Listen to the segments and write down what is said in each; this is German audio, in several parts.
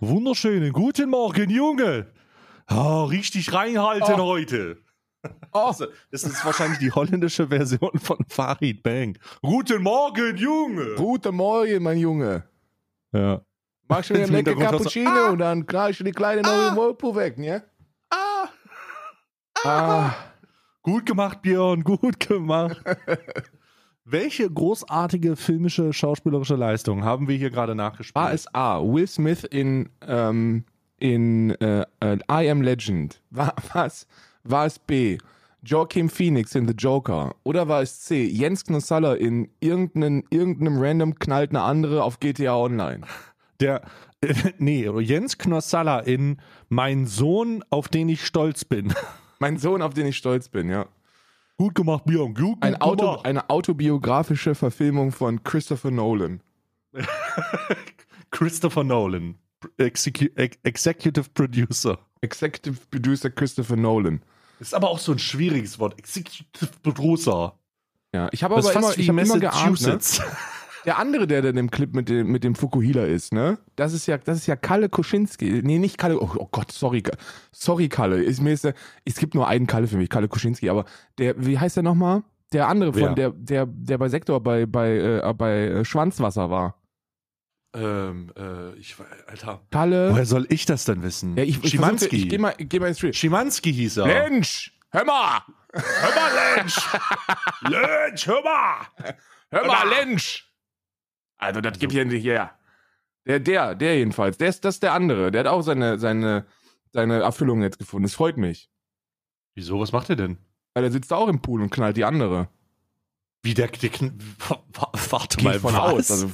Wunderschönen guten Morgen, Junge. Oh, richtig reinhalten oh. heute. Oh, das ist wahrscheinlich die holländische Version von Farid Bang. Guten Morgen, Junge. Guten Morgen, mein Junge. Ja. Machst du mir einen lecker Cappuccino ah. und dann knallst du die kleine neue ah. Whirlpool weg, ne? Ah. ah. ah. Gut gemacht, Björn, gut gemacht. Welche großartige filmische, schauspielerische Leistung haben wir hier gerade nachgespielt? War es A. Will Smith in, ähm, in äh, äh, I Am Legend? Was? War es B. Joaquin Phoenix in The Joker? Oder war es C. Jens Knossalla in irgendeinem, irgendeinem random knallt eine andere auf GTA Online? Der, äh, nee, Jens Knossalla in Mein Sohn, auf den ich stolz bin. Mein Sohn, auf den ich stolz bin, ja. Gut gemacht, Björn. Gut, gut Ein Auto, gemacht. Eine autobiografische Verfilmung von Christopher Nolan. Christopher Nolan. Execu Executive Producer. Executive Producer Christopher Nolan. Ist aber auch so ein schwieriges Wort. Executive Producer. Ja, ich habe aber immer, ich hab immer geahnt, ne? Der andere, der dann im Clip mit dem, mit dem Fukuhila ist, ne? Das ist ja, das ist ja Kalle Kuschinski. Nee, nicht Kalle. Oh, oh Gott, sorry. Sorry, Kalle. Ist, mir ist es gibt nur einen Kalle für mich, Kalle Kuschinski. Aber der, wie heißt der nochmal? Der andere von, Wer? der, der, der bei Sektor bei, bei, äh, bei äh, Schwanzwasser war. Ähm, äh, ich, Alter. Kalle. Woher soll ich das denn wissen? Ja, ich, ich Schimanski. Ich, ich geh mal, geh mal ins Stream. Schimanski hieß er. Lensch! Hör mal! Hör mal, Lensch! Lensch, hör mal! Hör mal, Lensch! Also, das also. gibt hier nicht her. Der, der, der jedenfalls. Der ist, das ist der andere. Der hat auch seine, seine, seine Erfüllung jetzt gefunden. Das freut mich. Wieso? Was macht er denn? Weil er sitzt auch im Pool und knallt die andere. Wie der, der warte mal, von was? aus. Also,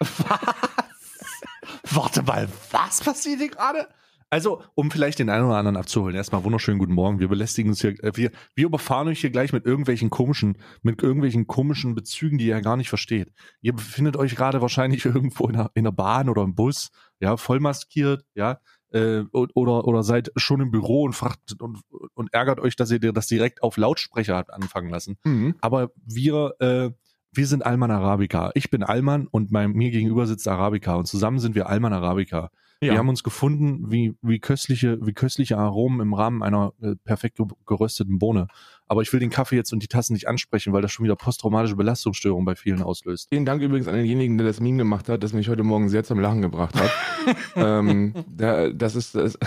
was? warte mal, was passiert hier gerade? Also, um vielleicht den einen oder anderen abzuholen, erstmal wunderschönen guten Morgen. Wir belästigen uns hier, äh, wir, wir überfahren euch hier gleich mit irgendwelchen komischen, mit irgendwelchen komischen Bezügen, die ihr ja gar nicht versteht. Ihr befindet euch gerade wahrscheinlich irgendwo in der, in der Bahn oder im Bus, ja, voll maskiert, ja, äh, oder, oder seid schon im Büro und fragt und, und ärgert euch, dass ihr das direkt auf Lautsprecher habt anfangen lassen. Mhm. Aber wir, äh, wir sind Alman Arabica. Ich bin Alman und mein, mir gegenüber sitzt Arabica und zusammen sind wir Alman Arabica. Ja. Wir haben uns gefunden, wie, wie köstliche, wie köstliche Aromen im Rahmen einer äh, perfekt gerösteten Bohne. Aber ich will den Kaffee jetzt und die Tassen nicht ansprechen, weil das schon wieder posttraumatische Belastungsstörungen bei vielen auslöst. Vielen Dank übrigens an denjenigen, der das Meme gemacht hat, das mich heute Morgen sehr zum Lachen gebracht hat. ähm, da, das ist, das,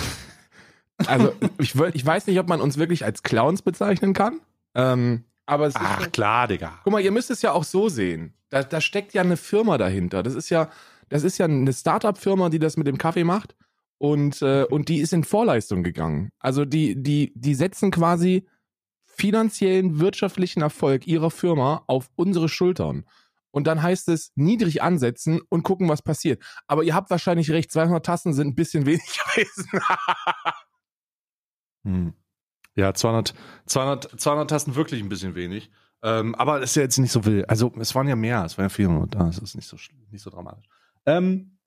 also ich, ich weiß nicht, ob man uns wirklich als Clowns bezeichnen kann. Ähm, aber es Ach ist, klar, Digga. Guck mal, ihr müsst es ja auch so sehen. Da, da steckt ja eine Firma dahinter. Das ist ja, das ist ja eine Startup-Firma, die das mit dem Kaffee macht. Und, äh, und die ist in Vorleistung gegangen. Also die, die, die setzen quasi finanziellen, wirtschaftlichen Erfolg ihrer Firma auf unsere Schultern. Und dann heißt es niedrig ansetzen und gucken, was passiert. Aber ihr habt wahrscheinlich recht, 200 Tassen sind ein bisschen wenig gewesen. hm. Ja, 200, 200, 200 Tasten wirklich ein bisschen wenig. Ähm, aber es ist ja jetzt nicht so wild. Also es waren ja mehr, es waren ja 400. Das ist nicht so, nicht so dramatisch. Ähm,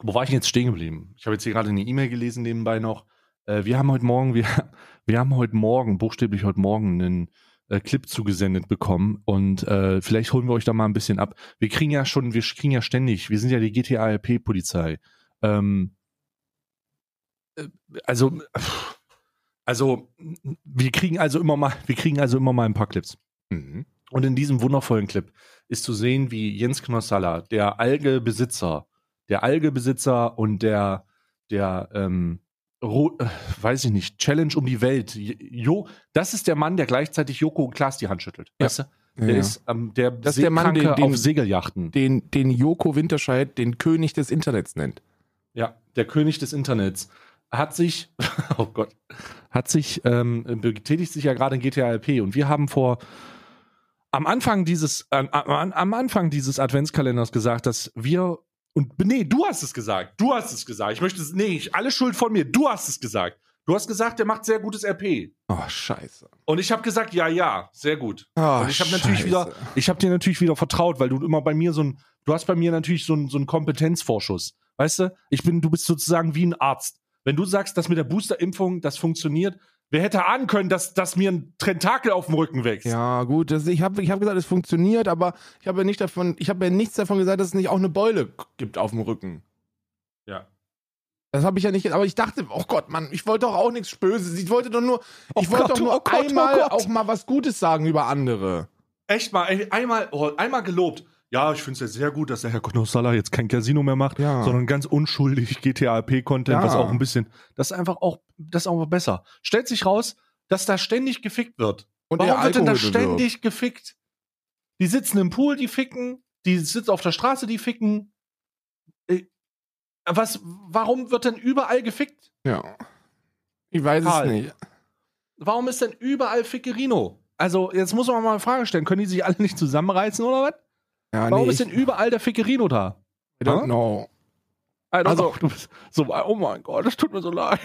wo war ich jetzt stehen geblieben? Ich habe jetzt hier gerade eine E-Mail gelesen nebenbei noch. Äh, wir haben heute Morgen, wir, wir haben heute Morgen, buchstäblich heute Morgen, einen äh, Clip zugesendet bekommen und äh, vielleicht holen wir euch da mal ein bisschen ab. Wir kriegen ja schon, wir kriegen ja ständig, wir sind ja die GTA-RP-Polizei. Ähm, äh, also, also, wir kriegen also immer mal, wir kriegen also immer mal ein paar Clips. Mhm. Und in diesem wundervollen Clip ist zu sehen, wie Jens Knossalla, der Algebesitzer, der Algebesitzer und der, der, ähm, äh, weiß ich nicht, Challenge um die Welt. Jo, das ist der Mann, der gleichzeitig Joko und Klaas die Hand schüttelt. Ja. Weißt du? Der ja. ist ähm, der, das ist der Mann, den, den, auf Segeljachten. Den, den Joko Winterscheid den König des Internets nennt. Ja, der König des Internets hat sich, oh Gott, hat sich, ähm, betätigt sich ja gerade in GTA LP und wir haben vor am Anfang dieses, äh, am, am Anfang dieses Adventskalenders gesagt, dass wir und nee, du hast es gesagt. Du hast es gesagt. Ich möchte es, nee, ich, alle Schuld von mir. Du hast es gesagt. Du hast gesagt, der macht sehr gutes RP. Oh, scheiße. Und ich habe gesagt, ja, ja, sehr gut. Oh, Und ich habe natürlich wieder, ich habe dir natürlich wieder vertraut, weil du immer bei mir so ein, du hast bei mir natürlich so ein, so ein Kompetenzvorschuss. Weißt du? Ich bin, du bist sozusagen wie ein Arzt. Wenn du sagst, dass mit der Boosterimpfung das funktioniert, wer hätte ahnen können, dass, dass mir ein Tentakel auf dem Rücken wächst? Ja, gut, das, ich habe ich hab gesagt, es funktioniert, aber ich habe ja nicht davon, ich habe ja nichts davon gesagt, dass es nicht auch eine Beule gibt auf dem Rücken. Ja. Das habe ich ja nicht, aber ich dachte, oh Gott, Mann, ich wollte doch auch nichts Böses. Ich wollte doch nur, ich Oh wollte Gott, doch nur oh Gott, oh einmal Gott. auch mal was Gutes sagen über andere. Echt mal, einmal, oh, einmal gelobt. Ja, ich finde es ja sehr gut, dass der Herr Konosala jetzt kein Casino mehr macht, Ja. sondern ganz unschuldig GTA-P-Content, Ja. was auch ein bisschen, das ist einfach auch, das ist auch besser. Stellt sich raus, dass da ständig gefickt wird. Und Warum wird denn da ständig gefickt? Die sitzen im Pool, die ficken, die sitzen auf der Straße, die ficken. Äh, Was, warum wird denn überall gefickt? Ja. Ich weiß Karl. es nicht. Warum ist denn überall Fickerino? Also, jetzt muss man mal eine Frage stellen. Können die sich alle nicht zusammenreißen oder was? Ja, Warum nee, ist denn ich, überall der Fickerino da? I don't know. Also, Also- du bist so, oh mein Gott, das tut mir so leid.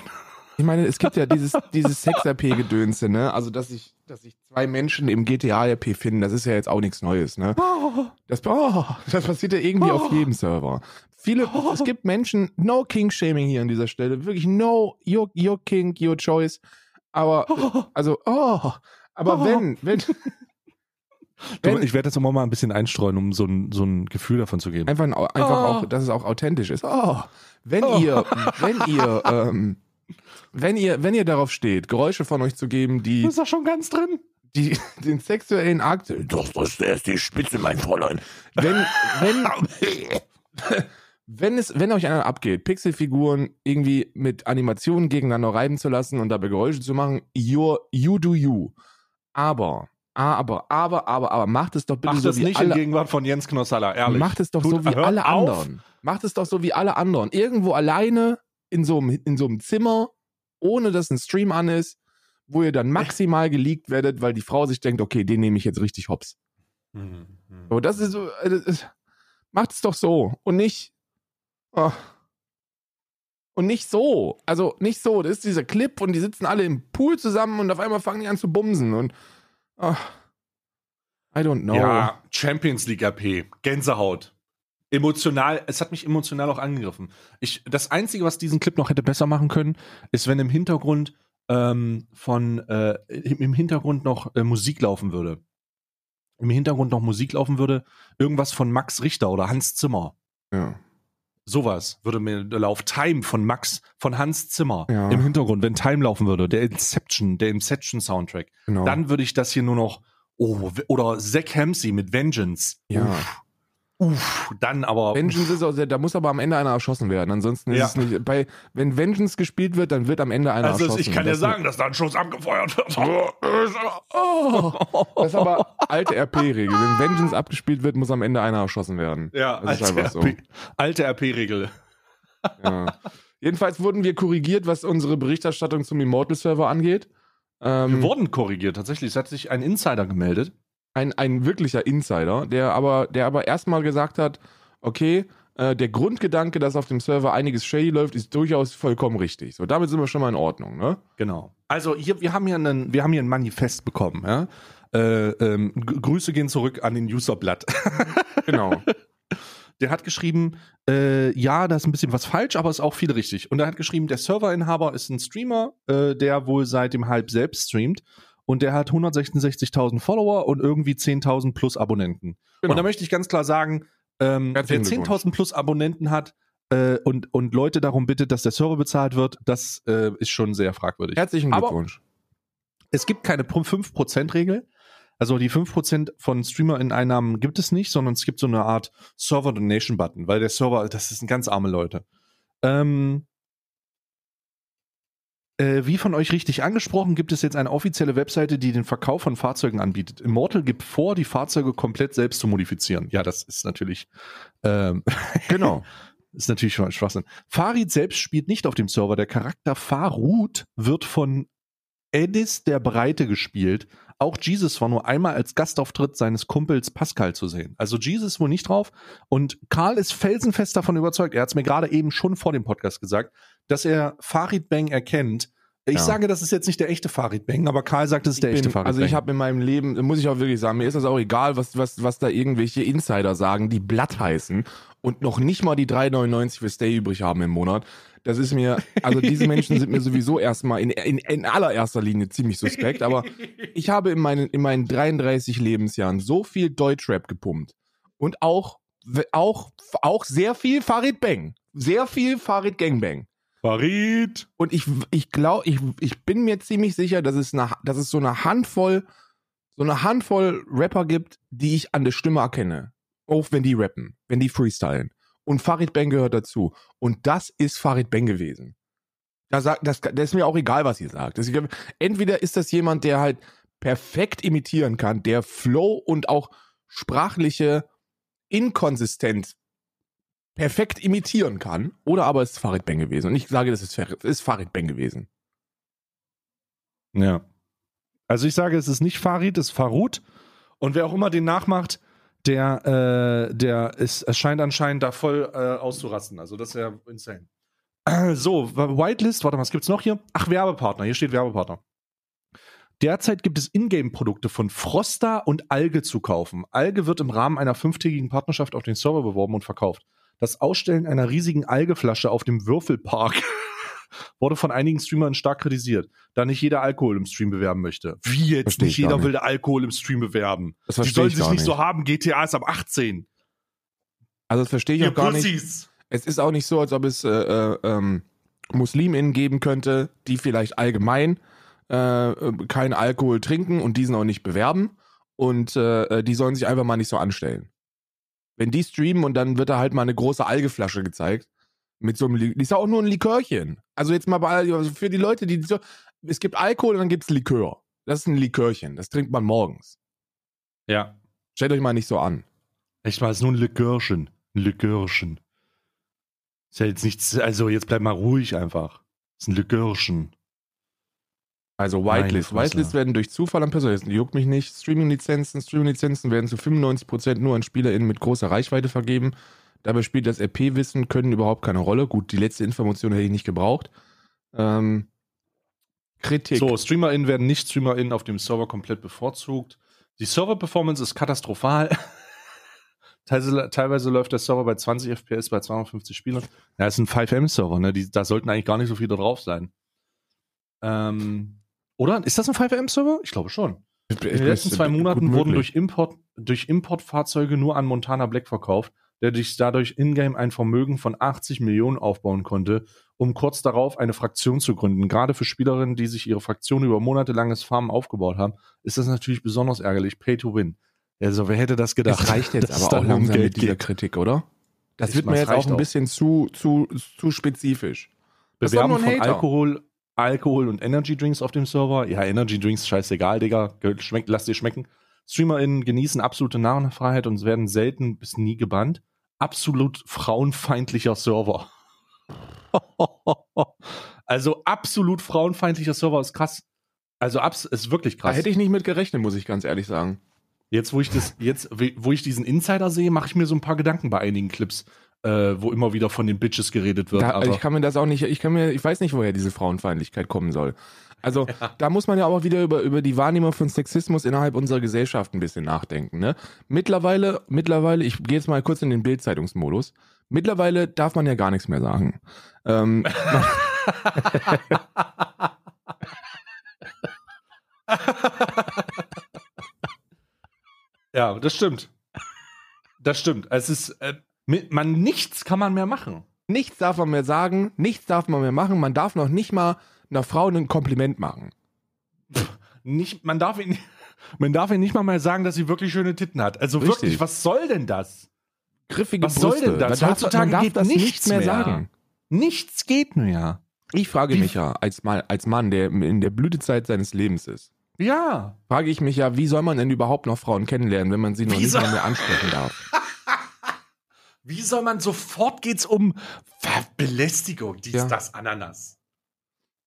Ich meine, es gibt ja dieses, dieses Sex-RP-Gedönse, ne? Also, dass sich dass sich zwei Menschen im GTA-RP finden, das ist ja jetzt auch nichts Neues, ne? Das, oh, das passiert ja irgendwie auf Oh. jedem Server. Viele, es gibt Menschen, no King-Shaming hier an dieser Stelle, wirklich no, your, your King, your choice. Aber, also, oh, aber Oh. wenn, wenn, Du, ich werde das immer mal ein bisschen einstreuen, um so ein, so ein Gefühl davon zu geben. einfach, ein- einfach Oh. auch, dass es auch authentisch ist. Oh, wenn Oh. ihr, wenn ihr, ähm, wenn ihr, wenn ihr darauf steht, Geräusche von euch zu geben, die, ist doch schon ganz drin. die den sexuellen Akt, doch, das ist die Spitze, mein Fräulein. Wenn, wenn, wenn es, wenn euch einer abgeht, Pixelfiguren irgendwie mit Animationen gegeneinander reiben zu lassen und dabei Geräusche zu machen, you do you. Aber, aber, aber, aber, aber, macht es doch bitte Mach so das wie nicht in alle, Gegenwart von Jens Knossalla, ehrlich. macht es doch Tut- so wie alle auf. anderen. Macht es doch so wie alle anderen. Irgendwo alleine in so einem, in so einem Zimmer, ohne dass ein Stream an ist, wo ihr dann maximal geleakt werdet, weil die Frau sich denkt, okay, den nehme ich jetzt richtig hops. Hm, hm. So, das ist so, äh, das ist, macht es doch so und nicht, oh. und nicht so. Also nicht so. Das ist dieser Clip und die sitzen alle im Pool zusammen und auf einmal fangen die an zu bumsen und, oh. I don't know. Ja, Champions League RP, Gänsehaut. Emotional, es hat mich emotional auch angegriffen. Ich, das Einzige, was diesen Clip noch hätte besser machen können, ist, wenn im Hintergrund ähm, von äh, im im Hintergrund noch äh, Musik laufen würde. Im Hintergrund noch Musik laufen würde, irgendwas von Max Richter oder Hans Zimmer. ja. Sowas würde mir laufen. Time von Max, von Hans Zimmer Ja. im Hintergrund, wenn Time laufen würde, der Inception, der Inception Soundtrack. Genau. Dann würde ich das hier nur noch, oh, oder Zack Hamsey mit Vengeance. Ja. Uff, uff, dann aber. Vengeance ist auch sehr, da muss aber am Ende einer erschossen werden. Ansonsten ist Ja. es nicht. Bei, wenn Vengeance gespielt wird, dann wird am Ende einer also erschossen. ich kann dir Das- sagen, dass da ein Schuss abgefeuert wird. Oh, das ist aber alte RP-Regel. Wenn Vengeance abgespielt wird, muss am Ende einer erschossen werden. Ja, Das ist alte einfach so. Alte RP-Regel. Ja. Jedenfalls wurden wir korrigiert, was unsere Berichterstattung zum Immortal-Server angeht. Wir Ähm, wurden korrigiert, tatsächlich. Es hat sich ein Insider gemeldet. Ein, ein wirklicher Insider, der aber, der aber erstmal gesagt hat, okay, äh, der Grundgedanke, dass auf dem Server einiges shady läuft, ist durchaus vollkommen richtig. So, damit sind wir schon mal in Ordnung, ne? Genau. Also hier, wir haben hier einen, wir haben hier ein Manifest bekommen. Ja? Äh, ähm, Grüße gehen zurück an den Userblatt. Genau. Der hat geschrieben, äh, ja, da ist ein bisschen was falsch, aber ist auch viel richtig. Und er hat geschrieben, der Serverinhaber ist ein Streamer, äh, der wohl seit dem Hype selbst streamt. Und der hat 166.000 Follower und irgendwie 10.000 plus Abonnenten. Genau. Und da möchte ich ganz klar sagen, ähm, wer Herzlichen Glückwunsch. 10.000 plus Abonnenten hat äh, und, und Leute darum bittet, dass der Server bezahlt wird, das äh, ist schon sehr fragwürdig. Herzlichen Aber- Glückwunsch. Es gibt keine 5%-Regel. Also die 5% von Streamer-Einnahmen gibt es nicht, sondern es gibt so eine Art Server-Donation-Button, weil der Server, das sind ganz arme Leute. Ähm, äh, wie von euch richtig angesprochen, gibt es jetzt eine offizielle Webseite, die den Verkauf von Fahrzeugen anbietet. Immortal gibt vor, die Fahrzeuge komplett selbst zu modifizieren. Ja, das ist natürlich, ähm, Genau. ist natürlich schon ein Schwachsinn. Farid selbst spielt nicht auf dem Server. Der Charakter Farud wird von Edis der Breite gespielt. Auch Jesus war nur einmal als Gastauftritt seines Kumpels Pascal zu sehen. Also Jesus wohl nicht drauf. Und Karl ist felsenfest davon überzeugt, er hat es mir gerade eben schon vor dem Podcast gesagt, dass er Farid Bang erkennt Ich Ja. sage, das ist jetzt nicht der echte Farid Bang, aber Karl sagt, das ist der Ich echte bin, Farid also Bang. ich habe in meinem Leben, muss ich auch wirklich sagen, mir ist das auch egal, was, was, was da irgendwelche Insider sagen, die Blatt heißen und noch nicht mal die 3,99 für Stay übrig haben im Monat. Das ist mir, also diese Menschen sind mir sowieso erstmal in, in, in allererster Linie ziemlich suspekt, aber ich habe in meinen, in meinen 33 Lebensjahren so viel Deutschrap gepumpt und auch, auch, auch sehr viel Farid Bang. Sehr viel Farid Gangbang. Farid. Und ich, ich glaube, ich, ich bin mir ziemlich sicher, dass es, eine, dass es so eine Handvoll, so eine Handvoll Rapper gibt, die ich an der Stimme erkenne. Auch wenn die rappen, wenn die freestylen. Und Farid Bang gehört dazu. Und das ist Farid Bang gewesen. Da sagt, das, das ist mir auch egal, was ihr sagt. Das, entweder ist das jemand, der halt perfekt imitieren kann, der Flow und auch sprachliche Inkonsistenz perfekt imitieren kann, oder aber es ist Farid Bang gewesen. Und ich sage, das ist, ist Farid Bang gewesen. Ja. Also ich sage, es ist nicht Farid, es ist Farut. Und wer auch immer den nachmacht, der, äh, der ist, scheint anscheinend da voll äh, auszurasten. Also das ist ja insane. So, Whitelist, warte mal, was gibt's noch hier? Ach, Werbepartner, hier steht Werbepartner. Derzeit gibt es Ingame-Produkte von Frosta und Alge zu kaufen. Alge wird im Rahmen einer fünftägigen Partnerschaft auf den Server beworben und verkauft. Das Ausstellen einer riesigen Algeflasche auf dem Würfelpark wurde von einigen Streamern stark kritisiert, da nicht jeder Alkohol im Stream bewerben möchte. Wie jetzt? Versteh nicht jeder nicht. will der Alkohol im Stream bewerben. Das Die sollen ich sich nicht nicht. so haben. GTA ist ab 18. Also das verstehe ich Ihr auch gar nicht. Pussys. Es ist auch nicht so, als ob es äh, äh, ähm, MuslimInnen geben könnte, die vielleicht allgemein äh, äh, keinen Alkohol trinken und diesen auch nicht bewerben. Und äh, äh, die sollen sich einfach mal nicht so anstellen. Wenn die streamen und dann wird da halt mal eine große Algeflasche gezeigt. Mit so einem, Li- ist ja auch nur ein Likörchen. Also jetzt mal bei, also für die Leute, die so, es gibt Alkohol und dann gibt es Likör. Das ist ein Likörchen. Das trinkt man morgens. Ja. Stellt euch mal nicht so an. Echt mal, es ist nur ein Likörchen. Ein Likörchen. Ist ja jetzt nichts, also jetzt bleib mal ruhig einfach. Ist ein Likörchen. Also Whitelist. Fresse. Whitelist werden durch Zufall an Personen, juckt mich nicht. Streaming-Lizenzen. Streaming-Lizenzen werden zu 95% nur an SpielerInnen mit großer Reichweite vergeben. Dabei spielt das RP-Wissen, können überhaupt keine Rolle. Gut, die letzte Information hätte ich nicht gebraucht. Ähm, Kritik. So, StreamerInnen werden nicht StreamerInnen auf dem Server komplett bevorzugt. Die Server-Performance ist katastrophal. Teilweise, teilweise läuft der Server bei 20 FPS bei 250 Spielern. Ja, ist ein 5M-Server, ne? Die, da sollten eigentlich gar nicht so viele drauf sein. Ähm, oder? Ist das ein 5M-Server? Ich glaube schon. In den letzten zwei Monaten wurden durch, Import, durch Importfahrzeuge nur an Montana Black verkauft, der sich dadurch in-game ein Vermögen von 80 Millionen aufbauen konnte, um kurz darauf eine Fraktion zu gründen. Gerade für Spielerinnen, die sich ihre Fraktion über monatelanges Farmen aufgebaut haben, ist das natürlich besonders ärgerlich. Pay to win. Also, wer hätte das gedacht? Das reicht jetzt aber auch langsam Geld mit dieser geht. Kritik, oder? Das Ich wird mir jetzt auch ein bisschen zu, zu, zu spezifisch. Bewerben von. Alkohol, Alkohol und Energy Drinks auf dem Server. Ja, Energy Drinks, scheißegal, Digga. Schmeckt, lass dir schmecken. StreamerInnen genießen absolute Narrenfreiheit und werden selten bis nie gebannt. Absolut frauenfeindlicher Server. also absolut frauenfeindlicher Server ist krass. Also abs ist wirklich Da krass. hätte ich nicht mit gerechnet, muss ich ganz ehrlich sagen. Jetzt, wo ich das, jetzt, wo ich diesen Insider sehe, mache ich mir so ein paar Gedanken bei einigen Clips, äh, wo immer wieder von den Bitches geredet wird. Da, ich kann mir das auch nicht, ich kann mir, ich weiß nicht, woher diese Frauenfeindlichkeit kommen soll. Also, da muss man ja auch wieder über, über die Wahrnehmung von Sexismus innerhalb unserer Gesellschaft ein bisschen nachdenken, ne? Mittlerweile, mittlerweile, ich gehe jetzt mal kurz in den Bildzeitungsmodus. Mittlerweile darf man ja gar nichts mehr sagen. Ähm, ja, das stimmt. Das stimmt. Es ist, äh, mit, man, nichts kann man mehr machen. nichts darf man mehr sagen, nichts darf man mehr machen, man darf noch nicht mal einer Frau ein Kompliment machen. Nicht, man, darf ihn, man darf ihn nicht mal mehr sagen, dass sie wirklich schöne Titten hat. Also Richtig. wirklich, was soll denn das? Griffige Was soll Brüste. denn das? Man darf, Heutzutage man darf das nichts nicht mehr, mehr. sagen. Nichts geht mehr. Ich frage mich ja, als, Mann, als Mann, der in der Blütezeit seines Lebens ist, Ja. frage ich mich ja, wie soll man denn überhaupt noch Frauen kennenlernen, wenn man sie noch Wie nicht soll- mal mehr ansprechen darf? Wie soll man sofort geht's um Belästigung, dies, Ja. das, Ananas.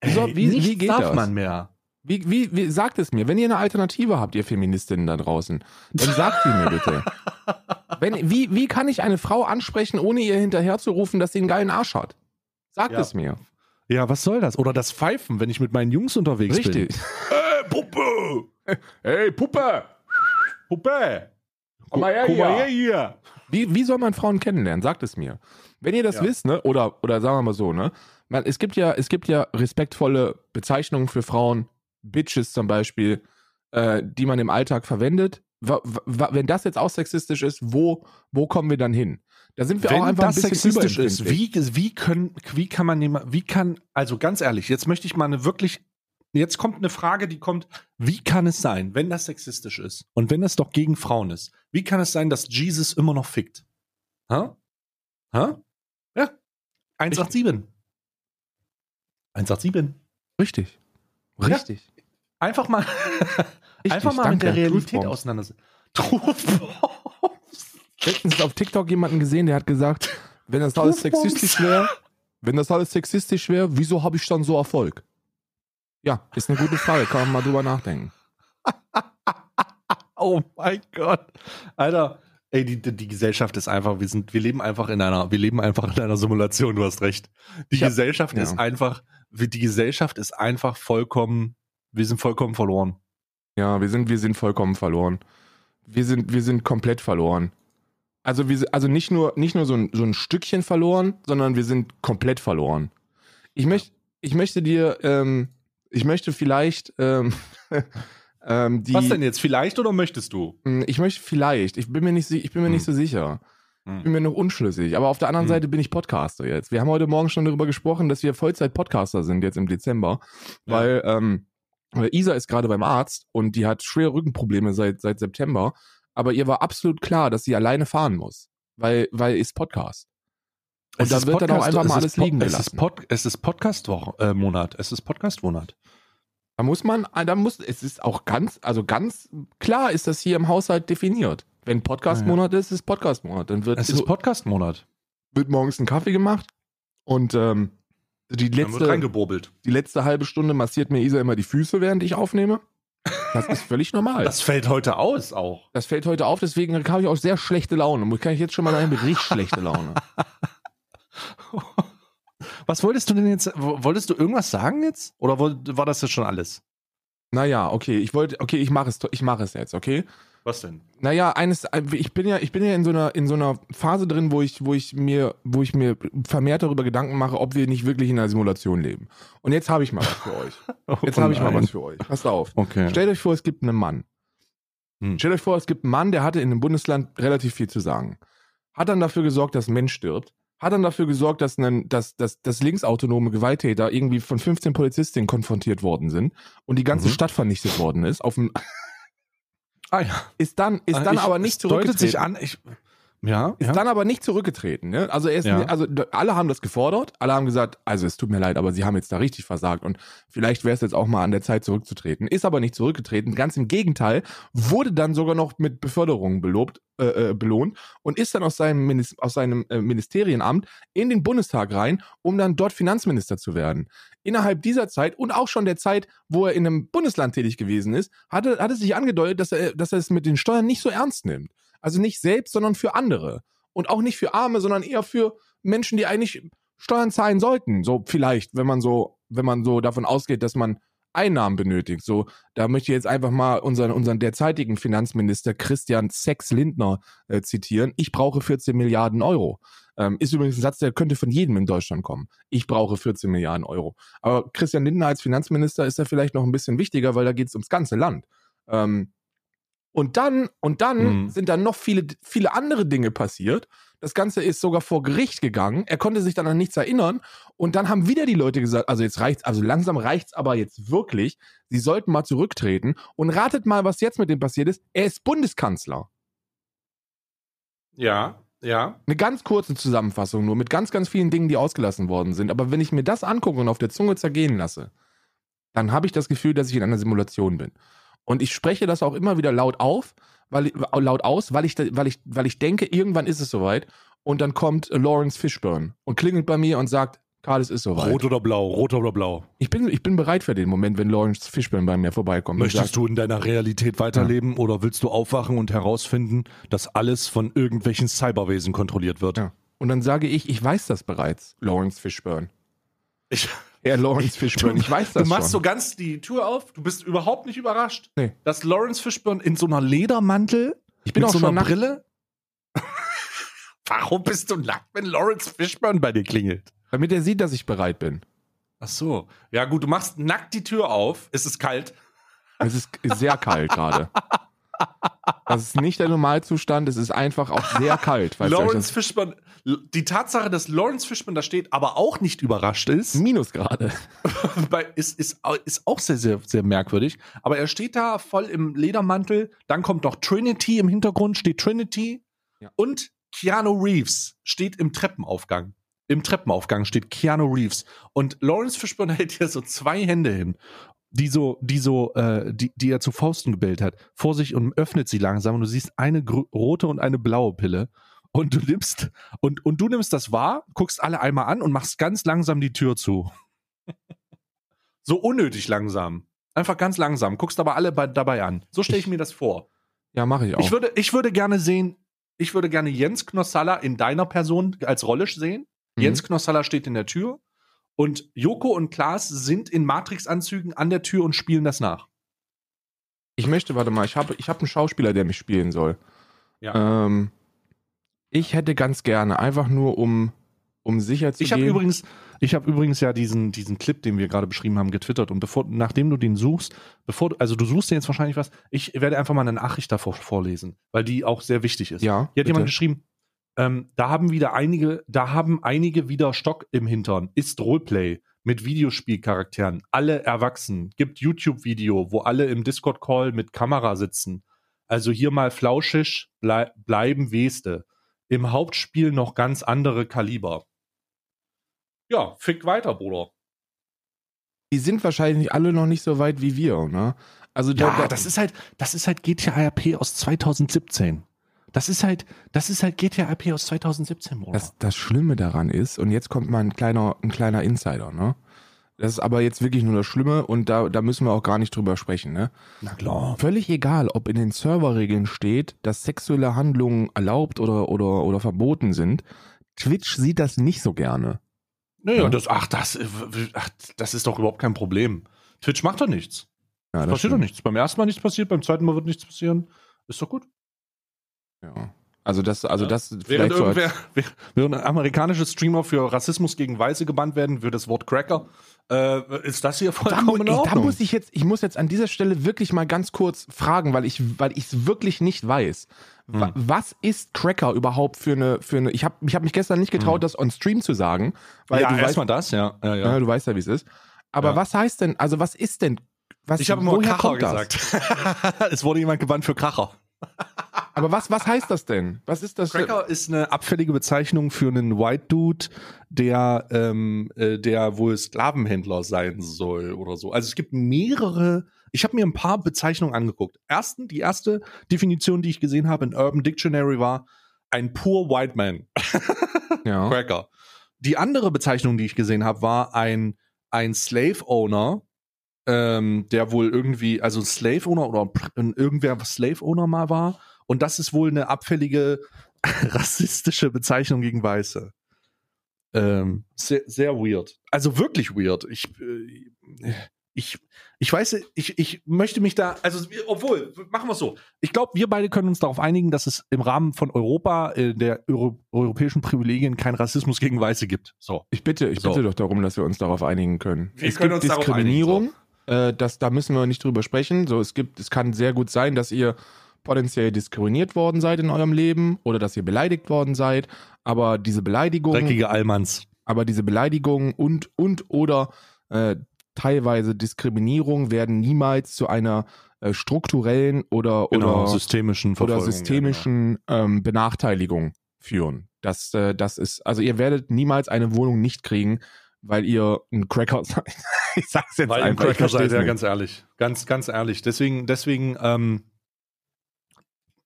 Wie soll- wie- wie geht darf das? man mehr. Wie, wie, wie, sagt es mir, wenn ihr eine Alternative habt, ihr Feministinnen da draußen, dann sagt sie mir bitte. Wenn, wie, wie kann ich eine Frau ansprechen, ohne ihr hinterherzurufen, dass sie einen geilen Arsch hat? Sagt Ja. es mir. Ja, was soll das? Oder das Pfeifen, wenn ich mit meinen Jungs unterwegs Richtig. bin. Äh, Puppe! Hey, Puppe! Puppe! Komm mal her Komm mal her hier! Wie, wie soll man Frauen kennenlernen? Sagt es mir. Wenn ihr das Ja. wisst, ne, oder, oder sagen wir mal so, ne, man, es gibt ja, es gibt ja respektvolle Bezeichnungen für Frauen, Bitches zum Beispiel, äh, die man im Alltag verwendet. Wa, wenn das jetzt auch sexistisch ist, wo, wo kommen wir dann hin? Da sind wir auch Wenn einfach das ein bisschen sexistisch ist, wie, wie, können, wie kann man wie kann, also ganz ehrlich, jetzt möchte ich mal eine wirklich, jetzt kommt eine Frage, die kommt, wie kann es sein, wenn das sexistisch ist und wenn das doch gegen Frauen ist, wie kann es sein, dass Jesus immer noch fickt? Hä? Hä? Ja. 187. 187. Richtig. Ja. Richtig. Einfach mal, Richtig, einfach mal mit danke. der Realität auseinandersetzen. Letztens auf TikTok jemanden gesehen, der hat gesagt, wenn das alles sexistisch wäre, wenn das alles sexistisch wäre, wieso habe ich dann so Erfolg? Ja, ist eine gute Frage, kann man mal drüber nachdenken. Oh mein Gott. Alter, ey, die, die, Gesellschaft ist einfach, wir sind, wir leben einfach in einer, wir leben einfach in einer Simulation, du hast recht. Die Ich hab- Gesellschaft ja. ist einfach, wir- die Gesellschaft ist einfach vollkommen, wir sind vollkommen verloren. Ja, wir sind, wir sind vollkommen verloren. Wir sind, wir sind komplett verloren. Also, wir, also nicht nur, nicht nur so ein, so ein Stückchen verloren, sondern wir sind komplett verloren. Ich möchte, ich möchte dir, ähm, ich möchte vielleicht, ähm, ähm, die, Was denn jetzt? Vielleicht oder möchtest du? Hm, Ich möchte vielleicht, ich bin mir nicht, ich bin mir nicht so sicher. Ich bin Hm. mir noch unschlüssig. Aber auf der anderen Hm. Seite bin ich Podcaster jetzt. Wir haben heute Morgen schon darüber gesprochen, dass wir Vollzeit-Podcaster sind jetzt im Dezember, Ja. weil ähm, Isa ist gerade beim Arzt und die hat schwere Rückenprobleme seit, seit September. Aber ihr war absolut klar, dass sie alleine fahren muss, weil, weil ist Podcast. Und Es da ist wird dann auch Podcast- einfach es mal ist alles liegen Es ist, gelassen. Pod, es ist Podcast-Monat. es ist Podcast-Monat. Da muss man, da muss, es ist auch ganz, also ganz klar ist das hier im Haushalt definiert. Wenn Podcast-Monat ist, ist Podcast-Monat. Dann wird Es ist Podcast-Monat. wird morgens ein Kaffee gemacht und ähm, die Dann wird letzte, reingebobelt. die letzte halbe Stunde massiert mir Isa immer die Füße, während ich aufnehme. Das ist völlig normal. Das, Das fällt heute aus auch. fällt heute auf, deswegen habe ich auch sehr schlechte Laune. Muss- Kann ich jetzt schon mal sagen, mit richtig schlechte Laune. Was wolltest du denn jetzt? Wolltest du irgendwas sagen jetzt? Oder war das jetzt schon alles? Naja, okay, ich wollte, okay, ich mache es, ich mache es jetzt, okay? Was denn? Naja, eines, ich bin ja, ich bin ja in so einer, in so einer Phase drin, wo ich, wo ich mir, wo ich mir vermehrt darüber Gedanken mache, ob wir nicht wirklich in einer Simulation leben. Und jetzt habe ich mal was für euch. Jetzt Oh habe ich mal was für euch. Passt auf. Okay. Stellt euch vor, es gibt einen Mann. Hm. Stellt euch vor, es gibt einen Mann, der hatte in einem Bundesland relativ viel zu sagen. Hat dann dafür gesorgt, dass ein Mensch stirbt. Hat dann dafür gesorgt, dass, ein, dass, dass, dass linksautonome Gewalttäter irgendwie von 15 Polizistinnen konfrontiert worden sind und die ganze Mhm. Stadt vernichtet worden ist. Auf dem, Ah ja. ist dann, ist dann Ich- aber nicht es deutet zurückgetreten. sich an. Ich, ja, Ist ja. dann aber nicht zurückgetreten. Ne? Also, er ist, Ja. also alle haben das gefordert, alle haben gesagt, also es tut mir leid, aber sie haben jetzt da richtig versagt und vielleicht wäre es jetzt auch mal an der Zeit zurückzutreten. Ist aber nicht zurückgetreten. Ganz im Gegenteil, wurde dann sogar noch mit Beförderung belobt, äh, äh, belohnt und ist dann aus seinem, Minis aus seinem äh, Ministerienamt in den Bundestag rein, um dann dort Finanzminister zu werden. Innerhalb dieser Zeit und auch schon der Zeit, wo er in einem Bundesland tätig gewesen ist, hatte, hat es sich angedeutet, dass er, dass er es mit den Steuern nicht so ernst nimmt. Also nicht selbst, sondern für andere. Und auch nicht für Arme, sondern eher für Menschen, die eigentlich Steuern zahlen sollten. So vielleicht, wenn man so, wenn man so davon ausgeht, dass man Einnahmen benötigt. So, da möchte ich jetzt einfach mal unseren, unseren derzeitigen Finanzminister Christian Sex Lindner äh, zitieren. Ich brauche 14 Milliarden Euro. Ähm, ist übrigens ein Satz, der könnte von jedem in Deutschland kommen. Ich brauche 14 Milliarden Euro. Aber Christian Lindner als Finanzminister ist da vielleicht noch ein bisschen wichtiger, weil da geht es ums ganze Land. Ähm, und dann, und dann Mhm. sind dann noch viele, viele andere Dinge passiert. Das Ganze ist sogar vor Gericht gegangen. Er konnte sich dann an nichts erinnern. Und dann haben wieder die Leute gesagt, also jetzt reicht's, also langsam reicht's aber jetzt wirklich. Sie sollten mal zurücktreten. Und ratet mal, was jetzt mit dem passiert ist. Er ist Bundeskanzler. Ja, ja. Eine ganz kurze Zusammenfassung nur mit ganz, ganz vielen Dingen, die ausgelassen worden sind. Aber wenn ich mir das angucke und auf der Zunge zergehen lasse, dann habe ich das Gefühl, dass ich in einer Simulation bin. Und ich spreche das auch immer wieder laut auf, weil ich, laut aus, weil ich, weil ich, weil ich denke, irgendwann ist es soweit. Und dann kommt äh, Lawrence Fishburne und klingelt bei mir und sagt, Karl, es ist soweit. Rot oder blau, rot oder blau. Ich bin, ich bin bereit für den Moment, wenn Lawrence Fishburne bei mir vorbeikommt. Möchtest sagt, du in deiner Realität weiterleben oder willst du aufwachen und herausfinden, dass alles von irgendwelchen Cyberwesen kontrolliert wird? Ja. Und dann sage ich, ich weiß das bereits, Lawrence Fishburne. Ich, Herr Lawrence Fishburne, ich weiß das Du machst schon. so ganz die Tür auf, du bist überhaupt nicht überrascht, Nee. dass Lawrence Fishburne in so einer Ledermantel ich bin mit auch so schon einer nackt. Brille. Warum bist du nackt, wenn Lawrence Fishburne bei dir klingelt? Damit er sieht, dass ich bereit bin. Ach so. Ja, gut, du machst nackt die Tür auf. Es ist kalt. Es ist sehr kalt gerade. Das ist nicht der Normalzustand, es ist einfach auch sehr kalt. falls ihr euch Lawrence Fishburne, die Tatsache, dass Lawrence Fishburne da steht, aber auch nicht überrascht ist, das Minusgrade. bei- ist, ist, ist auch sehr, sehr, sehr merkwürdig. Aber er steht da voll im Ledermantel. Dann kommt noch Trinity im Hintergrund, steht Trinity. Ja. Und Keanu Reeves steht im Treppenaufgang. Im Treppenaufgang steht Keanu Reeves. Und Lawrence Fishburne hält hier so zwei Hände hin, die so, die so, äh, die, die er zu Fausten gebildet hat, vor sich und öffnet sie langsam. Und du siehst eine rote und eine blaue Pille. Und du nimmst, und, und du nimmst das wahr, guckst alle einmal an und machst ganz langsam die Tür zu. So unnötig langsam. Einfach ganz langsam. Guckst aber alle bei, dabei an. So stelle ich mir das vor. Ja, mache ich auch. Ich würde, ich würde gerne sehen, ich würde gerne Jens Knossalla in deiner Person als Rolle sehen. Mhm. Jens Knossalla steht in der Tür und Joko und Klaas sind in Matrix-Anzügen an der Tür und spielen das nach. Ich möchte, warte mal, ich habe ich hab einen Schauspieler, der mich spielen soll. Ja. Ähm, ich hätte ganz gerne, einfach nur um, um sicher zu Ich habe gehen. übrigens, ich habe übrigens ja diesen, diesen Clip, den wir gerade beschrieben haben, getwittert. Und bevor, nachdem du den suchst, bevor, also du suchst dir jetzt wahrscheinlich was, ich werde einfach mal eine Nachricht davor vorlesen, weil die auch sehr wichtig ist. ja, Hier hat bitte. jemand geschrieben, ähm, da haben wieder einige, da haben einige wieder Stock im Hintern. Ist Roleplay mit Videospielcharakteren. Alle erwachsen. Gibt YouTube-Video, wo alle im Discord-Call mit Kamera sitzen. Also hier mal flauschig blei bleiben Weste. Im Hauptspiel noch ganz andere Kaliber. Ja, fick weiter, Bruder. die sind wahrscheinlich alle noch nicht so weit wie wir, ne? Also da, Ja, da, das ist halt, das ist halt GTA RP aus 2017. Das ist halt, das ist halt GTA RP aus 2017, Bruder. das, das Schlimme daran ist, und jetzt kommt mal ein kleiner, ein kleiner Insider, ne? Das ist aber jetzt wirklich nur das Schlimme und da, da müssen wir auch gar nicht drüber sprechen, ne? Na klar. Völlig egal, ob in den Serverregeln steht, dass sexuelle Handlungen erlaubt oder, oder, oder verboten sind. Twitch sieht das nicht so gerne. Naja, Ja. das, ach, das, äh, ach, das ist doch überhaupt kein Problem. Twitch macht doch nichts. Ja, passiert stimmt. doch nichts. Beim ersten Mal nichts passiert, beim zweiten Mal wird nichts passieren. Ist doch gut. Ja. Also das, also Ja. das Während, vielleicht so als, während amerikanische Streamer für Rassismus gegen Weiße gebannt werden, für das Wort Cracker, äh, ist das hier da, vollkommen in ich, da muss ich jetzt, ich muss jetzt an dieser Stelle wirklich mal ganz kurz fragen, weil ich, weil ich es wirklich nicht weiß. Hm. Was ist Cracker überhaupt für eine, für eine? Ich habe, ich habe mich gestern nicht getraut, Hm. das on Stream zu sagen, weil ja, du weißt, erstmal das, ja. ja, ja. ja, du weißt ja, wie es ist. Aber was heißt denn? Also was ist denn? Was, Ich habe immer Kracher gesagt. es wurde jemand gebannt für Kracher. Aber was, was heißt das denn? Was ist das? Cracker ist eine abfällige Bezeichnung für einen White Dude, der, ähm, äh, der wohl Sklavenhändler sein soll oder so. Also es gibt mehrere. Ich habe mir ein paar Bezeichnungen angeguckt. Ersten, die erste Definition, die ich gesehen habe in Urban Dictionary war ein poor white man, Ja. Cracker. Die andere Bezeichnung, die ich gesehen habe, war ein ein Slave Owner, ähm, der wohl irgendwie, also Slave Owner oder irgendwer was Slave Owner mal war. Und das ist wohl eine abfällige rassistische Bezeichnung gegen Weiße. Ähm, sehr, sehr weird. Also wirklich weird. Ich, äh, ich, ich weiß, ich, ich möchte mich da, also obwohl, machen wir es so. Ich glaube, wir beide können uns darauf einigen, dass es im Rahmen von Europa, äh, der Euro europäischen Privilegien, keinen Rassismus gegen Weiße gibt. So. Ich bitte, ich So. bitte doch darum, dass wir uns darauf einigen können. Wir es können gibt uns darauf Diskriminierung, äh, das, da müssen wir nicht drüber sprechen. So, es gibt, es kann sehr gut sein, dass ihr potenziell diskriminiert worden seid in eurem Leben oder dass ihr beleidigt worden seid. Aber diese Beleidigung, Dreckige Allmanns. aber diese Beleidigung und und oder äh, teilweise Diskriminierung werden niemals zu einer äh, strukturellen oder Genau, oder systemischen oder systemischen ähm, Benachteiligung führen. Das, äh, das ist, also ihr werdet niemals eine Wohnung nicht kriegen, weil ihr ein Cracker seid. ich sag's jetzt Weil ihr einfach. ich Cracker seid, ja, ganz ehrlich. Ganz, ganz ehrlich. Deswegen, deswegen, ähm,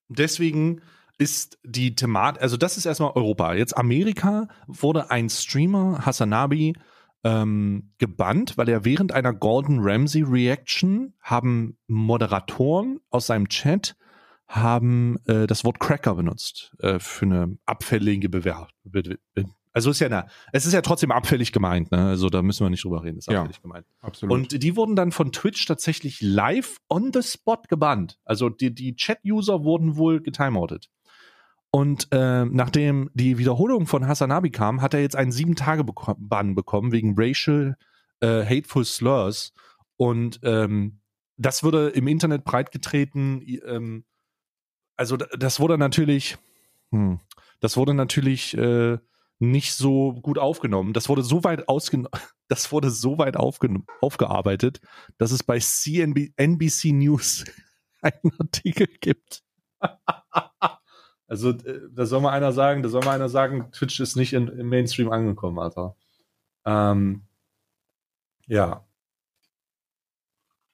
deswegen ist die Thematik, also das ist erstmal Europa. Jetzt Amerika wurde ein Streamer, Hasanabi, ähm, gebannt, weil er während einer Gordon Ramsay Reaction haben Moderatoren aus seinem Chat haben äh, das Wort Cracker benutzt äh, für eine abfällige Bewer Be Be Also ist ja na, es ist ja trotzdem abfällig gemeint, ne? Also da müssen wir nicht drüber reden, ist Ja. abfällig gemeint. Absolut. Und die wurden dann von Twitch tatsächlich live on the spot gebannt. Also die, die Chat-User wurden wohl getimeoutet. Und äh, nachdem die Wiederholung von Hasanabi kam, hat er jetzt einen sieben Tage Bann bekommen wegen racial äh, hateful slurs. Und ähm, das wurde im Internet breitgetreten. Ähm, also das wurde natürlich, hm, das wurde natürlich äh, nicht so gut aufgenommen. Das wurde so weit ausgen das wurde so weit aufgearbeitet, dass es bei CNB NBC News einen Artikel gibt. also äh, da soll mal einer sagen, da soll mal einer sagen, Twitch ist nicht in, im Mainstream angekommen, Alter. Ähm, ja,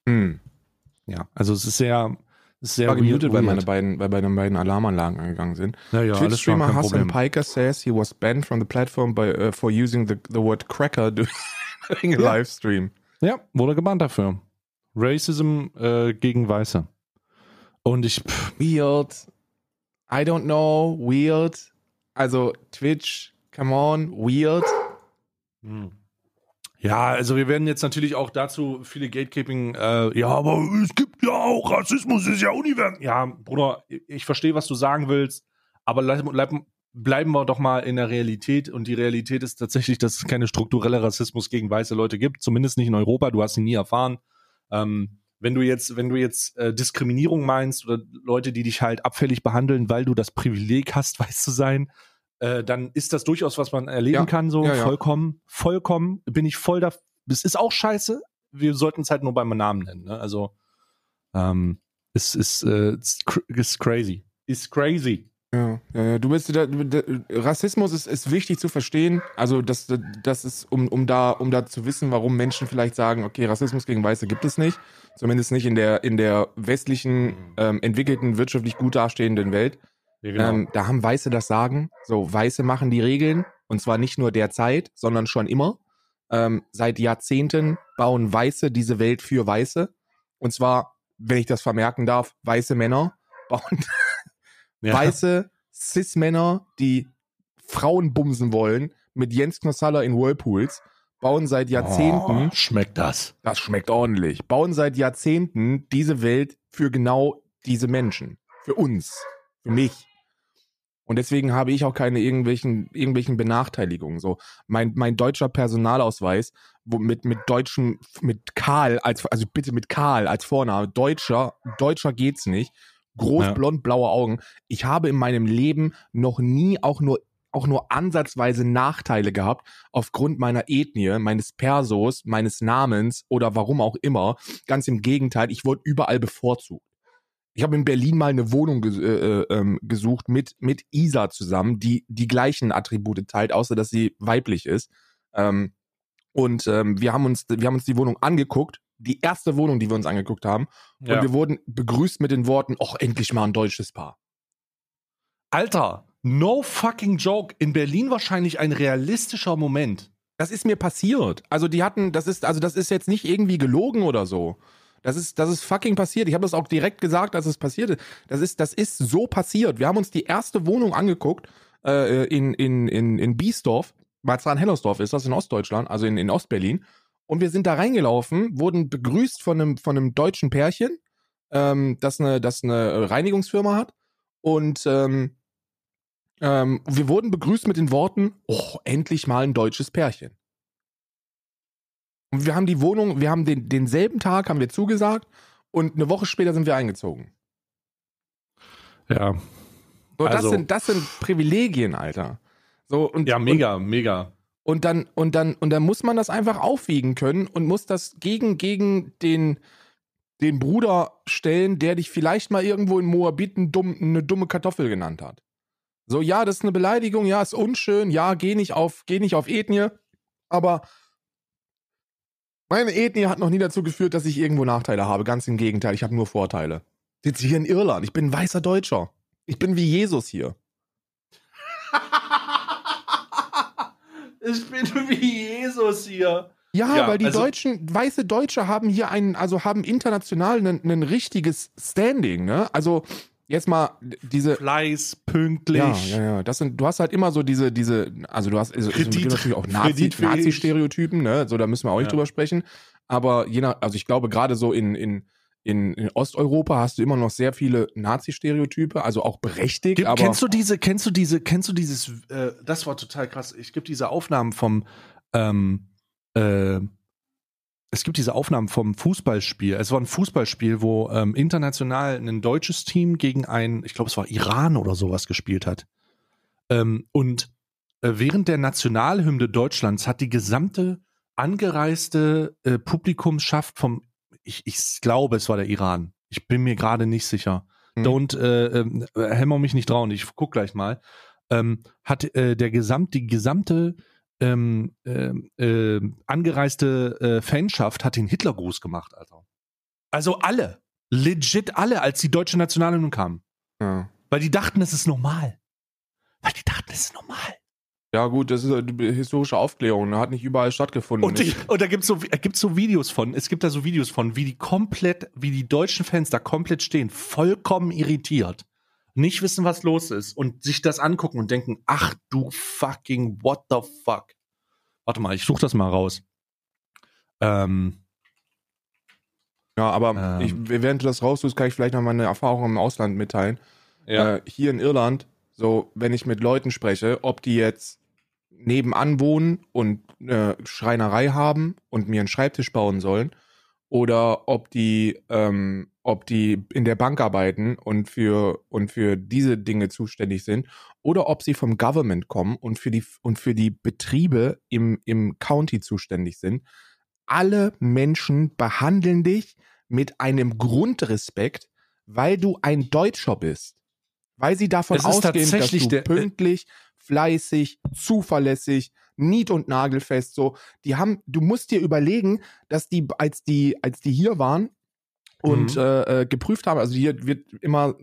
hm. ja, also es ist sehr, sehr war gemutet, weil meine beiden, weil meine beiden Alarmanlagen angegangen sind. ja, ja, alles klar, Twitch-Streamer kein Hassan. Piker says he was banned from the platform by, uh, for using the, the word cracker during a Ja. livestream. Ja, wurde gebannt dafür. Racism äh, gegen Weiße. Und ich, pff, Weird. I don't know. Weird. Also Twitch, come on, weird. Hm. Ja, also wir werden jetzt natürlich auch dazu viele Gatekeeping, äh, ja, aber es gibt ja auch Rassismus, ist ja universell. Ja, Bruder, ich verstehe, was du sagen willst, aber bleib, bleiben wir doch mal in der Realität und die Realität ist tatsächlich, dass es keine strukturelle Rassismus gegen weiße Leute gibt, zumindest nicht in Europa, du hast ihn nie erfahren. Ähm, wenn du jetzt, wenn du jetzt äh, Diskriminierung meinst oder Leute, die dich halt abfällig behandeln, weil du das Privileg hast, weiß zu sein, äh, dann ist das durchaus, was man erleben Ja, kann, so ja, ja. vollkommen, vollkommen, bin ich voll da. Es ist auch scheiße. Wir sollten es halt nur beim Namen nennen. Ne? Also ähm, es ist, äh, ist crazy. Ist crazy. Ja, ja, du bist da, da, Rassismus ist, ist wichtig zu verstehen. Also das, das ist, um, um da, um da zu wissen, warum Menschen vielleicht sagen, okay, Rassismus gegen Weiße gibt es nicht. Zumindest nicht in der, in der westlichen, ähm, entwickelten, wirtschaftlich gut dastehenden Welt. Ja, genau. Ähm, da haben Weiße das Sagen. So, Weiße machen die Regeln. Und zwar nicht nur derzeit, sondern schon immer. Ähm, seit Jahrzehnten bauen Weiße diese Welt für Weiße. Und zwar, wenn ich das vermerken darf, weiße Männer bauen ja. weiße Cis-Männer, die Frauen bumsen wollen, mit Jens Knossalla in Whirlpools, bauen seit Jahrzehnten, Oh, schmeckt das. das schmeckt ordentlich, bauen seit Jahrzehnten diese Welt für genau diese Menschen. Für uns. Für mich. Und deswegen habe ich auch keine irgendwelchen, irgendwelchen Benachteiligungen. So, mein, mein deutscher Personalausweis, wo mit, mit deutschen, mit Karl als, also bitte mit Karl als Vorname, Deutscher, Deutscher geht's nicht. Groß, Ja. blond, blaue Augen. Ich habe in meinem Leben noch nie auch nur, auch nur ansatzweise Nachteile gehabt aufgrund meiner Ethnie, meines Persos, meines Namens oder warum auch immer. Ganz im Gegenteil, ich wurde überall bevorzugt. Ich habe in Berlin mal eine Wohnung ges äh, äh, ähm, gesucht mit, mit Isa zusammen, die die gleichen Attribute teilt, außer dass sie weiblich ist. Ähm, und ähm, wir, haben uns, wir haben uns die Wohnung angeguckt, die erste Wohnung, die wir uns angeguckt haben. Ja. Und wir wurden begrüßt mit den Worten, ach, endlich mal ein deutsches Paar. Alter, no fucking joke. In Berlin wahrscheinlich ein realistischer Moment. Das ist mir passiert. Also die hatten, das ist, also das ist jetzt nicht irgendwie gelogen oder so. Das ist, das ist fucking passiert. Ich habe das auch direkt gesagt, als es passiert ist. Das ist, das ist so passiert. Wir haben uns die erste Wohnung angeguckt äh, in, in, in, in Biesdorf. Marzahn-Hellersdorf ist das in Ostdeutschland, also in, in Ostberlin. Und wir sind da reingelaufen, wurden begrüßt von einem, von einem deutschen Pärchen, ähm, das, eine, das eine Reinigungsfirma hat. Und ähm, ähm, wir wurden begrüßt mit den Worten, oh, endlich mal ein deutsches Pärchen. Und wir haben die Wohnung, wir haben den, denselben Tag haben wir zugesagt und eine Woche später sind wir eingezogen. Ja. So, das, Also- sind, das sind Privilegien, Alter. So, und, Ja, mega, mega. Und, und dann, und dann, und dann muss man das einfach aufwiegen können und muss das gegen, gegen den, den Bruder stellen, der dich vielleicht mal irgendwo in Moabit eine dumme Kartoffel genannt hat. So, ja, das ist eine Beleidigung, ja, ist unschön, ja, geh nicht auf, geh nicht auf Ethnie, aber meine Ethnie hat noch nie dazu geführt, dass ich irgendwo Nachteile habe. Ganz im Gegenteil, ich habe nur Vorteile. Ich sitze hier in Irland, ich bin ein weißer Deutscher. Ich bin wie Jesus hier. Ich bin wie Jesus hier. Ja, Ja, weil die also- Deutschen, weiße Deutsche haben hier ein, also haben international ein, ein richtiges Standing, ne? Also jetzt mal diese. Fleiß, pünktlich. Ja, ja, ja. Das sind, du hast halt immer so diese, diese, also du hast also, Kredit- natürlich auch Nazi. Nazi-Stereotypen, ne? So, da müssen wir auch nicht Ja. drüber sprechen. Aber je nach, also ich glaube, gerade so in, in, in, in Osteuropa hast du immer noch sehr viele Nazi-Stereotype, also auch berechtigt, Gibt, aber. kennst du diese, kennst du diese, kennst du dieses, äh, das war total krass. Ich gibt diese Aufnahmen vom, ähm, äh, es gibt diese Aufnahmen vom Fußballspiel. Es war ein Fußballspiel, wo ähm, international ein deutsches Team gegen ein, ich glaube, es war Iran oder sowas gespielt hat. Ähm, und äh, während der Nationalhymne Deutschlands hat die gesamte angereiste äh, Publikumsschaft vom, ich, ich glaube, es war der Iran. Ich bin mir gerade nicht sicher. Hm. Don't äh, äh, hämmer mich nicht trauen. Ich guck gleich mal. Ähm, hat äh, der gesamt, die gesamte ähm, äh, angereiste äh, Fanschaft hat den Hitlergruß gemacht, Alter. Also alle, legit alle, als die deutsche Nationalhymne kam, ja. weil die dachten, es ist normal. Weil die dachten, es ist normal. ja, gut, das ist äh, historische Aufklärung, hat nicht überall stattgefunden. Und, die, und da gibt's so, äh, gibt's so Videos von, es gibt da so Videos von, wie die komplett, wie die deutschen Fans da komplett stehen, vollkommen irritiert, nicht wissen, was los ist und sich das angucken und denken, ach du fucking what the fuck. Warte mal, ich suche das mal raus. Ähm, ja, aber Ähm. ich, während du das raustust, kann ich vielleicht noch meine Erfahrung im Ausland mitteilen. Äh, hier in Irland, so wenn ich mit Leuten spreche, ob die jetzt nebenan wohnen und äh, Schreinerei haben und mir einen Schreibtisch bauen sollen, oder ob die, ähm, ob die in der Bank arbeiten und für und für diese Dinge zuständig sind, oder ob sie vom Government kommen und für die und für die Betriebe im im County zuständig sind. Alle Menschen behandeln dich mit einem Grundrespekt, weil du ein Deutscher bist. Weil sie davon ausgehen, dass du der- äh, pünktlich, fleißig, zuverlässig, nied- und nagelfest so. Die haben, du musst dir überlegen, dass die, als die, als die hier waren und Mhm. äh, äh, geprüft haben, also hier wird immer,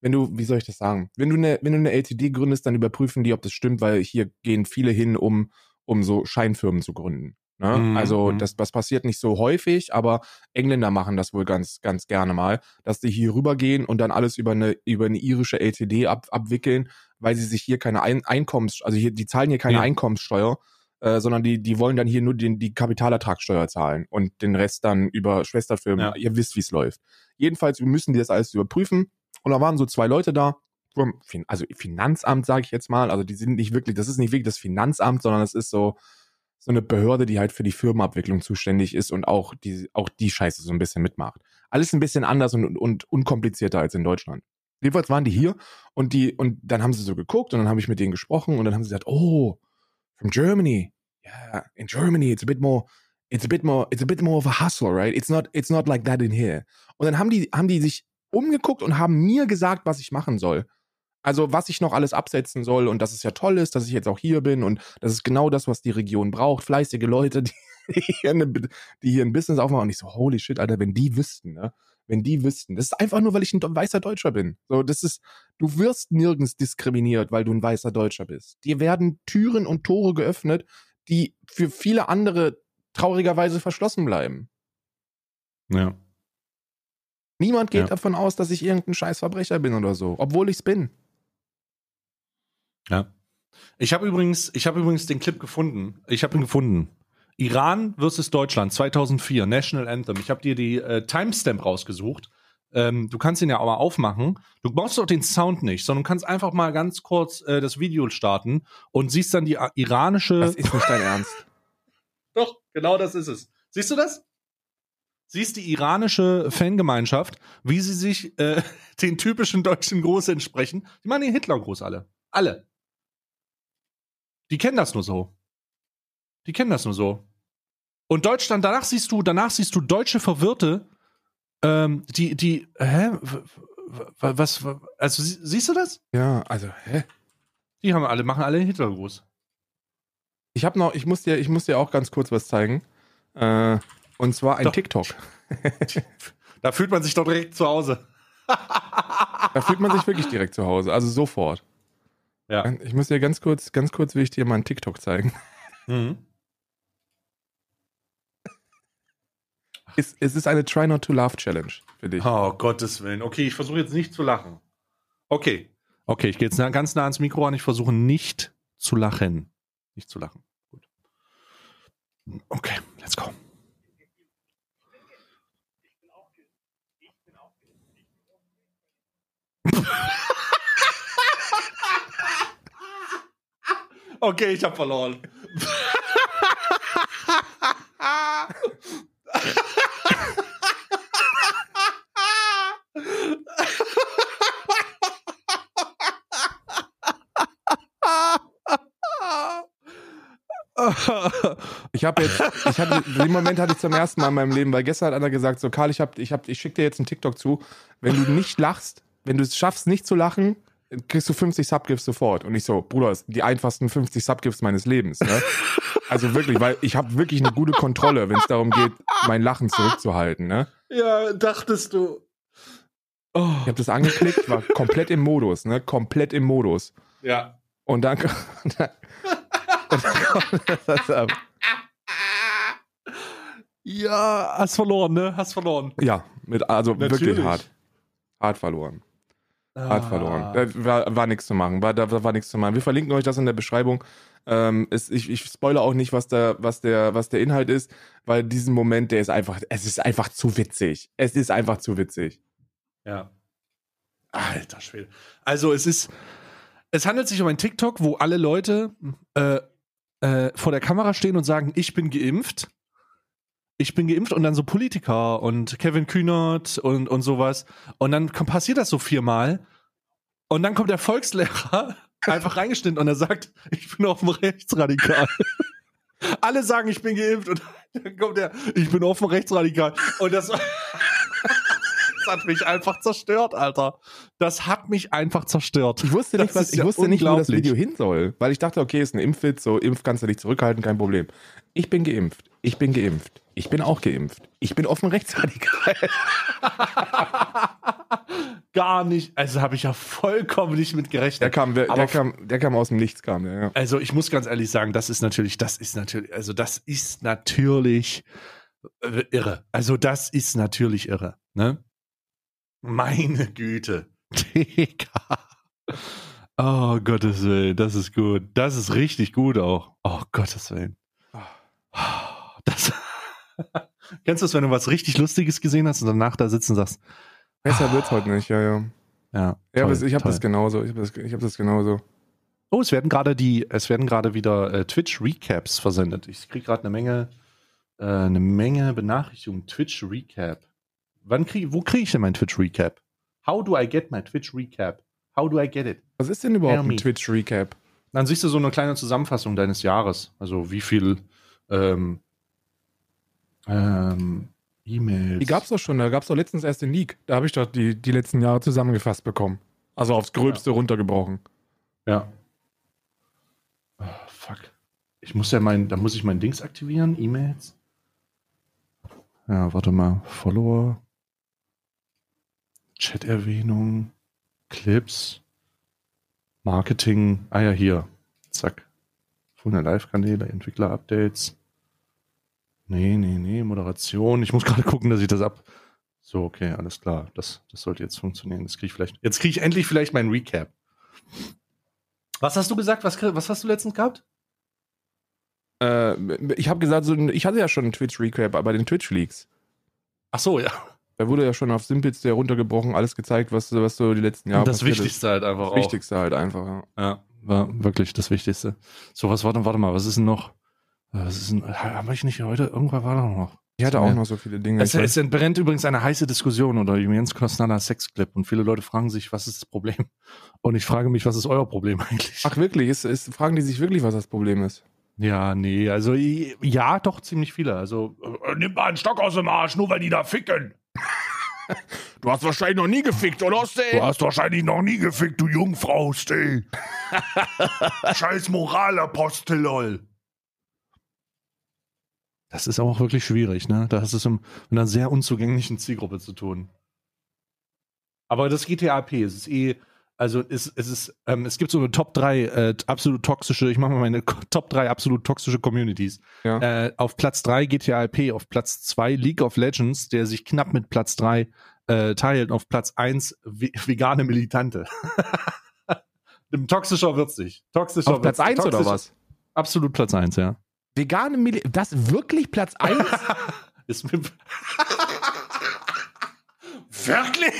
wenn du, wie soll ich das sagen, wenn du eine, wenn du eine LTD gründest, dann überprüfen die, ob das stimmt, weil hier gehen viele hin, um, um so Scheinfirmen zu gründen. Ne? Mhm, Also mhm. das, das passiert nicht so häufig, aber Engländer machen das wohl ganz, ganz gerne mal, dass die hier rübergehen und dann alles über eine, über eine irische LTD ab, abwickeln, weil sie sich hier keine Ein Einkommens, also hier, die zahlen hier keine Ja. Einkommenssteuer, äh, sondern die, die wollen dann hier nur den, die Kapitalertragssteuer zahlen und den Rest dann über Schwesterfirmen. Ja. Ihr wisst, wie es läuft. Jedenfalls, wir müssen die das alles überprüfen. Und da waren so zwei Leute da, also Finanzamt, sage ich jetzt mal. Also die sind nicht wirklich, das ist nicht wirklich das Finanzamt, sondern es ist so, so eine Behörde, die halt für die Firmenabwicklung zuständig ist und auch die, auch die Scheiße so ein bisschen mitmacht. Alles ein bisschen anders und, und unkomplizierter als in Deutschland. Jedenfalls waren die hier und die, und dann haben sie so geguckt und dann habe ich mit denen gesprochen und dann haben sie gesagt, oh, from Germany. Yeah, in Germany it's a bit more, it's a bit more, it's a bit more of a hustle, right? It's not, it's not like that in here. Und dann haben die, haben die sich umgeguckt und haben mir gesagt, was ich machen soll. Also was ich noch alles absetzen soll und dass es ja toll ist, dass ich jetzt auch hier bin und das ist genau das, was die Region braucht. Fleißige Leute, die, hier, eine, die hier ein Business aufmachen. Und ich so, holy shit, Alter, wenn die wüssten, ne? Wenn die wüssten. Das ist einfach nur, weil ich ein weißer Deutscher bin. So, das ist, du wirst nirgends diskriminiert, weil du ein weißer Deutscher bist. Dir werden Türen und Tore geöffnet, die für viele andere traurigerweise verschlossen bleiben. ja. Niemand geht Ja. davon aus, dass ich irgendein scheiß Verbrecher bin oder so, obwohl ich's bin. Ja. Ich habe übrigens, ich habe übrigens den Clip gefunden. Ich habe ihn gefunden. Iran versus Deutschland 2004 National Anthem. Ich habe dir die äh, Timestamp rausgesucht. Ähm, du kannst ihn ja auch mal aufmachen. Du brauchst doch den Sound nicht, sondern kannst einfach mal ganz kurz äh, das Video starten und siehst dann die äh, iranische. Das ist nicht dein Ernst. Doch, genau das ist es. Siehst du das? Siehst die iranische Fangemeinschaft, wie sie sich äh, den typischen deutschen Gruß entsprechen. Die machen den Hitlergruß alle. Alle. Die kennen das nur so. Die kennen das nur so. Und Deutschland, danach siehst du, danach siehst du deutsche Verwirrte, ähm, die, die, hä? Was, was, also sie- siehst du das? Ja, also, hä? Die haben alle, machen alle Hitlergruß. Ich habe noch, ich muss dir, ich muss dir auch ganz kurz was zeigen. Äh, und zwar ein Doch. TikTok. Da fühlt man sich doch direkt zu Hause. Da fühlt man sich wirklich direkt zu Hause, also sofort. Ja. Ich muss dir ganz kurz, ganz kurz will ich dir mal einen TikTok zeigen. Mhm. Es, es ist eine Try Not to Laugh Challenge für dich. Oh, Gottes Willen. Okay, ich versuche jetzt nicht zu lachen. Okay. Okay, ich gehe jetzt ganz nah ans Mikro an. Ich versuche nicht zu lachen. Nicht zu lachen. Gut. Okay, let's go. Okay, ich habe verloren. Ich habe jetzt, ich hatte, den Moment hatte ich zum ersten Mal in meinem Leben, weil gestern hat einer gesagt, so Karl, ich hab, ich hab, ich schicke dir jetzt einen TikTok zu. Wenn du nicht lachst, wenn du es schaffst, nicht zu lachen, kriegst du 50 Subgifts sofort. Und ich so, Bruder, die einfachsten 50 Subgifts meines Lebens. Ne? Also wirklich, weil ich habe wirklich eine gute Kontrolle, wenn es darum geht, mein Lachen zurückzuhalten. Ne? Ja, dachtest du. Oh. Ich habe das angeklickt, war komplett im Modus, ne? Komplett im Modus. Ja. Und dann, und dann, und dann das ab. Ja, hast verloren, ne? Hast verloren. Ja, mit, also Natürlich. wirklich hart. Hart verloren. Ah. verloren. Da war, war nichts zu machen. War, da war nichts zu machen. Wir verlinken euch das in der Beschreibung. Ähm, es, ich, ich spoilere auch nicht, was der, was, der, was der Inhalt ist, weil diesen Moment, der ist einfach, es ist einfach zu witzig. Es ist einfach zu witzig. Ja. Alter Schwede. Also es ist, es handelt sich um ein TikTok, wo alle Leute äh, äh, vor der Kamera stehen und sagen, ich bin geimpft. Ich bin geimpft und dann so Politiker und Kevin Kühnert und, und sowas. Und dann passiert das so viermal. Und dann kommt der Volkslehrer einfach reingeschnitten und er sagt, ich bin offen rechtsradikal. Alle sagen, ich bin geimpft und dann kommt der, ich bin offen rechtsradikal. Und das hat mich einfach zerstört, Alter. Das hat mich einfach zerstört. Ich wusste nicht, Das was, ich ja wusste nicht, wo das. Video hin soll, weil ich dachte, okay, ist ein Impfwitz, so Impf kannst du dich zurückhalten, kein Problem. Ich bin geimpft. Ich bin geimpft. Ich bin auch geimpft. Ich bin offen rechtsradikal. Gar nicht. Also habe ich ja vollkommen nicht mit gerechnet. Der kam, der, Aber kam, der kam aus dem Nichts, kam der, ja. Also ich muss ganz ehrlich sagen, das ist natürlich, das ist natürlich, also das ist natürlich irre. Also das ist natürlich irre, ne? Meine Güte. Digga. Oh Gottes Willen, das ist gut. Das ist richtig gut auch. Oh Gottes Willen. Das Kennst du das, wenn du was richtig Lustiges gesehen hast und danach da sitzen und sagst, Besser wird's heute nicht, ja, ja. ja. Ja, toll, ich habe das genauso. Ich habe das, ich hab das genauso. Oh, es werden gerade die, es werden gerade wieder äh, Twitch Recaps versendet. Ich kriege gerade eine Menge, äh, eine Menge Benachrichtigungen. Twitch Recap. Wann krieg, wo kriege ich denn mein Twitch Recap? How do I get my Twitch Recap? How do I get it? Was ist denn überhaupt ein Twitch-Recap? Dann siehst du so eine kleine Zusammenfassung deines Jahres. Also wie viel ähm, ähm, E-Mails. Die gab's doch schon, da gab's doch letztens erst den Leak. Da habe ich doch die, die letzten Jahre zusammengefasst bekommen. Also aufs Gröbste runtergebrochen. Ja. Oh, fuck. Ich muss ja mein, da muss ich mein Dings aktivieren, E-Mails. Ja, warte mal. Follower. Chat-Erwähnung. Clips. Marketing. Ah ja, hier. Zack. Von Live-Kanäle, Entwickler-Updates. Nee, nee, nee, Moderation. Ich muss gerade gucken, dass ich das ab. So, okay, alles klar. Das, das sollte jetzt funktionieren. Das kriege ich vielleicht. Jetzt kriege ich endlich vielleicht mein Recap. Was hast du gesagt? Was, was hast du letztens gehabt? Äh, ich habe gesagt, so, ich hatte ja schon einen Twitch-Recap bei den Twitch-Leaks. Ach so, ja. Da wurde ja schon auf Simpelste heruntergebrochen, alles gezeigt, was, was so die letzten Jahre das passiert Wichtigste halt einfach ist. auch. Das Wichtigste halt einfach. Ja. Ja, war wirklich das Wichtigste. So, was war denn, warte mal, was ist denn noch? Äh, Was ist denn, habe ich nicht heute, irgendwann war da noch. Ich hatte Ja. auch noch so viele Dinge. Es, es entbrennt übrigens eine heiße Diskussion unter Jens Kostner Sexclip und viele Leute fragen sich, was ist das Problem? Und ich frage mich, was ist euer Problem eigentlich? Ach wirklich? Ist, ist, fragen die sich wirklich, was das Problem ist? Ja, nee, also ja, doch ziemlich viele. Also äh, nimm mal einen Stock aus dem Arsch, nur weil die da ficken. Du hast wahrscheinlich noch nie gefickt, oder? Du hast wahrscheinlich noch nie gefickt, du Jungfrau, steh. Scheiß Moralapostel, lol. Das ist aber auch wirklich schwierig, ne? Da hast du es mit einer sehr unzugänglichen Zielgruppe zu tun. Aber das GTA-P, es ist eh, also es, es ist, ähm, es gibt so eine Top 3 äh, absolut toxische, ich mache mal meine Top 3 absolut toxische Communities. Ja. Äh, auf Platz 3 GTA-P, auf Platz 2 League of Legends, der sich knapp mit Platz 3 äh, teilen auf Platz 1 vegane Militante. Toxischer wird's nicht. Toxischer auf Platz 1 oder was? Absolut Platz 1, ja. Vegane Militante. Das wirklich Platz 1? Ist mir Wirklich?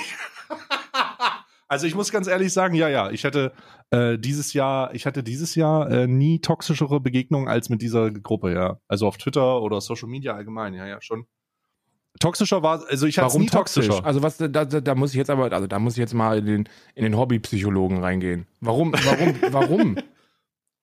Also ich muss ganz ehrlich sagen, ja, ja, ich hatte äh, dieses Jahr, ich hatte dieses Jahr äh, nie toxischere Begegnungen als mit dieser Gruppe, ja. Also auf Twitter oder Social Media allgemein, ja, ja, schon. Toxischer war, also ich hatte nie toxisch? toxischer. Also was, da, da, da, muss ich jetzt aber, also da muss ich jetzt mal in den, in den Hobbypsychologen reingehen. Warum, warum, warum?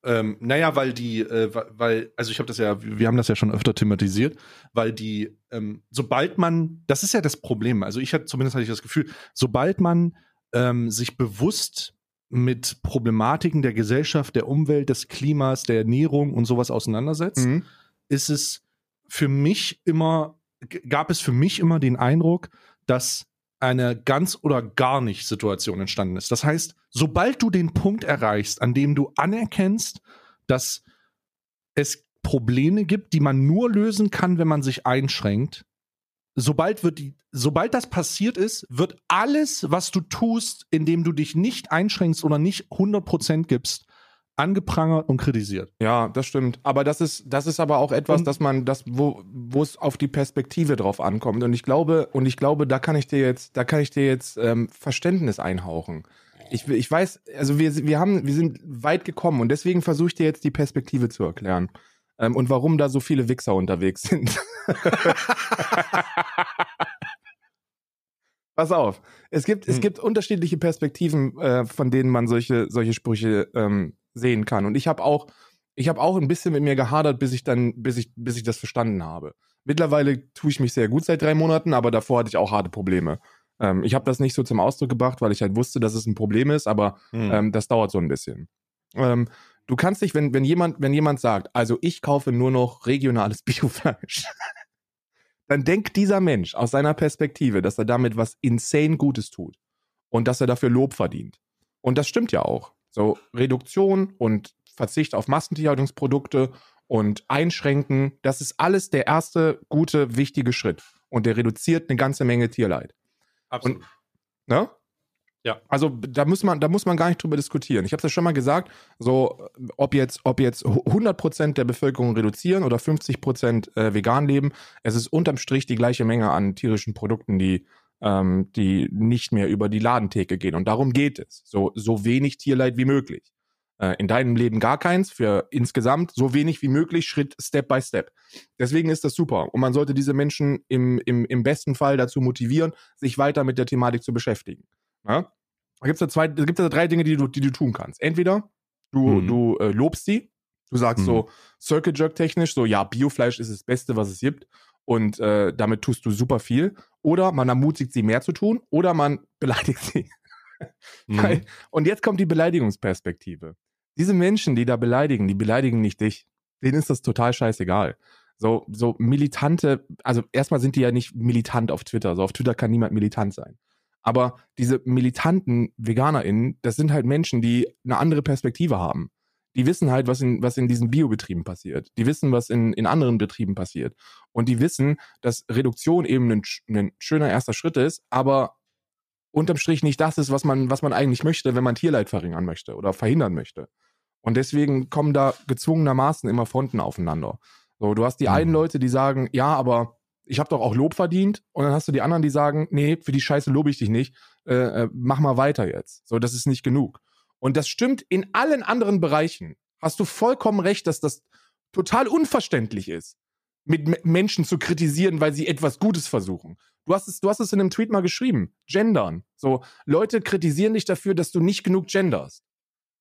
Ähm, naja, weil die, äh, weil, also ich habe das ja, wir haben das ja schon öfter thematisiert, weil die, ähm, sobald man, das ist ja das Problem, also ich hatte, zumindest hatte ich das Gefühl, sobald man ähm, sich bewusst mit Problematiken der Gesellschaft, der Umwelt, des Klimas, der Ernährung und sowas auseinandersetzt, mhm. ist es für mich immer, gab es für mich immer den Eindruck, dass eine ganz oder gar nicht Situation entstanden ist. Das heißt, sobald du den Punkt erreichst, an dem du anerkennst, dass es Probleme gibt, die man nur lösen kann, wenn man sich einschränkt, sobald wird die, sobald das passiert ist, wird alles, was du tust, indem du dich nicht einschränkst oder nicht 100% gibst, angeprangert und kritisiert. Ja, das stimmt. Aber das ist, das ist aber auch etwas, dass man, das, wo, wo es auf die Perspektive drauf ankommt. Und ich glaube, und ich glaube, da kann ich dir jetzt, da kann ich dir jetzt ähm, Verständnis einhauchen. Ich, ich weiß, also wir, wir haben, wir sind weit gekommen und deswegen versuche ich dir jetzt die Perspektive zu erklären. Ähm, und warum da so viele Wichser unterwegs sind. Pass auf, es gibt, hm. es gibt unterschiedliche Perspektiven, äh, von denen man solche, solche Sprüche ähm, sehen kann. Und ich habe auch, ich habe auch ein bisschen mit mir gehadert, bis ich dann, bis ich, bis ich das verstanden habe. Mittlerweile tue ich mich sehr gut seit drei Monaten, aber davor hatte ich auch harte Probleme. Ähm, ich habe das nicht so zum Ausdruck gebracht, weil ich halt wusste, dass es ein Problem ist, aber hm. ähm, das dauert so ein bisschen. Ähm, du kannst dich, wenn, wenn jemand, wenn jemand sagt, also ich kaufe nur noch regionales Biofleisch, dann denkt dieser Mensch aus seiner Perspektive, dass er damit was insane Gutes tut und dass er dafür Lob verdient. Und das stimmt ja auch. So Reduktion und Verzicht auf Massentierhaltungsprodukte und Einschränken, das ist alles der erste gute, wichtige Schritt. Und der reduziert eine ganze Menge Tierleid. Absolut. Und, ne? Ja. Also da muss man, da muss man gar nicht drüber diskutieren. Ich habe es ja schon mal gesagt, so ob jetzt, ob jetzt 100% der Bevölkerung reduzieren oder 50% äh, vegan leben, es ist unterm Strich die gleiche Menge an tierischen Produkten, die ähm, die nicht mehr über die Ladentheke gehen. Und darum geht es. So, so wenig Tierleid wie möglich. Äh, in deinem Leben gar keins, für insgesamt so wenig wie möglich, Schritt Step by Step. Deswegen ist das super. Und man sollte diese Menschen im, im, im besten Fall dazu motivieren, sich weiter mit der Thematik zu beschäftigen. Ja? Da gibt es ja, da gibt's ja drei Dinge, die du, die du tun kannst. Entweder du, mhm. du äh, lobst sie, du sagst mhm. so Circle Jerk technisch, so ja, Biofleisch ist das Beste, was es gibt und äh, damit tust du super viel. Oder man ermutigt sie mehr zu tun oder man beleidigt sie. mhm. Und jetzt kommt die Beleidigungsperspektive. Diese Menschen, die da beleidigen, die beleidigen nicht dich. Denen ist das total scheißegal. So, so militante, also erstmal sind die ja nicht militant auf Twitter. So auf Twitter kann niemand militant sein. Aber diese militanten VeganerInnen, das sind halt Menschen, die eine andere Perspektive haben die wissen halt, was in, was in diesen Biobetrieben passiert. Die wissen, was in, in anderen Betrieben passiert. Und die wissen, dass Reduktion eben ein, ein schöner erster Schritt ist, aber unterm Strich nicht das ist, was man, was man eigentlich möchte, wenn man Tierleid verringern möchte oder verhindern möchte. Und deswegen kommen da gezwungenermaßen immer Fronten aufeinander. So, du hast die mhm. einen Leute, die sagen, ja, aber ich habe doch auch Lob verdient. Und dann hast du die anderen, die sagen, nee, für die Scheiße lobe ich dich nicht. Äh, äh, mach mal weiter jetzt. So, das ist nicht genug. Und das stimmt in allen anderen Bereichen. Hast du vollkommen recht, dass das total unverständlich ist, mit Menschen zu kritisieren, weil sie etwas Gutes versuchen. Du hast es, du hast es in einem Tweet mal geschrieben. Gendern. So, Leute kritisieren dich dafür, dass du nicht genug genderst.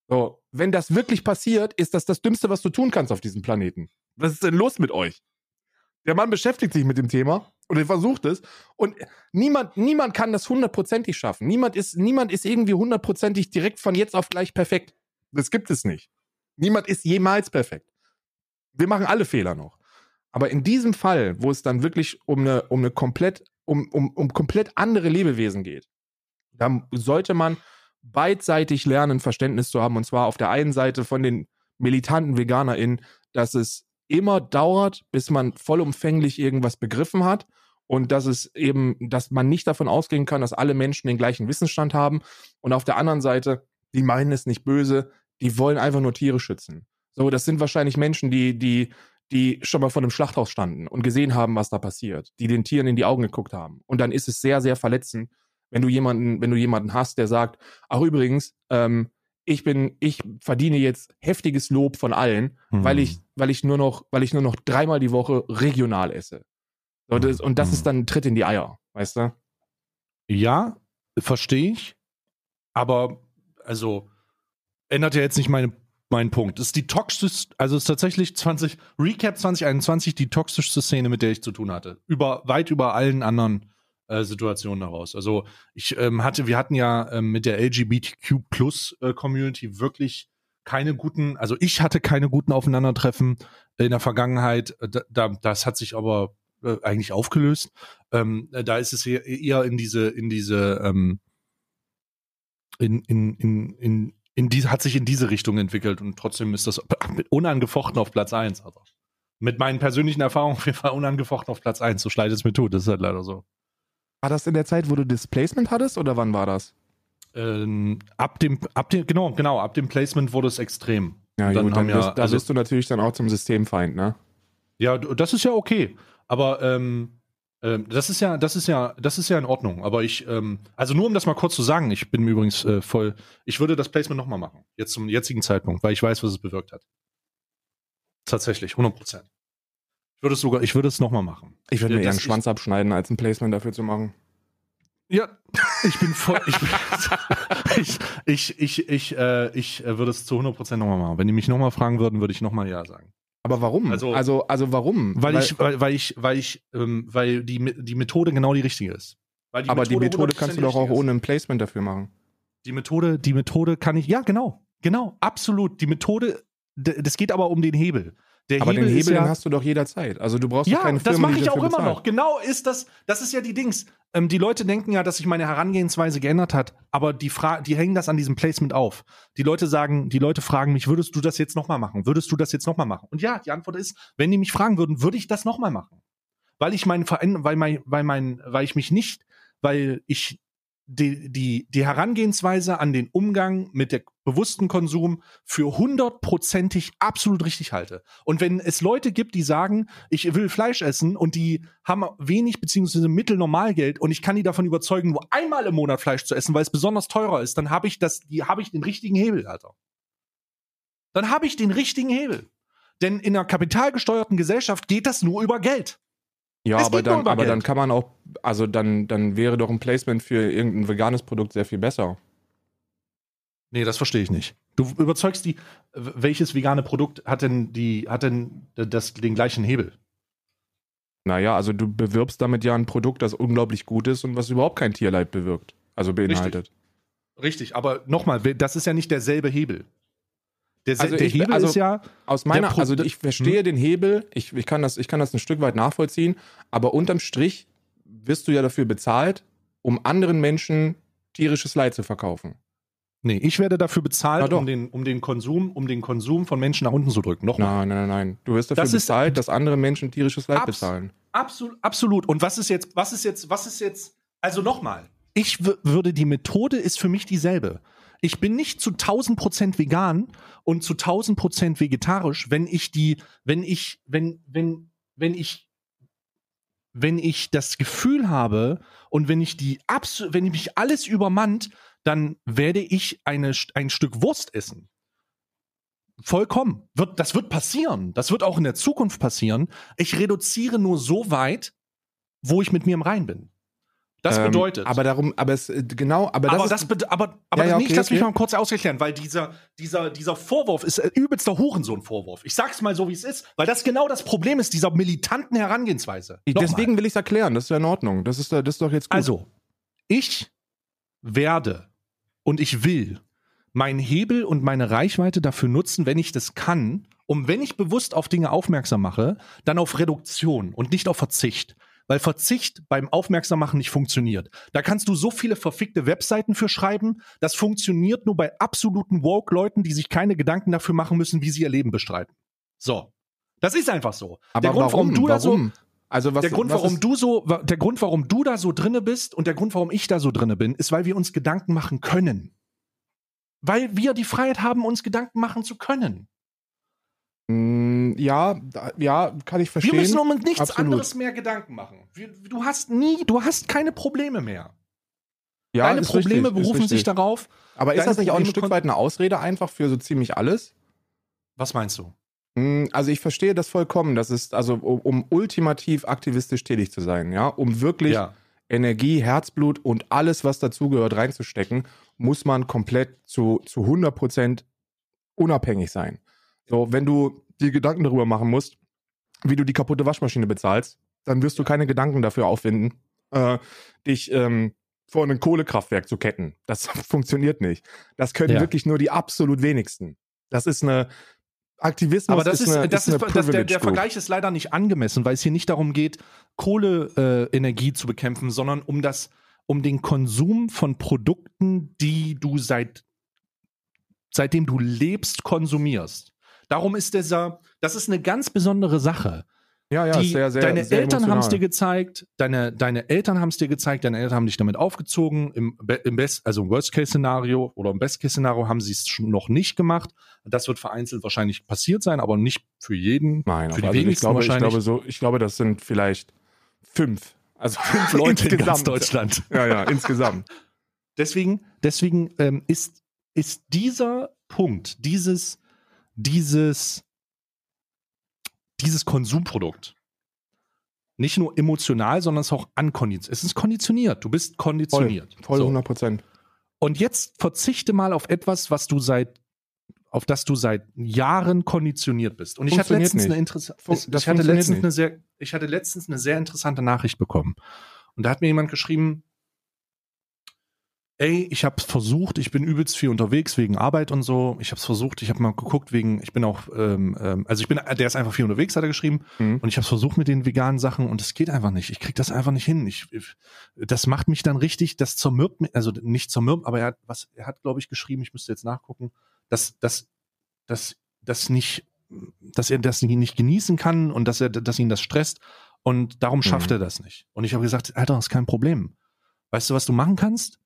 So, wenn das wirklich passiert, ist das das Dümmste, was du tun kannst auf diesem Planeten. Was ist denn los mit euch? Der Mann beschäftigt sich mit dem Thema und er versucht es. Und niemand, niemand kann das hundertprozentig schaffen. Niemand ist, niemand ist irgendwie hundertprozentig direkt von jetzt auf gleich perfekt. Das gibt es nicht. Niemand ist jemals perfekt. Wir machen alle Fehler noch. Aber in diesem Fall, wo es dann wirklich um eine, um eine komplett, um, um, um komplett andere Lebewesen geht, da sollte man beidseitig lernen, Verständnis zu haben. Und zwar auf der einen Seite von den militanten VeganerInnen, dass es immer dauert, bis man vollumfänglich irgendwas begriffen hat und dass es eben, dass man nicht davon ausgehen kann, dass alle Menschen den gleichen Wissensstand haben. Und auf der anderen Seite, die meinen es nicht böse, die wollen einfach nur Tiere schützen. So, das sind wahrscheinlich Menschen, die, die, die schon mal vor einem Schlachthaus standen und gesehen haben, was da passiert, die den Tieren in die Augen geguckt haben. Und dann ist es sehr, sehr verletzend, wenn du jemanden, wenn du jemanden hast, der sagt, ach übrigens, ähm, ich bin, ich verdiene jetzt heftiges Lob von allen, mhm. weil ich, weil ich nur noch, weil ich nur noch dreimal die Woche regional esse. So, das, und das mhm. ist dann ein Tritt in die Eier, weißt du? Ja, verstehe ich. Aber, also, ändert ja jetzt nicht meine, meinen Punkt. Das ist die toxischste, also ist tatsächlich 20, Recap 2021 die toxischste Szene, mit der ich zu tun hatte. Über, weit über allen anderen äh, Situationen heraus. Also ich ähm, hatte, wir hatten ja ähm, mit der LGBTQ Plus äh, Community wirklich keine guten, also ich hatte keine guten Aufeinandertreffen in der Vergangenheit. Äh, da, das hat sich aber äh, eigentlich aufgelöst. Ähm, äh, da ist es eher, eher in diese, in diese, ähm, in, in, in, in, in diese, hat sich in diese Richtung entwickelt und trotzdem ist das unangefochten auf Platz 1. Also mit meinen persönlichen Erfahrungen auf jeden Fall unangefochten auf Platz 1. So schlecht es mir tut, das ist halt leider so. War das in der Zeit, wo du Displacement hattest oder wann war das? Ähm, ab dem, ab dem, genau, genau, ab dem Placement wurde es extrem. Ja, dann gut, dann ja, bist, da also, bist du natürlich dann auch zum Systemfeind, ne? Ja, das ist ja okay. Aber ähm, ähm, das ist ja, das ist ja, das ist ja in Ordnung. Aber ich, ähm, also nur um das mal kurz zu sagen, ich bin übrigens äh, voll, ich würde das Placement nochmal machen, jetzt zum jetzigen Zeitpunkt, weil ich weiß, was es bewirkt hat. Tatsächlich, 100 Prozent. Ich würde es sogar, ich würde es nochmal machen. Ich würde mir eher einen Schwanz abschneiden, als ein Placement dafür zu machen. Ja, ich bin voll. Ich, ich, ich, ich, ich, äh, ich äh, würde es zu 100% nochmal machen. Wenn die mich nochmal fragen würden, würde ich nochmal Ja sagen. Aber warum? Also, also, also warum? Weil, weil ich, weil, weil ich, weil ich, ähm, weil die, die Methode genau die richtige ist. Die aber Methode die Methode kannst du doch auch ohne ein Placement dafür machen. Die Methode, die Methode kann ich, ja, genau, genau, absolut. Die Methode, das geht aber um den Hebel. Der aber Hebel den Hebel ja, hast du doch jederzeit. Also du brauchst ja, keine Firma, das mache ich auch immer noch. Genau ist das. Das ist ja die Dings. Ähm, die Leute denken ja, dass sich meine Herangehensweise geändert hat, aber die, Fra die hängen das an diesem Placement auf. Die Leute sagen, die Leute fragen mich, würdest du das jetzt nochmal machen? Würdest du das jetzt nochmal machen? Und ja, die Antwort ist, wenn die mich fragen würden, würde ich das nochmal machen. Weil ich meine weil mein, weil mein, weil ich mich nicht, weil ich die, die, die Herangehensweise an den Umgang mit der bewussten Konsum für hundertprozentig absolut richtig halte. Und wenn es Leute gibt, die sagen, ich will Fleisch essen und die haben wenig beziehungsweise Mittelnormalgeld und ich kann die davon überzeugen, nur einmal im Monat Fleisch zu essen, weil es besonders teurer ist, dann habe ich das, die habe ich den richtigen Hebel, Alter. Dann habe ich den richtigen Hebel. Denn in einer kapitalgesteuerten Gesellschaft geht das nur über Geld. Ja, es aber dann, aber dann kann man auch, also dann, dann wäre doch ein Placement für irgendein veganes Produkt sehr viel besser. Nee, das verstehe ich nicht. Du überzeugst die, welches vegane Produkt hat denn die, hat denn das, den gleichen Hebel? Naja, also du bewirbst damit ja ein Produkt, das unglaublich gut ist und was überhaupt kein Tierleid bewirkt, also beinhaltet. Richtig, Richtig aber nochmal, das ist ja nicht derselbe Hebel. Der, also der ich, Hebel also ist ja. Aus meiner, Pro also ich verstehe hm? den Hebel, ich, ich, kann das, ich kann das ein Stück weit nachvollziehen, aber unterm Strich wirst du ja dafür bezahlt, um anderen Menschen tierisches Leid zu verkaufen. Nee, ich werde dafür bezahlt, um den, um den Konsum, um den Konsum von Menschen nach unten zu drücken. Noch nein, nein, nein, nein. Du wirst dafür das bezahlt, ist, dass andere Menschen tierisches Leid abs bezahlen. Absolut, absolut. Und was ist jetzt, was ist jetzt, was ist jetzt, also nochmal, ich würde, die Methode ist für mich dieselbe ich bin nicht zu 1000 Prozent vegan und zu 1000 Prozent vegetarisch, wenn ich die, wenn ich, wenn, wenn, wenn ich, wenn ich das Gefühl habe und wenn ich die wenn ich mich alles übermannt, dann werde ich eine, ein Stück Wurst essen. Vollkommen. Wird, das wird passieren. Das wird auch in der Zukunft passieren. Ich reduziere nur so weit, wo ich mit mir im Rein bin. Das ähm, bedeutet. aber darum, aber es, äh, genau, aber das. Aber, das, ist, aber, aber ja, ja, okay, nicht, lass mich mal kurz auserklären, weil dieser, dieser, dieser Vorwurf ist äh, übelster Hurensohn-Vorwurf. Ich sag's mal so, wie es ist, weil das genau das Problem ist, dieser militanten Herangehensweise. Deswegen Nochmal. will ich's erklären, das ist ja in Ordnung. Das ist, das ist doch jetzt gut. Also, ich werde und ich will meinen Hebel und meine Reichweite dafür nutzen, wenn ich das kann, um, wenn ich bewusst auf Dinge aufmerksam mache, dann auf Reduktion und nicht auf Verzicht weil Verzicht beim Aufmerksammachen nicht funktioniert. Da kannst du so viele verfickte Webseiten für schreiben. Das funktioniert nur bei absoluten Woke-Leuten, die sich keine Gedanken dafür machen müssen, wie sie ihr Leben bestreiten. So. Das ist einfach so. Aber Grund, warum? warum, du warum? So, Also was, der Grund, was warum du so, der Grund, warum du da so drinne bist und der Grund, warum ich da so drinne bin, ist, weil wir uns Gedanken machen können. Weil wir die Freiheit haben, uns Gedanken machen zu können. Ja, ja, kann ich verstehen. Wir müssen um nichts Absolut. anderes mehr Gedanken machen. Du hast nie, du hast keine Probleme mehr. ja, Deine Probleme richtig, berufen sich darauf. Aber ist das nicht auch ein Stück weit eine Ausrede einfach für so ziemlich alles? Was meinst du? Mm, Also ich verstehe das vollkommen. Das ist also um, um ultimativ aktivistisch tätig zu sein, ja, um wirklich Energie, Herzblut und alles, was dazugehört, reinzustecken, muss man komplett zu, zu 100% unabhängig sein. So, wenn du dir Gedanken darüber machen musst, wie du die kaputte Waschmaschine bezahlst, dann wirst du keine Gedanken dafür auffinden, äh, dich ähm, vor ein Kohlekraftwerk zu ketten. Das funktioniert nicht. Das können Ja. wirklich nur die absolut wenigsten. Das ist eine Aktivismus Aber das ist, eine, das ist ist, das, der, der. Vergleich ist leider nicht angemessen, weil es hier nicht darum geht, Kohleenergie äh, zu bekämpfen, sondern um das, um den Konsum von Produkten, die du seit seitdem du lebst, konsumierst. Darum ist dieser, das ist eine ganz besondere Sache. Ja, ja, die, sehr, sehr, deine sehr Eltern haben es dir gezeigt, deine, deine Eltern haben es dir gezeigt, deine Eltern haben dich damit aufgezogen. Im, im Best, also im Worst-Case-Szenario oder im Best-Case-Szenario haben sie es schon noch nicht gemacht. Das wird vereinzelt wahrscheinlich passiert sein, aber nicht für jeden. Nein, für die also ich wenigsten glaube, ich wahrscheinlich. glaube so, ich glaube, das sind vielleicht fünf. Also fünf Leute in ganz Deutschland. Ja, ja, insgesamt. Deswegen, deswegen ähm, ist, ist dieser Punkt, dieses, dieses, dieses Konsumprodukt nicht nur emotional, sondern es ist auch ankonditioniert. Es ist konditioniert. Du bist konditioniert. Voll So. 100 Prozent. Und jetzt verzichte mal auf etwas, was du seit, auf das du seit Jahren konditioniert bist. Und ich hatte letztens eine interessante, Fun- ich hatte letztens eine sehr, ich hatte letztens eine sehr interessante Nachricht bekommen. Und da hat mir jemand geschrieben, ey, ich habe versucht, ich bin übelst viel unterwegs wegen Arbeit und so. Ich habe es versucht, ich habe mal geguckt wegen, ich bin auch, ähm, ähm, also ich bin, der ist einfach viel unterwegs, hat er geschrieben. Mhm. Und ich habe es versucht mit den veganen Sachen und es geht einfach nicht. Ich krieg das einfach nicht hin. Ich, ich, das macht mich dann richtig, das zermürbt mich, also nicht zermürbt, aber er hat, was, er hat, glaube ich, geschrieben, ich müsste jetzt nachgucken, dass, dass, dass, dass nicht, dass er das nicht genießen kann und dass er, dass ihn das stresst und darum schafft Mhm. er das nicht. Und ich habe gesagt, Alter, das ist kein Problem. Weißt du, was du machen kannst?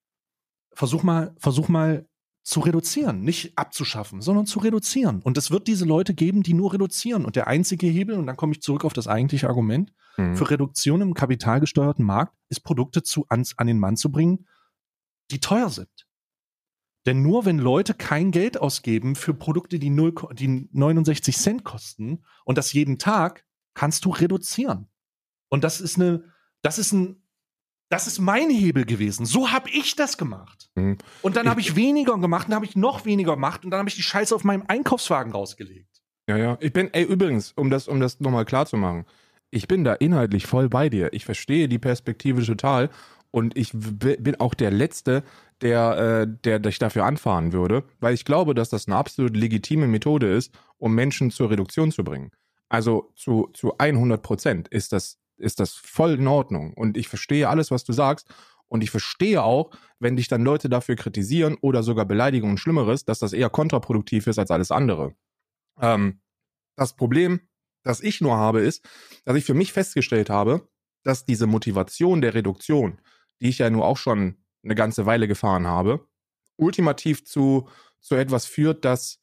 Versuch mal, versuch mal zu reduzieren, nicht abzuschaffen, sondern zu reduzieren. Und es wird diese Leute geben, die nur reduzieren. Und der einzige Hebel, und dann komme ich zurück auf das eigentliche Argument, Mhm. für Reduktion im kapitalgesteuerten Markt ist Produkte zu, ans, an den Mann zu bringen, die teuer sind. Denn nur wenn Leute kein Geld ausgeben für Produkte, die, 0, ko- die 69 Cent kosten und das jeden Tag, kannst du reduzieren. Und das ist eine, das ist ein, das ist mein Hebel gewesen. So habe ich das gemacht. Mhm. Und dann habe ich weniger gemacht, dann habe ich noch weniger gemacht und dann habe ich die Scheiße auf meinem Einkaufswagen rausgelegt. Ja, ja. Ich bin, ey, übrigens, um das, um das nochmal klar zu machen, ich bin da inhaltlich voll bei dir. Ich verstehe die Perspektive total und ich bin auch der Letzte, der, äh, der dich dafür anfahren würde, weil ich glaube, dass das eine absolut legitime Methode ist, um Menschen zur Reduktion zu bringen. Also zu, zu 100 Prozent ist das, ist das voll in Ordnung und ich verstehe alles, was du sagst und ich verstehe auch, wenn dich dann Leute dafür kritisieren oder sogar beleidigen und Schlimmeres, dass das eher kontraproduktiv ist als alles andere. Ähm, das Problem, das ich nur habe, ist, dass ich für mich festgestellt habe, dass diese Motivation der Reduktion, die ich ja nur auch schon eine ganze Weile gefahren habe, ultimativ zu, zu etwas führt, das,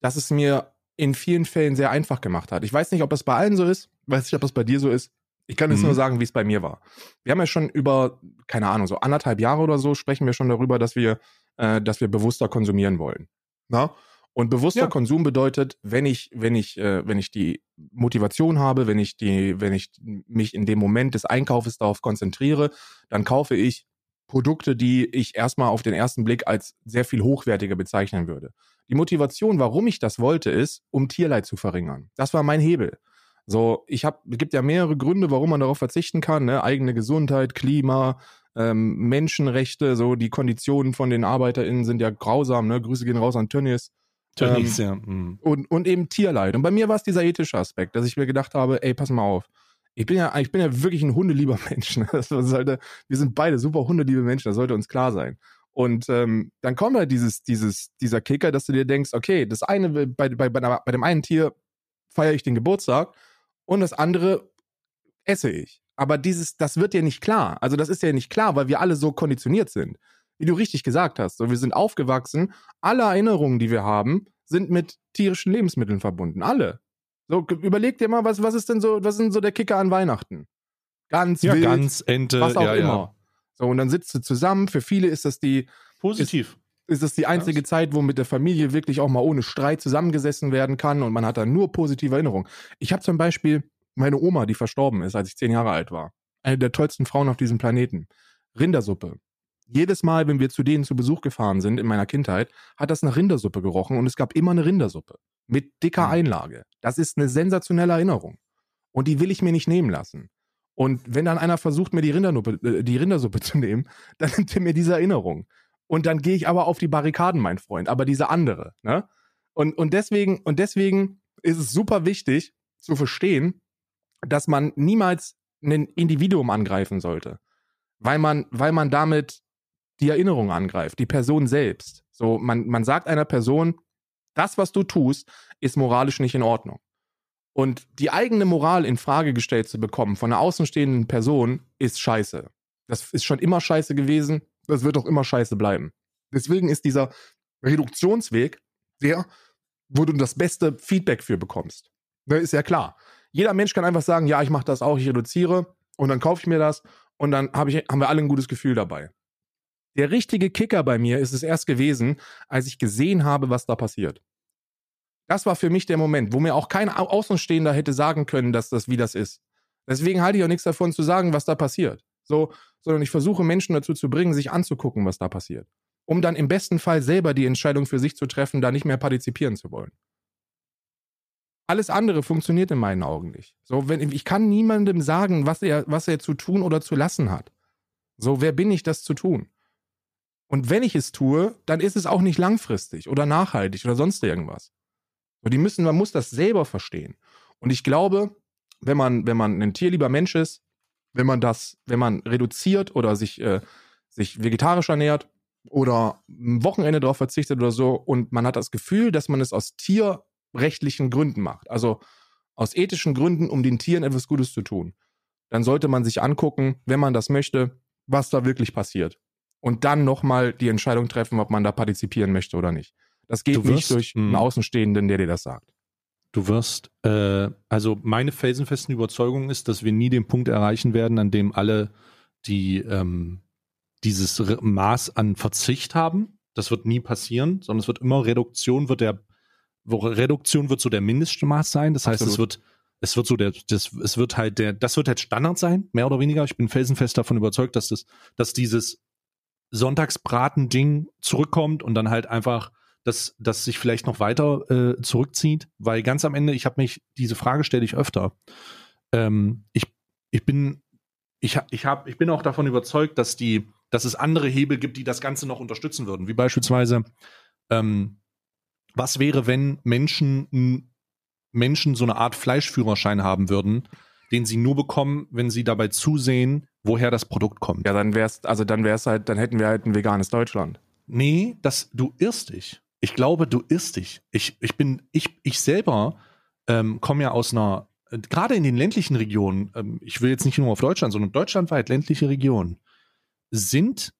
das es mir in vielen Fällen sehr einfach gemacht hat. Ich weiß nicht, ob das bei allen so ist, weiß nicht, ob das bei dir so ist. Ich kann jetzt Mhm. nur sagen, wie es bei mir war. Wir haben ja schon über, keine Ahnung, so anderthalb Jahre oder so sprechen wir schon darüber, dass wir, äh, dass wir bewusster konsumieren wollen. Na? Und bewusster Ja. Konsum bedeutet, wenn ich, wenn ich, äh, wenn ich die Motivation habe, wenn ich die, wenn ich mich in dem Moment des Einkaufes darauf konzentriere, dann kaufe ich Produkte, die ich erstmal auf den ersten Blick als sehr viel hochwertiger bezeichnen würde. Die Motivation, warum ich das wollte, ist, um Tierleid zu verringern. Das war mein Hebel. So, ich habe, es gibt ja mehrere Gründe, warum man darauf verzichten kann, ne? eigene Gesundheit, Klima, ähm, Menschenrechte, so die Konditionen von den ArbeiterInnen sind ja grausam, ne? Grüße gehen raus an Tönnies. Tönnies, ja. mm. Und, und eben Tierleid. Und bei mir war es dieser ethische Aspekt, dass ich mir gedacht habe, ey, pass mal auf. Ich bin ja, ich bin ja wirklich ein hundelieber Mensch. ne? Das sollte, wir sind beide super hundeliebe Menschen, das sollte uns klar sein. Und ähm, dann kommt halt dieses, dieses, dieser Kicker, dass du dir denkst, okay, das eine, bei, bei, bei, dem einen Tier feiere ich den Geburtstag und das andere esse ich. Aber dieses, das wird dir nicht klar. Also das ist ja nicht klar, weil wir alle so konditioniert sind. Wie du richtig gesagt hast. So, wir sind aufgewachsen. Alle Erinnerungen, die wir haben, sind mit tierischen Lebensmitteln verbunden. Alle. So, überleg dir mal, was, was ist denn so, was ist denn so der Kicker an Weihnachten? Ganz Ja, wild, ganz, Ente, was auch ja, immer. ja. So, und dann sitzt du zusammen. Für viele ist das die, Positiv. ist das die einzige Zeit, wo mit der Familie wirklich auch mal ohne Streit zusammengesessen werden kann und man hat dann nur positive Erinnerungen. Ich habe zum Beispiel meine Oma, die verstorben ist, als ich zehn Jahre alt war. Eine der tollsten Frauen auf diesem Planeten. Rindersuppe. Jedes Mal, wenn wir zu denen zu Besuch gefahren sind in meiner Kindheit, hat das nach Rindersuppe gerochen und es gab immer eine Rindersuppe. Mit dicker Mhm. Einlage. Das ist eine sensationelle Erinnerung. Und die will ich mir nicht nehmen lassen. Und wenn dann einer versucht, mir die, Rindernuppe, äh, die Rindersuppe zu nehmen, dann nimmt er mir diese Erinnerung. Und dann gehe ich aber auf die Barrikaden, mein Freund, aber diese andere. Ne? Und, und, deswegen, und deswegen ist es super wichtig zu verstehen, dass man niemals ein Individuum angreifen sollte. Weil man, weil man damit die Erinnerung angreift, die Person selbst. So, man, man sagt einer Person, das, was du tust, ist moralisch nicht in Ordnung. Und die eigene Moral in Frage gestellt zu bekommen von einer außenstehenden Person ist scheiße. Das ist schon immer scheiße gewesen. Das wird auch immer scheiße bleiben. Deswegen ist dieser Reduktionsweg der, wo du das beste Feedback für bekommst. Ne, ist ja klar. Jeder Mensch kann einfach sagen, ja, ich mache das auch, ich reduziere und dann kaufe ich mir das und dann hab ich, haben wir alle ein gutes Gefühl dabei. Der richtige Kicker bei mir ist es erst gewesen, als ich gesehen habe, was da passiert. Das war für mich der Moment, wo mir auch kein Au- Außenstehender hätte sagen können, dass das wie das ist. Deswegen halte ich auch nichts davon zu sagen, was da passiert. So, sondern ich versuche Menschen dazu zu bringen, sich anzugucken, was da passiert. Um dann im besten Fall selber die Entscheidung für sich zu treffen, da nicht mehr partizipieren zu wollen. Alles andere funktioniert in meinen Augen nicht. So, wenn, ich kann niemandem sagen, was er, was er zu tun oder zu lassen hat. So, wer bin ich, das zu tun? Und wenn ich es tue, dann ist es auch nicht langfristig oder nachhaltig oder sonst irgendwas. Die müssen, man muss das selber verstehen. Und ich glaube, wenn man, wenn man ein tierlieber Mensch ist, wenn man das, wenn man reduziert oder sich, äh, sich vegetarisch ernährt oder ein Wochenende darauf verzichtet oder so und man hat das Gefühl, dass man es aus tierrechtlichen Gründen macht, also aus ethischen Gründen, um den Tieren etwas Gutes zu tun, dann sollte man sich angucken, wenn man das möchte, was da wirklich passiert. Und dann nochmal die Entscheidung treffen, ob man da partizipieren möchte oder nicht. Das geht Du nicht wirst- durch einen Mhm. Außenstehenden, der dir das sagt. Du wirst, äh, also meine felsenfesten Überzeugung ist, dass wir nie den Punkt erreichen werden, an dem alle die ähm, dieses Maß an Verzicht haben. Das wird nie passieren, sondern es wird immer Reduktion wird der Reduktion wird so der Mindestmaß sein. Das heißt, es Absolut. wird es wird so der das es wird halt der das wird halt Standard sein, mehr oder weniger. Ich bin felsenfest davon überzeugt, dass das dass dieses Sonntagsbraten-Ding zurückkommt und dann halt einfach dass das sich vielleicht noch weiter äh, zurückzieht, weil ganz am Ende, ich habe mich, diese Frage stelle ich öfter. Ähm, ich, ich bin, ich, ich, hab, ich bin auch davon überzeugt, dass die, dass es andere Hebel gibt, die das Ganze noch unterstützen würden. Wie beispielsweise, ähm, was wäre, wenn Menschen, Menschen so eine Art Fleischführerschein haben würden, den sie nur bekommen, wenn sie dabei zusehen, woher das Produkt kommt. Ja, dann wär's, also dann wär's halt, dann hätten wir halt ein veganes Deutschland. Nee, das, du irrst dich. Ich glaube, du irrst dich. Ich, ich bin, ich, ich selber ähm, komme ja aus einer, gerade in den ländlichen Regionen, ähm, ich will jetzt nicht nur auf Deutschland, sondern deutschlandweit ländliche Regionen, sind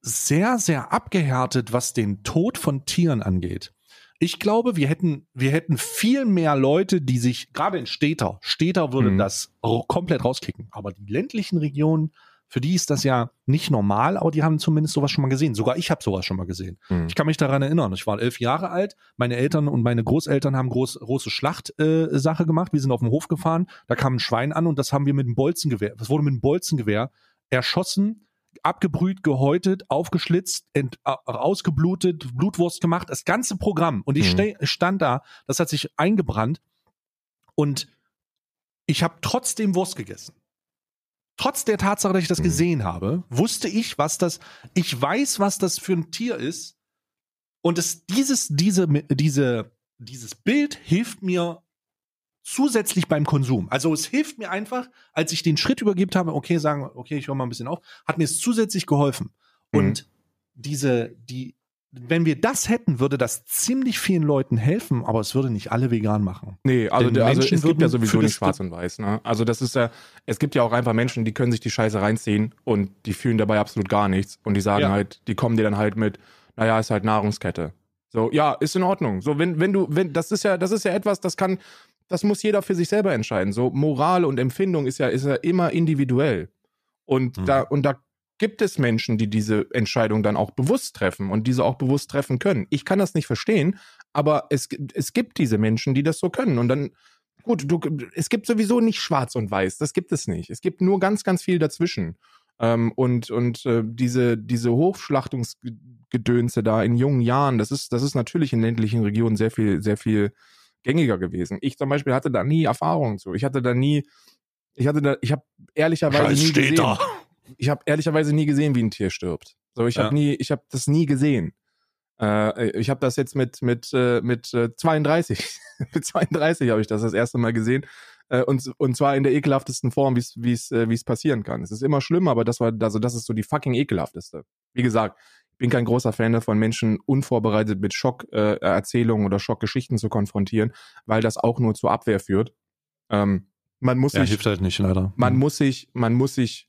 sehr, sehr abgehärtet, was den Tod von Tieren angeht. Ich glaube, wir hätten, wir hätten viel mehr Leute, die sich, gerade in Städter, Städter würde Mhm. das komplett rauskicken. Aber die ländlichen Regionen, für die ist das ja nicht normal, aber die haben zumindest sowas schon mal gesehen. Sogar ich habe sowas schon mal gesehen. Ich kann mich daran erinnern. Ich war elf Jahre alt. Meine Eltern und meine Großeltern haben groß, große Schlachtsache äh, gemacht. Wir sind auf dem Hof gefahren. Da kam ein Schwein an und das haben wir mit einem Bolzengewehr. Das wurde mit einem Bolzengewehr erschossen, abgebrüht, gehäutet, aufgeschlitzt, ent, ausgeblutet, Blutwurst gemacht. Das ganze Programm. Und ich Mhm. stand da. Das hat sich eingebrannt. Und ich habe trotzdem Wurst gegessen. Trotz der Tatsache, dass ich das Mhm. gesehen habe, wusste ich, was das, ich weiß, was das für ein Tier ist. Und es, dieses, diese, diese, dieses Bild hilft mir zusätzlich beim Konsum. Also es hilft mir einfach, als ich den Schritt übergibt habe, okay, sagen, okay, ich höre mal ein bisschen auf, hat mir es zusätzlich geholfen. Mhm. Und diese, die, wenn wir das hätten, würde das ziemlich vielen Leuten helfen, aber es würde nicht alle vegan machen. Nee, also, der, also es gibt ja sowieso nicht schwarz und weiß. Ne? Also das ist ja, es gibt ja auch einfach Menschen, die können sich die Scheiße reinziehen und die fühlen dabei absolut gar nichts. Und die sagen Ja. halt, die kommen dir dann halt mit, naja, ist halt Nahrungskette. So, ja, ist in Ordnung. So, wenn, wenn du, wenn, das ist ja, das ist ja etwas, das kann, das muss jeder für sich selber entscheiden. So, Moral und Empfindung ist ja, ist ja immer individuell. Und Mhm. da, und da gibt es Menschen, die diese Entscheidung dann auch bewusst treffen und diese auch bewusst treffen können. Ich kann das nicht verstehen, aber es, es gibt diese Menschen, die das so können. Und dann, gut, du, es gibt sowieso nicht schwarz und weiß. Das gibt es nicht. Es gibt nur ganz, ganz viel dazwischen. Ähm, und und äh, diese, diese Hochschlachtungsgedönse da in jungen Jahren, das ist, das ist natürlich in ländlichen Regionen sehr viel, sehr viel gängiger gewesen. Ich zum Beispiel hatte da nie Erfahrungen zu. Ich hatte da nie, ich hatte da, ich habe ehrlicherweise nie gesehen ich habe ehrlicherweise nie gesehen, wie ein Tier stirbt. So, ich Ja. habe nie, ich habe das nie gesehen. Äh, ich habe das jetzt mit mit äh, mit äh, 32, mit 32 habe ich das das erste Mal gesehen äh, und und zwar in der ekelhaftesten Form, wie es wie es äh, wie es passieren kann. Es ist immer schlimm, aber das war also das ist so die fucking ekelhafteste. Wie gesagt, ich bin kein großer Fan davon, Menschen unvorbereitet mit Schockerzählungen äh, Erzählungen oder Schockgeschichten zu konfrontieren, weil das auch nur zur Abwehr führt. Ähm, man muss Ja, sich hilft halt nicht, leider. man muss sich, man muss sich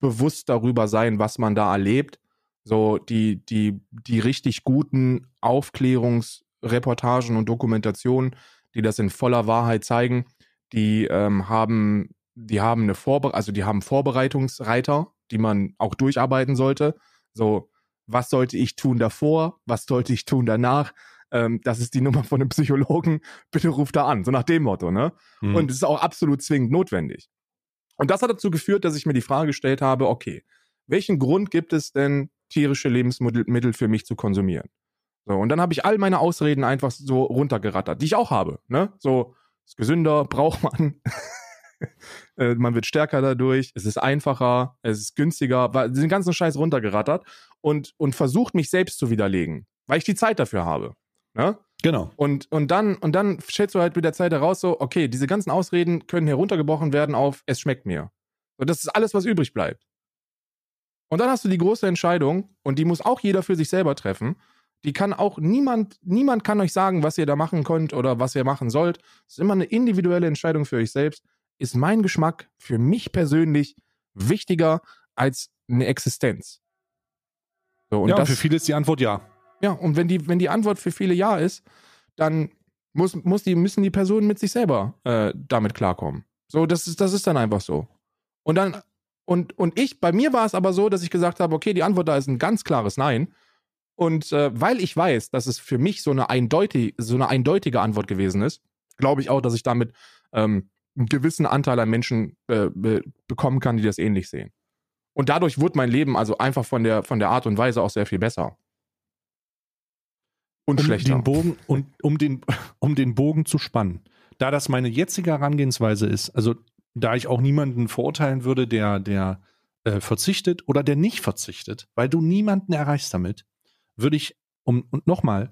bewusst darüber sein, was man da erlebt. So die, die, die richtig guten Aufklärungsreportagen und Dokumentationen, die das in voller Wahrheit zeigen, die ähm, haben, die haben eine Vorbe also die haben Vorbereitungsreiter, die man auch durcharbeiten sollte. So, was sollte ich tun davor? Was sollte ich tun danach? Ähm, das ist die Nummer von einem Psychologen. Bitte ruft da an. So nach dem Motto, ne? Mhm. Und es ist auch absolut zwingend notwendig. Und das hat dazu geführt, dass ich mir die Frage gestellt habe, okay, welchen Grund gibt es denn, tierische Lebensmittel Mittel für mich zu konsumieren? So, und dann habe ich all meine Ausreden einfach so runtergerattert, die ich auch habe. Ne? So, ist gesünder, braucht man. Äh, man wird stärker dadurch, es ist einfacher, es ist günstiger, den ganzen Scheiß runtergerattert und, und versucht mich selbst zu widerlegen, weil ich die Zeit dafür habe. Ne? Genau. Und, und dann, und dann stellst du halt mit der Zeit heraus, so, okay, diese ganzen Ausreden können heruntergebrochen werden auf, es schmeckt mir. So, das ist alles, was übrig bleibt. Und dann hast du die große Entscheidung, und die muss auch jeder für sich selber treffen. Die kann auch niemand, niemand kann euch sagen, was ihr da machen könnt oder was ihr machen sollt. Es ist immer eine individuelle Entscheidung für euch selbst. Ist mein Geschmack für mich persönlich wichtiger als eine Existenz? So, und ja, das, für viele ist die Antwort ja. Ja, und wenn die, wenn die Antwort für viele Ja ist, dann muss, muss die, müssen die Personen mit sich selber äh, damit klarkommen. So, das ist, das ist dann einfach so. Und dann, und, und ich, bei mir war es aber so, dass ich gesagt habe, okay, die Antwort da ist ein ganz klares Nein. Und äh, weil ich weiß, dass es für mich so eine, eindeutig, so eine eindeutige Antwort gewesen ist, glaube ich auch, dass ich damit ähm, einen gewissen Anteil an Menschen äh, be bekommen kann, die das ähnlich sehen. Und dadurch wurde mein Leben also einfach von der, von der Art und Weise auch sehr viel besser. Und um schlechter. Den Bogen, und, um, den, um den Bogen zu spannen. Da das meine jetzige Herangehensweise ist, also da ich auch niemanden verurteilen würde, der, der äh, verzichtet oder der nicht verzichtet, weil du niemanden erreichst damit, würde ich, um, und nochmal,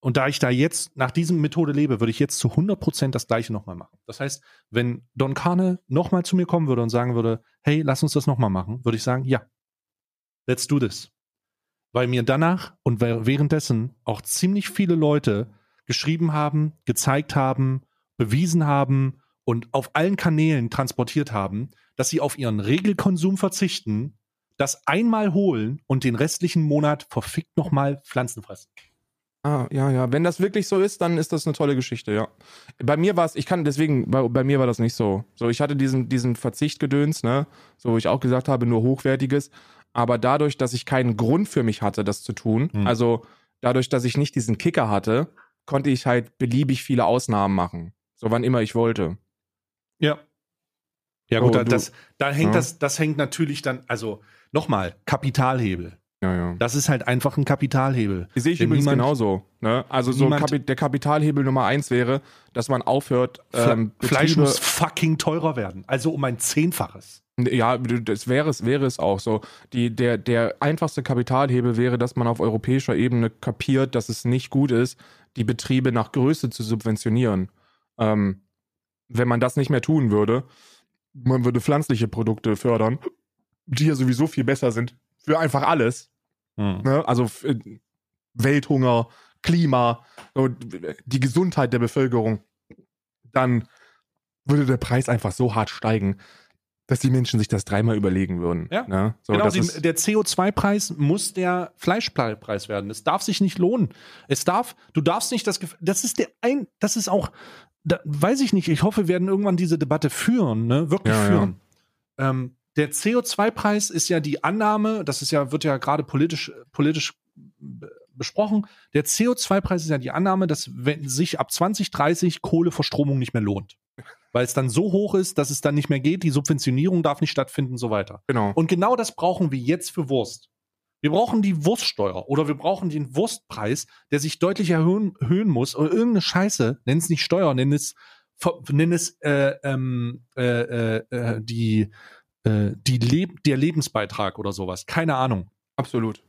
und da ich da jetzt nach diesem Methode lebe, würde ich jetzt zu 100% das gleiche nochmal machen. Das heißt, wenn Don Carne nochmal zu mir kommen würde und sagen würde, hey, lass uns das nochmal machen, würde ich sagen, ja, let's do this. Weil mir danach und währenddessen auch ziemlich viele Leute geschrieben haben, gezeigt haben, bewiesen haben und auf allen Kanälen transportiert haben, dass sie auf ihren Regelkonsum verzichten, das einmal holen und den restlichen Monat verfickt nochmal Pflanzen fressen. Ah, ja, ja. Wenn das wirklich so ist, dann ist das eine tolle Geschichte, ja. Bei mir war es, ich kann deswegen, bei, bei mir war das nicht so. So, ich hatte diesen, diesen Verzichtgedöns, ne, so wo ich auch gesagt habe, nur hochwertiges. Aber dadurch, dass ich keinen Grund für mich hatte, das zu tun, Hm. also dadurch, dass ich nicht diesen Kicker hatte, konnte ich halt beliebig viele Ausnahmen machen. So wann immer ich wollte. Ja. Ja, Oh, gut, da, du- das, da hängt Ja. das, das hängt natürlich dann, also nochmal, Kapitalhebel. Ja, ja. Das ist halt einfach ein Kapitalhebel. Die sehe ich Denn übrigens niemand- genauso. Ne? Also so Kapi der Kapitalhebel Nummer eins wäre, dass man aufhört, Fle ähm, Fleisch muss fucking teurer werden. Also um ein Zehnfaches. Ja, das wäre es, wäre es auch so. Die, der, der einfachste Kapitalhebel wäre, dass man auf europäischer Ebene kapiert, dass es nicht gut ist, die Betriebe nach Größe zu subventionieren. Ähm, wenn man das nicht mehr tun würde, man würde pflanzliche Produkte fördern, die ja sowieso viel besser sind für einfach alles. Hm. Ne? Also äh, Welthunger, Klima, die Gesundheit der Bevölkerung, dann würde der Preis einfach so hart steigen, dass die Menschen sich das dreimal überlegen würden. Ja. Ne? So, genau, die, der CO2-Preis muss der Fleischpreis werden. Es darf sich nicht lohnen. Es darf, du darfst nicht das, Gef- das ist der ein, das ist auch, da, weiß ich nicht, ich hoffe, wir werden irgendwann diese Debatte führen, ne, wirklich Ja, ja. führen. Ähm, der CO2-Preis ist ja die Annahme, das ist ja, wird ja gerade politisch, politisch be- besprochen. Der CO2-Preis ist ja die Annahme, dass wenn sich ab 2030 Kohleverstromung nicht mehr lohnt. Weil es dann so hoch ist, dass es dann nicht mehr geht, die Subventionierung darf nicht stattfinden und so weiter. genau. Und genau das brauchen wir jetzt für Wurst. Wir brauchen die Wurststeuer oder wir brauchen den Wurstpreis, der sich deutlich erhöhen, erhöhen muss oder irgendeine Scheiße, nenn es nicht Steuer, nenn es, nenn es äh, ähm, äh, äh, äh, die, äh, die Leb der Lebensbeitrag oder sowas. Keine Ahnung. Absolut.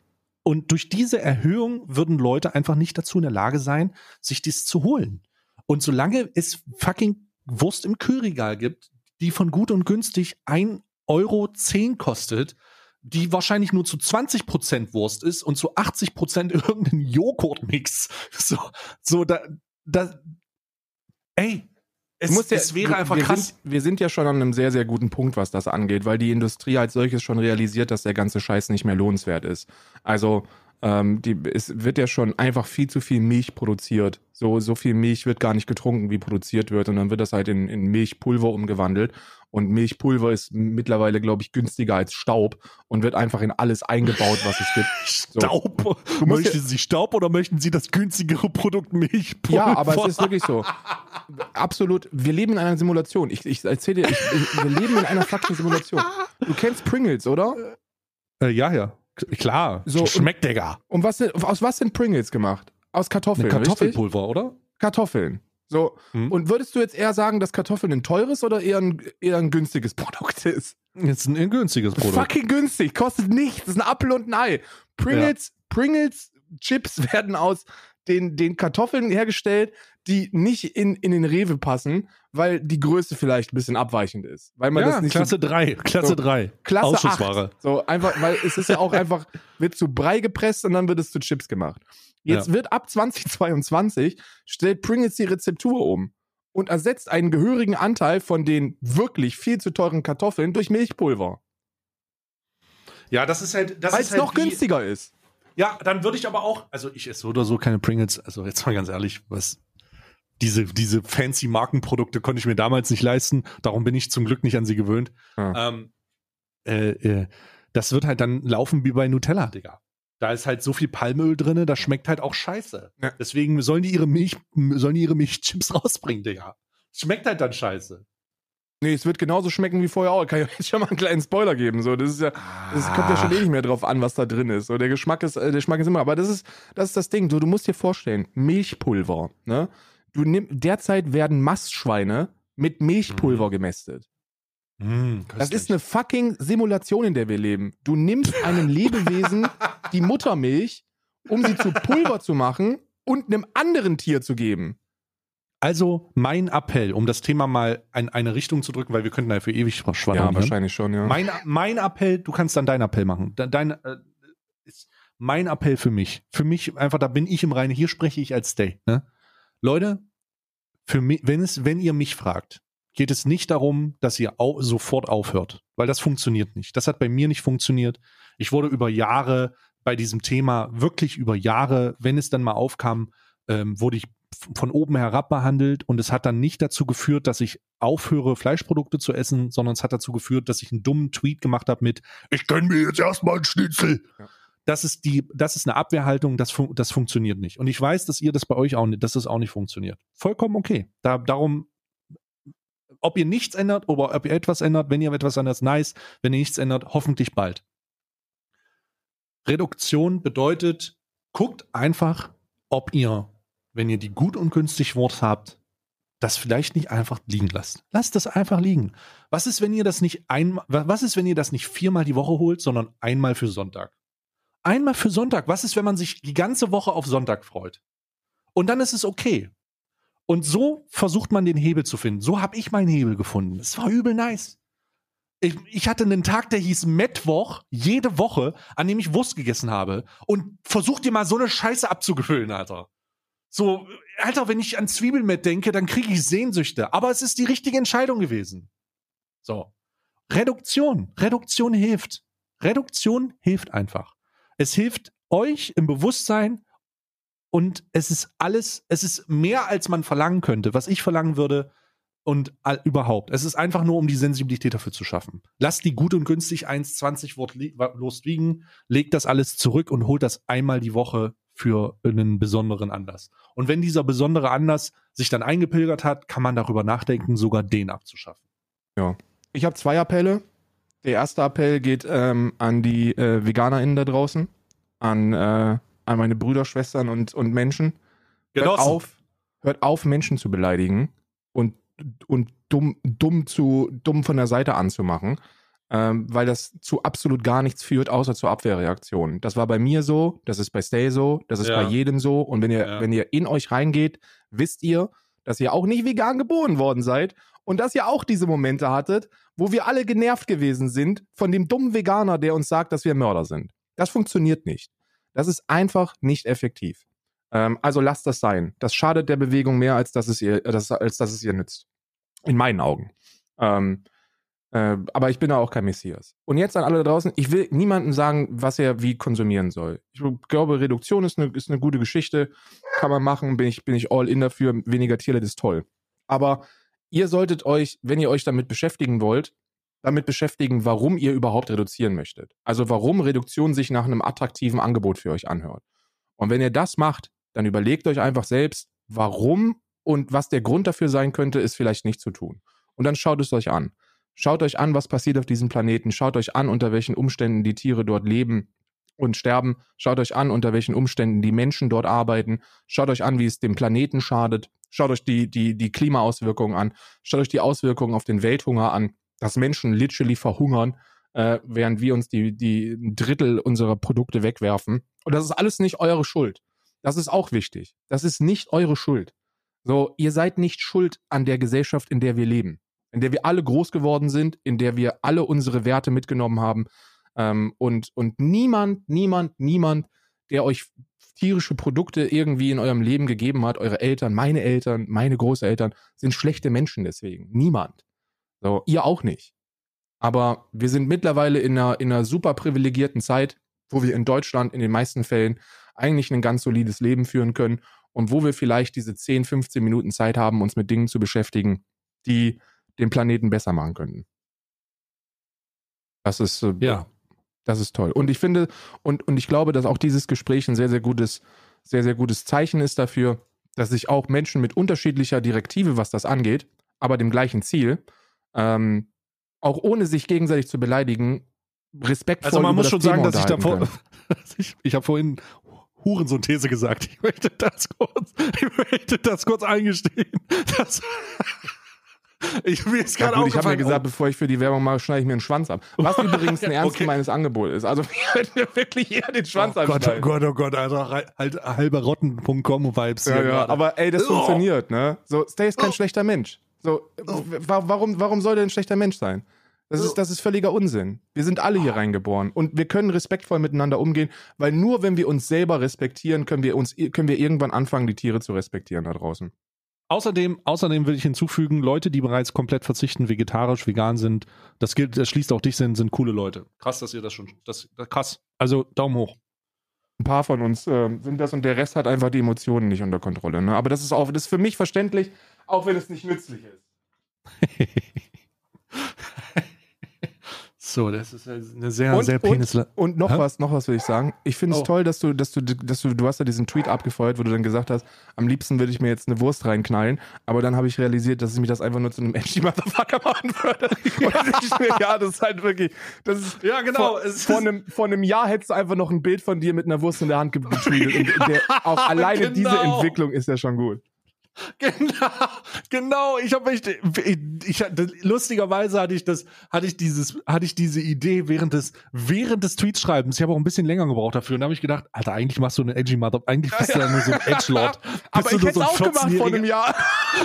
Und durch diese Erhöhung würden Leute einfach nicht dazu in der Lage sein, sich dies zu holen. Und solange es fucking Wurst im Kühlregal gibt, die von gut und günstig 1,10 Euro kostet, die wahrscheinlich nur zu 20% Wurst ist und zu 80% irgendein Joghurtmix. So, so da, da, ey, es, Du musst ja- es wäre einfach wir krass. Sind, wir sind ja schon an einem sehr, sehr guten Punkt, was das angeht, weil die Industrie als solches schon realisiert, dass der ganze Scheiß nicht mehr lohnenswert ist. Also ähm, die, es wird ja schon einfach viel zu viel Milch produziert. So, so viel Milch wird gar nicht getrunken, wie produziert wird. Und dann wird das halt in, in Milchpulver umgewandelt. Und Milchpulver ist mittlerweile, glaube ich, günstiger als Staub und wird einfach in alles eingebaut, was es gibt. So. Staub. möchten Sie Staub oder möchten Sie das günstigere Produkt Milchpulver? Ja, aber es ist wirklich so. Absolut. Wir leben in einer Simulation. Ich, ich erzähle dir, ich, ich, wir leben in einer fucking Simulation. Du kennst Pringles, oder? Äh, ja, ja. Klar. So, schmeckt, Digga. Und was sind, aus was sind Pringles gemacht? Aus Kartoffeln. Eine Richtig? Kartoffelpulver, oder? Kartoffeln. So. Hm. Und würdest du jetzt eher sagen, dass Kartoffeln ein teures oder eher ein, eher ein günstiges Produkt ist? Jetzt ein günstiges Produkt. Fucking günstig, kostet nichts. Das ist ein Apfel und ein Ei. Pringles, Pringles Chips werden aus den, den Kartoffeln hergestellt, die nicht in, in den Rewe passen, weil die Größe vielleicht ein bisschen abweichend ist. Weil man ja, das nicht Klasse so, 3. Klasse so, 3. Klasse Ausschussware. 8. So einfach, weil es ist ja auch einfach, wird zu Brei gepresst und dann wird es zu Chips gemacht. Jetzt Ja. wird ab 2022 stellt Pringles die Rezeptur um und ersetzt einen gehörigen Anteil von den wirklich viel zu teuren Kartoffeln durch Milchpulver. Ja, das ist halt. Das Weil ist es halt noch günstiger ist. Ja, dann würde ich aber auch. Also, ich esse so oder so keine Pringles. Also, jetzt mal ganz ehrlich, was. Diese, diese fancy Markenprodukte konnte ich mir damals nicht leisten. Darum bin ich zum Glück nicht an sie gewöhnt. Ja. Ähm, äh, äh, das wird halt dann laufen wie bei Nutella, Digga. Da ist halt so viel Palmöl drinne, das schmeckt halt auch scheiße. Ja. Deswegen sollen die ihre Milch, sollen die ihre Milchchips rausbringen, Digga. Schmeckt halt dann scheiße. Nee, es wird genauso schmecken wie vorher auch. Kann ich jetzt schon mal einen kleinen Spoiler geben. So, das ist ja, das kommt ja schon eh nicht mehr drauf an, was da drin ist. So, der Geschmack ist, äh, der Geschmack ist immer. Aber das ist, das ist das Ding. So, du musst dir vorstellen, Milchpulver. Ne? Du nimm, derzeit werden Mastschweine mit Milchpulver gemästet. Mm, Das ist eine fucking Simulation, in der wir leben. Du nimmst einem Lebewesen die Muttermilch, um sie zu Pulver zu machen und einem anderen Tier zu geben. Also mein Appell, um das Thema mal in eine Richtung zu drücken, weil wir könnten dafür ewig schwadern. ne? schon, ja. Mein, mein Appell, du kannst dann deinen Appell machen. De- Dein, äh, mein Appell für mich. Für mich einfach, da bin ich im Reinen. Hier spreche ich als Stay. Ne? Leute, für mich, wenn es, wenn ihr mich fragt, geht es nicht darum, dass ihr au sofort aufhört, weil das funktioniert nicht. Das hat bei mir nicht funktioniert. Ich wurde über Jahre bei diesem Thema, wirklich über Jahre, wenn es dann mal aufkam, ähm, wurde ich von oben herab behandelt und es hat dann nicht dazu geführt, dass ich aufhöre, Fleischprodukte zu essen, sondern es hat dazu geführt, dass ich einen dummen Tweet gemacht habe mit, ich gönn mir jetzt erstmal einen Schnitzel. Ja. Das ist die, das ist eine Abwehrhaltung, das, fun das funktioniert nicht. Und ich weiß, dass ihr das bei euch auch nicht, dass das auch nicht funktioniert. Vollkommen okay. Da, darum, ob ihr nichts ändert oder ob ihr etwas ändert, wenn ihr etwas ändert, nice. Wenn ihr nichts ändert, hoffentlich bald. Reduktion bedeutet, guckt einfach, ob ihr, wenn ihr die gut und günstig Wurst habt, das vielleicht nicht einfach liegen lasst. Lasst das einfach liegen. Was ist, wenn ihr das nicht einmal, was ist, wenn ihr das nicht viermal die Woche holt, sondern einmal für Sonntag? Einmal für Sonntag. Was ist, wenn man sich die ganze Woche auf Sonntag freut? Und dann ist es okay. Und so versucht man den Hebel zu finden. So habe ich meinen Hebel gefunden. Es war übel nice. Ich, ich hatte einen Tag, der hieß Mittwoch, jede Woche, an dem ich Wurst gegessen habe. Und versuch dir mal so eine Scheiße abzugefüllen, Alter. So, Alter, wenn ich an Zwiebelmett denke, dann kriege ich Sehnsüchte. Aber es ist die richtige Entscheidung gewesen. So. Reduktion. Reduktion hilft. Reduktion hilft einfach. Es hilft euch im Bewusstsein und es ist alles, es ist mehr, als man verlangen könnte, was ich verlangen würde und all, überhaupt. Es ist einfach nur, um die Sensibilität dafür zu schaffen. Lasst die gut und günstig 1,20 wortlos liegen, legt das alles zurück und holt das einmal die Woche für einen besonderen Anlass. Und wenn dieser besondere Anlass sich dann eingepilgert hat, kann man darüber nachdenken, sogar den abzuschaffen. Ja. Ich habe zwei Appelle. Der erste Appell geht ähm, an die äh, VeganerInnen da draußen, an, äh, an meine Brüder, Schwestern und, und Menschen. Hört Genossen. auf, hört auf, Menschen zu beleidigen und, und dumm, dumm, zu, dumm von der Seite anzumachen, ähm, weil das zu absolut gar nichts führt, außer zur Abwehrreaktion. Das war bei mir so, das ist bei Stay so, das ist Ja. bei jedem so. Und wenn ihr, Ja. wenn ihr in euch reingeht, wisst ihr, dass ihr auch nicht vegan geboren worden seid und dass ihr auch diese Momente hattet, wo wir alle genervt gewesen sind von dem dummen Veganer, der uns sagt, dass wir Mörder sind. Das funktioniert nicht. Das ist einfach nicht effektiv. Ähm, also lasst das sein. Das schadet der Bewegung mehr, als dass es ihr, äh, das, als dass es ihr nützt. In meinen Augen. Ähm, äh, aber ich bin da auch kein Messias. Und jetzt an alle da draußen, ich will niemandem sagen, was er wie konsumieren soll. Ich glaube, Reduktion ist eine, ist eine gute Geschichte. Kann man machen, bin ich, bin ich all in dafür. Weniger Tierleid ist toll. Aber ihr solltet euch, wenn ihr euch damit beschäftigen wollt, damit beschäftigen, warum ihr überhaupt reduzieren möchtet. Also warum Reduktion sich nach einem attraktiven Angebot für euch anhört. Und wenn ihr das macht, dann überlegt euch einfach selbst, warum und was der Grund dafür sein könnte, ist vielleicht nicht zu tun. Und dann schaut es euch an. Schaut euch an, was passiert auf diesem Planeten. Schaut euch an, unter welchen Umständen die Tiere dort leben und sterben. Schaut euch an, unter welchen Umständen die Menschen dort arbeiten. Schaut euch an, wie es dem Planeten schadet. Schaut euch die, die, die Klimaauswirkungen an. Schaut euch die Auswirkungen auf den Welthunger an, dass Menschen literally verhungern, äh, während wir uns die, die ein Drittel unserer Produkte wegwerfen. Und das ist alles nicht eure Schuld. Das ist auch wichtig. Das ist nicht eure Schuld. So, ihr seid nicht schuld an der Gesellschaft, in der wir leben, in der wir alle groß geworden sind, in der wir alle unsere Werte mitgenommen haben. Ähm, und, und niemand, niemand, niemand, der euch tierische Produkte irgendwie in eurem Leben gegeben hat, eure Eltern, meine Eltern, meine Großeltern, sind schlechte Menschen deswegen. Niemand. So, ihr auch nicht. Aber wir sind mittlerweile in einer, in einer super privilegierten Zeit, wo wir in Deutschland in den meisten Fällen eigentlich ein ganz solides Leben führen können und wo wir vielleicht diese 10, 15 Minuten Zeit haben, uns mit Dingen zu beschäftigen, die den Planeten besser machen könnten. Das ist, äh, Ja. das ist toll. Und ich finde, und, und ich glaube, dass auch dieses Gespräch ein sehr, sehr gutes, sehr, sehr gutes Zeichen ist dafür, dass sich auch Menschen mit unterschiedlicher Direktive, was das angeht, aber dem gleichen Ziel, ähm, auch ohne sich gegenseitig zu beleidigen, respektvoll Also man muss schon Thema sagen, dass ich davor, ich, ich habe vorhin Hurensohn-These gesagt. Ich möchte das kurz, ich möchte das kurz eingestehen. Das, ich, mir ist Ja, gerade gut, ich habe mir gesagt, bevor ich für die Werbung mache, schneide ich mir einen Schwanz ab. Was übrigens ein Ja, ernst okay. gemeines Angebot ist. Also ich werde mir wirklich eher den Schwanz oh Gott, oh abschneiden. Gott, oh Gott, Alter, rei- halt halberotten.com Vibes Ja, ja, aber ey, das Oh. funktioniert, ne? So, Stay ist kein Oh. schlechter Mensch. So, wa- warum, warum soll der ein schlechter Mensch sein? Das ist, das ist völliger Unsinn. Wir sind alle hier reingeboren und wir können respektvoll miteinander umgehen, weil nur wenn wir uns selber respektieren, können wir uns, können wir irgendwann anfangen, die Tiere zu respektieren da draußen. Außerdem, außerdem will ich hinzufügen, Leute, die bereits komplett verzichten, vegetarisch, vegan sind, das gilt, das schließt auch dich sind, sind coole Leute. Krass, dass ihr das schon, das, krass. Also Daumen hoch. Ein paar von uns ähm, sind das und der Rest hat einfach die Emotionen nicht unter Kontrolle. Ne? Aber das ist auch, das ist für mich verständlich, auch wenn es nicht nützlich ist. So, das ist eine sehr, Und- sehr und- penis. Und noch Hä? was, noch was will ich sagen. Ich finde es Oh. toll, dass du, dass du, dass du, du hast ja diesen Tweet abgefeuert, wo du dann gesagt hast, am liebsten würde ich mir jetzt eine Wurst reinknallen, aber dann habe ich realisiert, dass ich mich das einfach nur zu einem edgy Motherfucker machen würde. Und dann denke ich mir, ja, das ist halt wirklich, das ist, Ja, genau. Vor, Es vor, einem, vor einem Jahr hättest du einfach noch ein Bild von dir mit einer Wurst in der Hand ge- getweetet. Und der, auch alleine diese Genau. Entwicklung ist ja schon gut. Genau, genau. Ich habe echt, ich, ich, hatte- lustigerweise hatte ich das, hatte ich dieses, hatte ich diese Idee während des, während des Tweetschreibens. Ich habe auch ein bisschen länger gebraucht dafür. Und da habe ich gedacht, Alter, eigentlich machst du eine edgy Mother, eigentlich bist du ja nur so ein Edgelord. Aber Bist du ich hätte es auch gemacht vor einem Jahr.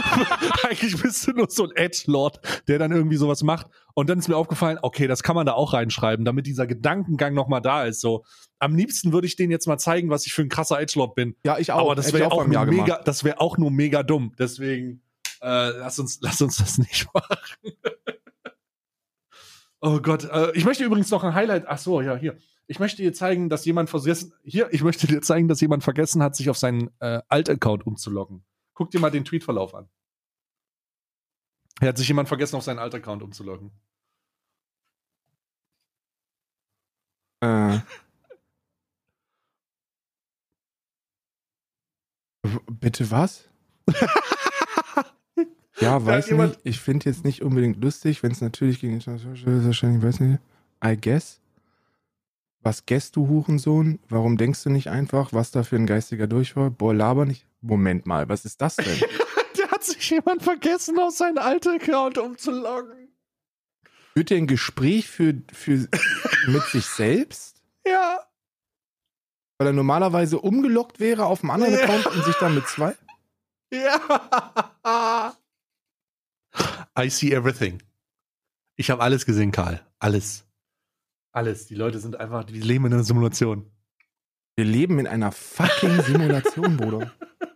eigentlich bist du nur so ein Edgelord, der dann irgendwie sowas macht. Und dann ist mir aufgefallen, okay, das kann man da auch reinschreiben, damit dieser Gedankengang nochmal da ist. So, am liebsten würde ich denen jetzt mal zeigen, was ich für ein krasser Edgelord bin. Ja, ich auch. Aber das wäre auch, Jahr nur mega, gemacht. das wäre auch nur mega dumm. Deswegen, äh, lass uns, lass uns das nicht machen. oh Gott, äh, ich möchte übrigens noch ein Highlight. Ach so, ja, hier. Ich möchte dir zeigen, dass jemand vergessen, hier, ich möchte dir zeigen, dass jemand vergessen hat, sich auf seinen äh, Alt-Account umzuloggen. Guck dir mal den Tweetverlauf an. Hier hat sich jemand vergessen, auf seinen Alt-Account umzuloggen. Äh. Bitte was? ja, weiß jemand- nicht. Ich finde jetzt nicht unbedingt lustig, wenn es natürlich gegen internationale ist, wahrscheinlich, weiß nicht. I guess. Was guess du, Hurensohn? Warum denkst du nicht einfach, was da für ein geistiger Durchfall? Boah, laber nicht. Moment mal, was ist das denn? Hat sich jemand vergessen, auf seinen Alt-Account umzuloggen. Führt der ein Gespräch für, für mit sich selbst? Ja. Weil er normalerweise umgelockt wäre auf einem anderen Ja. Account und sich dann mit zwei? Ja. I see everything. Ich habe alles gesehen, Karl. Alles. Alles. Die Leute sind einfach, die leben in einer Simulation. Wir leben in einer fucking Simulation, Bruder.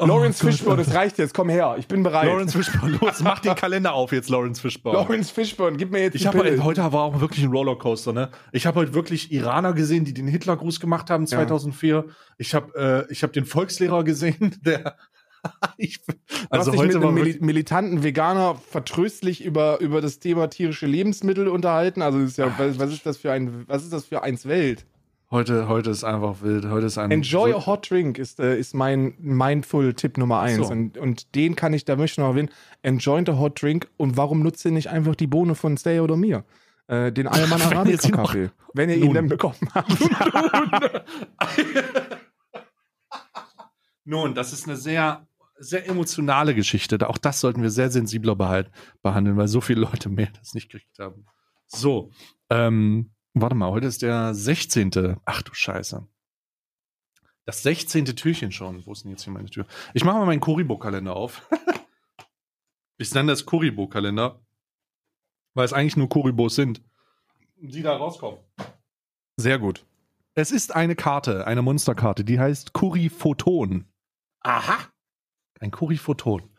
Oh Lawrence Gott, Fishburne, das reicht jetzt. Komm her, ich bin bereit. Lawrence Fishburne, los, mach den Kalender auf jetzt, Lawrence Fishburne. Lawrence Fishburne, gib mir jetzt Ich habe Pille. heute war auch wirklich ein Rollercoaster, ne? Ich habe heute wirklich Iraner gesehen, die den Hitlergruß gemacht haben 2004. Ich habe äh, ich habe den Volkslehrer gesehen, der ich, also heute mit einem Mili militanten Veganer vertröstlich über, über das Thema tierische Lebensmittel unterhalten. Also ist ja, was, was ist das für ein, was ist das für eins Welt? Heute heute ist einfach wild. Heute ist ein Enjoy a hot drink ist, äh, ist mein Mindful-Tipp Nummer eins. So. Und, und den kann ich, da möchte ich noch erwähnen. Enjoy a hot drink. Und warum nutzt ihr nicht einfach die Bohne von Stay oder mir? Äh, den Alman Wenn ihr sie noch- Arabica-Kaffee. Wenn ihr ihn dann bekommen habt. Nun, das ist eine sehr sehr emotionale Geschichte. Auch das sollten wir sehr sensibler behal- behandeln, weil so viele Leute mehr das nicht gekriegt haben. So, ähm, warte mal, heute ist der 16. Ach du Scheiße. Das 16. Türchen schon. Wo ist denn jetzt hier meine Tür? Ich mache mal meinen Kuribo-Kalender auf. ich nenne das Kuribo-Kalender, weil es eigentlich nur Kuribos sind, die da rauskommen. Sehr gut. Es ist eine Karte, eine Monsterkarte, die heißt Kuriphoton. Aha. Ein Kuriphoton.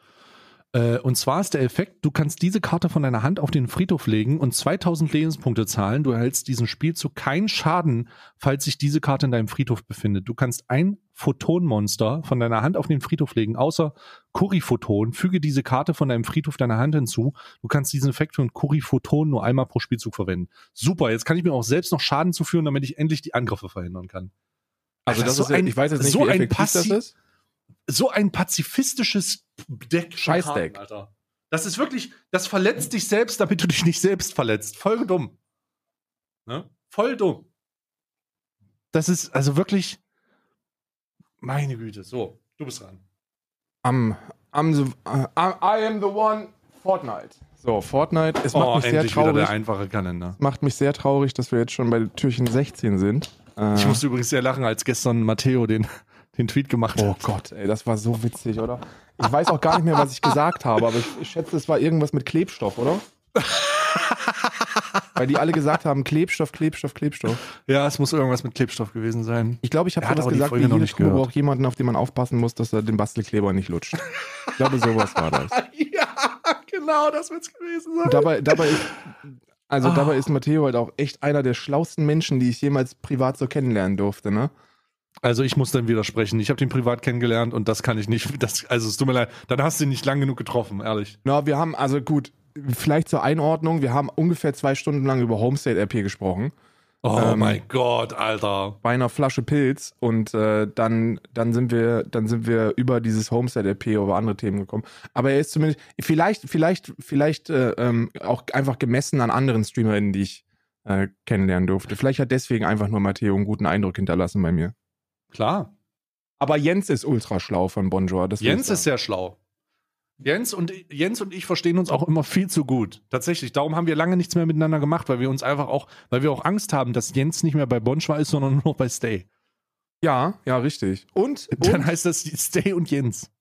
Äh, und zwar ist der Effekt, du kannst diese Karte von deiner Hand auf den Friedhof legen und 2000 Lebenspunkte zahlen. Du erhältst diesen Spielzug keinen Schaden, falls sich diese Karte in deinem Friedhof befindet. Du kannst ein Photonmonster von deiner Hand auf den Friedhof legen, außer Kuriphoton. Füge diese Karte von deinem Friedhof deiner Hand hinzu. Du kannst diesen Effekt für ein Kuriphoton nur einmal pro Spielzug verwenden. Super, jetzt kann ich mir auch selbst noch Schaden zuführen, damit ich endlich die Angriffe verhindern kann. Also Alter, das so ist, ja- ein- ich weiß jetzt nicht, so wie ein effektiv das passi- ist. So ein pazifistisches Deck. Scheißdeck. Alter. Das ist wirklich, das verletzt dich selbst, damit du dich nicht selbst verletzt. Voll dumm. Ne? Voll dumm. Das ist also wirklich, meine Güte. So, du bist dran. Am, am, the- äh, I am the one, Fortnite. So, Fortnite, es macht mich sehr Oh, endlich wieder traurig. der einfache Kalender. macht mich sehr traurig, dass wir jetzt schon bei Türchen 16 sind. Äh, Ich musste übrigens sehr lachen, als gestern Matteo den, den Tweet gemacht oh hat. Gott, ey, das war so witzig, oder? Ich weiß auch gar nicht mehr, was ich gesagt habe, aber ich, ich schätze, es war irgendwas mit Klebstoff, oder? Weil die alle gesagt haben, Klebstoff, Klebstoff, Klebstoff. Ja, es muss irgendwas mit Klebstoff gewesen sein. Ich glaube, ich habe sowas gesagt, wie noch jede gehört. braucht jemanden, auf den man aufpassen muss, dass er den Bastelkleber nicht lutscht. Ich glaube, sowas war das. ja, genau, das wird's gewesen sein. Dabei, dabei ist, also Ah. dabei ist Matteo halt auch echt einer der schlausten Menschen, die ich jemals privat so kennenlernen durfte, ne? Also ich muss dann widersprechen. Ich habe den privat kennengelernt und das kann ich nicht. Das, also es tut mir leid. Dann hast du ihn nicht lang genug getroffen, ehrlich. Na, wir haben, also gut, vielleicht zur Einordnung, wir haben ungefähr zwei Stunden lang über Homestate RP gesprochen. Oh Ähm, mein Gott, Alter. Bei einer Flasche Pilz und äh, dann, dann sind wir, dann sind wir über dieses Homestead RP über andere Themen gekommen. Aber er ist zumindest, vielleicht, vielleicht, vielleicht äh, ähm, auch einfach gemessen an anderen StreamerInnen, die ich äh, kennenlernen durfte. Vielleicht hat deswegen einfach nur Matteo einen guten Eindruck hinterlassen bei mir. Klar. Aber Jens ist ultra schlau von Bonjour. Jens ist sehr schlau. Jens und, Jens und ich verstehen uns auch immer viel zu gut. Tatsächlich. Darum haben wir lange nichts mehr miteinander gemacht, weil wir uns einfach auch, weil wir auch Angst haben, dass Jens nicht mehr bei Bonschwa ist, sondern nur noch bei Stay. Ja, ja, richtig. Und, Dann und heißt das Stay und Jens.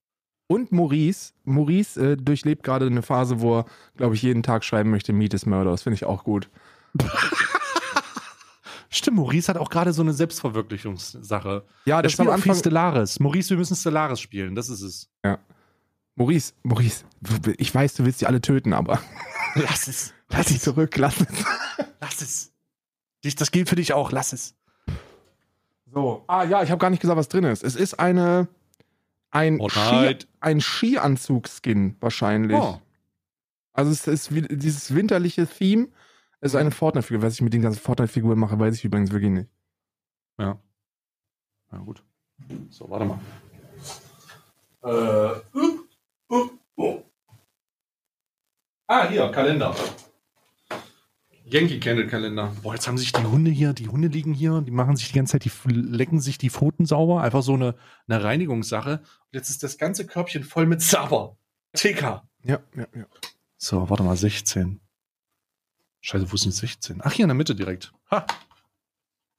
Und Maurice, Maurice äh, durchlebt gerade eine Phase, wo er, glaube ich, jeden Tag schreiben möchte, Meet is Murder. Das finde ich auch gut. Stimmt, Maurice hat auch gerade so eine Selbstverwirklichungssache. Ja, das am auch viel Anfang. Stellaris. Maurice, wir müssen Stellaris spielen, das ist es. Maurice, Maurice, ich weiß, du willst die alle töten, aber Lass es. lass dich zurück, lass es. Lass es. Dich- Das gilt für dich auch, lass es. So. Ah ja, ich habe gar nicht gesagt, was drin ist. Es ist eine ein, Ski, ein Skianzug-Skin wahrscheinlich. Oh. Also es ist dieses winterliche Theme. Es ist eine Fortnite-Figur. Was ich mit den ganzen Fortnite-Figuren mache, weiß ich übrigens wirklich nicht. Ja. Na gut. So, warte mal. Äh, uh, uh, oh. Ah, hier, Kalender. Yankee Candle Kalender. Boah, jetzt haben sich die Hunde hier, die Hunde liegen hier, die machen sich die ganze Zeit, die lecken sich die Pfoten sauber. Einfach so eine, eine Reinigungssache. Und jetzt ist das ganze Körbchen voll mit Sabber. TK. Ja, ja, ja. So, warte mal, 16. Scheiße, wo ist denn 16? Ach, hier in der Mitte direkt. Ha!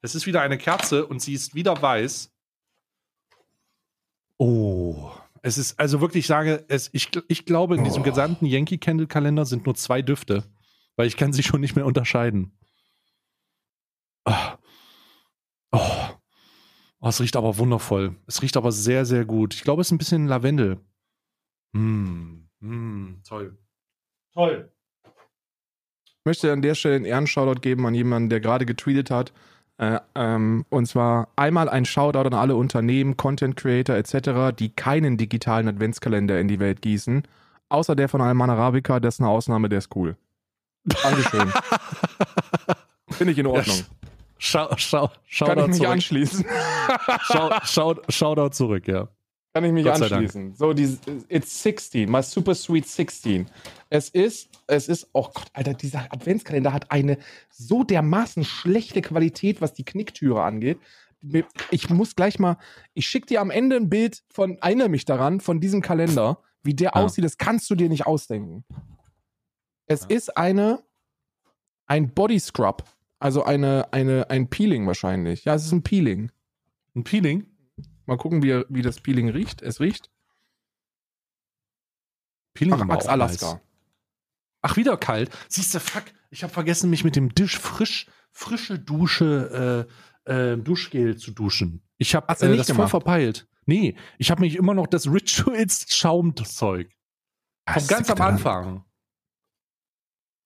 Es ist wieder eine Kerze und sie ist wieder weiß. Oh. Es ist, also wirklich, ich sage, es, ich, ich glaube, in diesem Oh. gesamten Yankee Candle Kalender sind nur zwei Düfte, weil ich kann sie schon nicht mehr unterscheiden. Ah. Oh. oh. Es riecht aber wundervoll. Es riecht aber sehr, sehr gut. Ich glaube, es ist ein bisschen Lavendel. Mm, mm, toll. Toll. Ich möchte an der Stelle einen Ehrenshoutout geben an jemanden, der gerade getweetet hat. Äh, ähm, und zwar einmal ein Shoutout an alle Unternehmen, Content Creator etc., die keinen digitalen Adventskalender in die Welt gießen. Außer der von Alman Arabica, das ist eine Ausnahme, der ist cool. Dankeschön. Finde ich in Ordnung. Schau, schau, Kann Shoutout ich mich zurück. anschließen. Schau, schau, Shoutout zurück, ja. Kann ich mich anschließen. So, die, it's 16, my super sweet 16. Es ist, es ist, oh Gott, Alter, dieser Adventskalender hat eine so dermaßen schlechte Qualität, was die Knicktüre angeht. Ich muss gleich mal, ich schicke dir am Ende ein Bild von, erinnere mich daran, von diesem Kalender, wie der Ja. aussieht, das kannst du dir nicht ausdenken. Es Ja. ist eine, ein Body Scrub, also eine, eine, ein Peeling wahrscheinlich. Ja, es ist ein Peeling. Ein Peeling? Mal gucken, wie, wie das Peeling riecht. Es riecht. Peeling Ach, Max Alaska. nice. Ach, wieder kalt. Siehst du, fuck, ich habe vergessen, mich mit dem Dish frisch, frische Dusche, äh, äh, Duschgel zu duschen. Ich habe äh, nicht das gemacht? voll verpeilt. Nee, ich habe mich immer noch das Rituals Schaumzeug. Vom ganz am Anfang.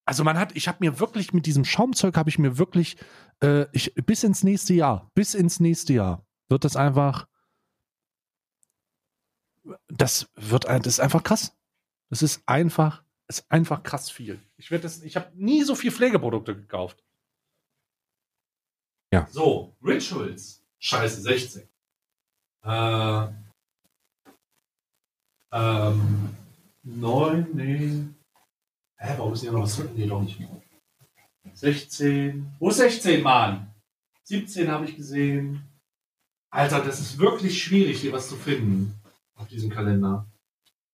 Also man hat, ich habe mir wirklich mit diesem Schaumzeug habe ich mir wirklich, äh, ich, bis ins nächste Jahr, bis ins nächste Jahr wird das einfach, das wird, ein- das ist einfach krass. Das ist einfach, ist einfach krass viel. Ich werde das, ich habe nie so viel Pflegeprodukte gekauft. Ja. So, Rituals. Scheiße, 16. Äh, ähm, 9, nee. Hä, warum ist hier noch was drin? Nee, doch nicht. 16. Wo ist 16, Mann? 17 habe ich gesehen. Alter, das ist wirklich schwierig, hier was zu finden auf diesem Kalender.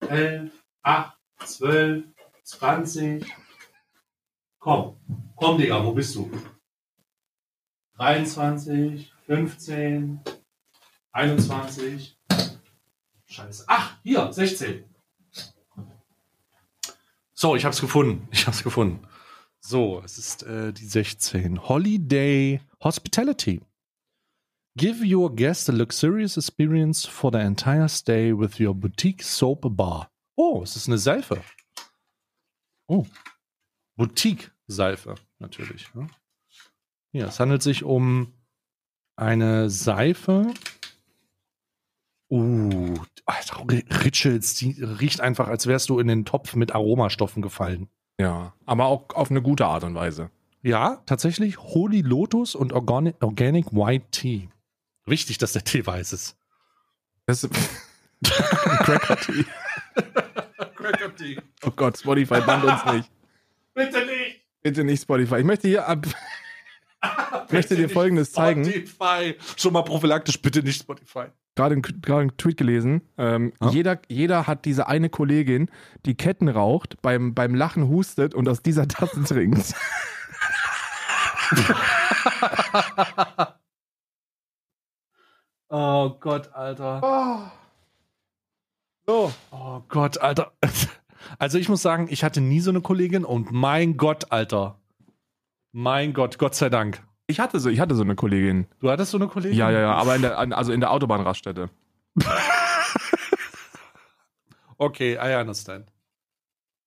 11, 8, 12, 20. Komm, komm, Digga, wo bist du? 23, 15, 21. Scheiße. Ach, hier, 16. So, ich hab's gefunden. Ich hab's gefunden. So, es ist äh, die 16. Holiday Hospitality. Give your guest a luxurious experience for the entire stay with your boutique soap bar. Oh, es ist eine Seife. Oh, Boutique-Seife, natürlich. Ne? Ja, es handelt sich um eine Seife. Uh, Rituals, die riecht einfach, als wärst du in den Topf mit Aromastoffen gefallen. Ja, aber auch auf eine gute Art und Weise. Ja, tatsächlich Holy Lotus und Organic, Organic White Tea. Wichtig, dass der Tee weiß ist. Das ist Cracker Tea. Cracker Tea. Oh Gott, Spotify bannt uns nicht. Bitte nicht. Bitte nicht Spotify. Ich möchte hier ab. Ich möchte dir Folgendes nicht zeigen. Spotify. Schon mal prophylaktisch, bitte nicht Spotify. Gerade einen, gerade einen Tweet gelesen. Ähm, Ja? jeder, jeder hat diese eine Kollegin, die Ketten raucht, beim, beim Lachen hustet und aus dieser Tasse trinkt. Oh Gott, Alter. So. Oh Gott, Alter. Also ich muss sagen, ich hatte nie so eine Kollegin und mein Gott, Alter. Mein Gott, Gott sei Dank. Ich hatte so, ich hatte so eine Kollegin. Du hattest so eine Kollegin? Ja, ja, ja, aber in der, also in der Autobahnraststätte. Okay, I understand.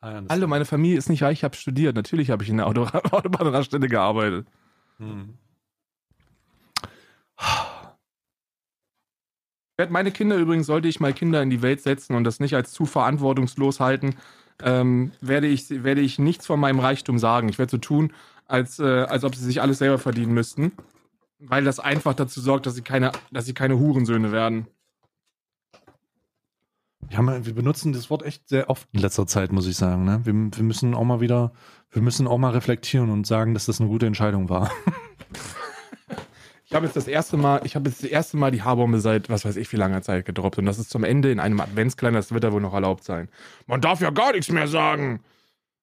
I understand. Hallo, meine Familie ist nicht reich, ich habe studiert. Natürlich habe ich in der Auto Autobahnraststätte gearbeitet. Hm. Werde meine Kinder übrigens, sollte ich mal Kinder in die Welt setzen und das nicht als zu verantwortungslos halten, ähm, werde, ich, werde ich nichts von meinem Reichtum sagen. Ich werde so tun, als, äh, als ob sie sich alles selber verdienen müssten. Weil das einfach dazu sorgt, dass sie keine, dass sie keine Hurensöhne werden. Ja, wir benutzen das Wort echt sehr oft in letzter Zeit, muss ich sagen. Ne? Wir, wir müssen auch mal wieder, wir müssen auch mal reflektieren und sagen, dass das eine gute Entscheidung war. Ich habe jetzt das erste Mal, ich habe jetzt das erste Mal die Haarbombe seit was weiß ich wie langer Zeit gedroppt und das ist zum Ende in einem Adventskalender, das wird da wohl noch erlaubt sein. Man darf ja gar nichts mehr sagen.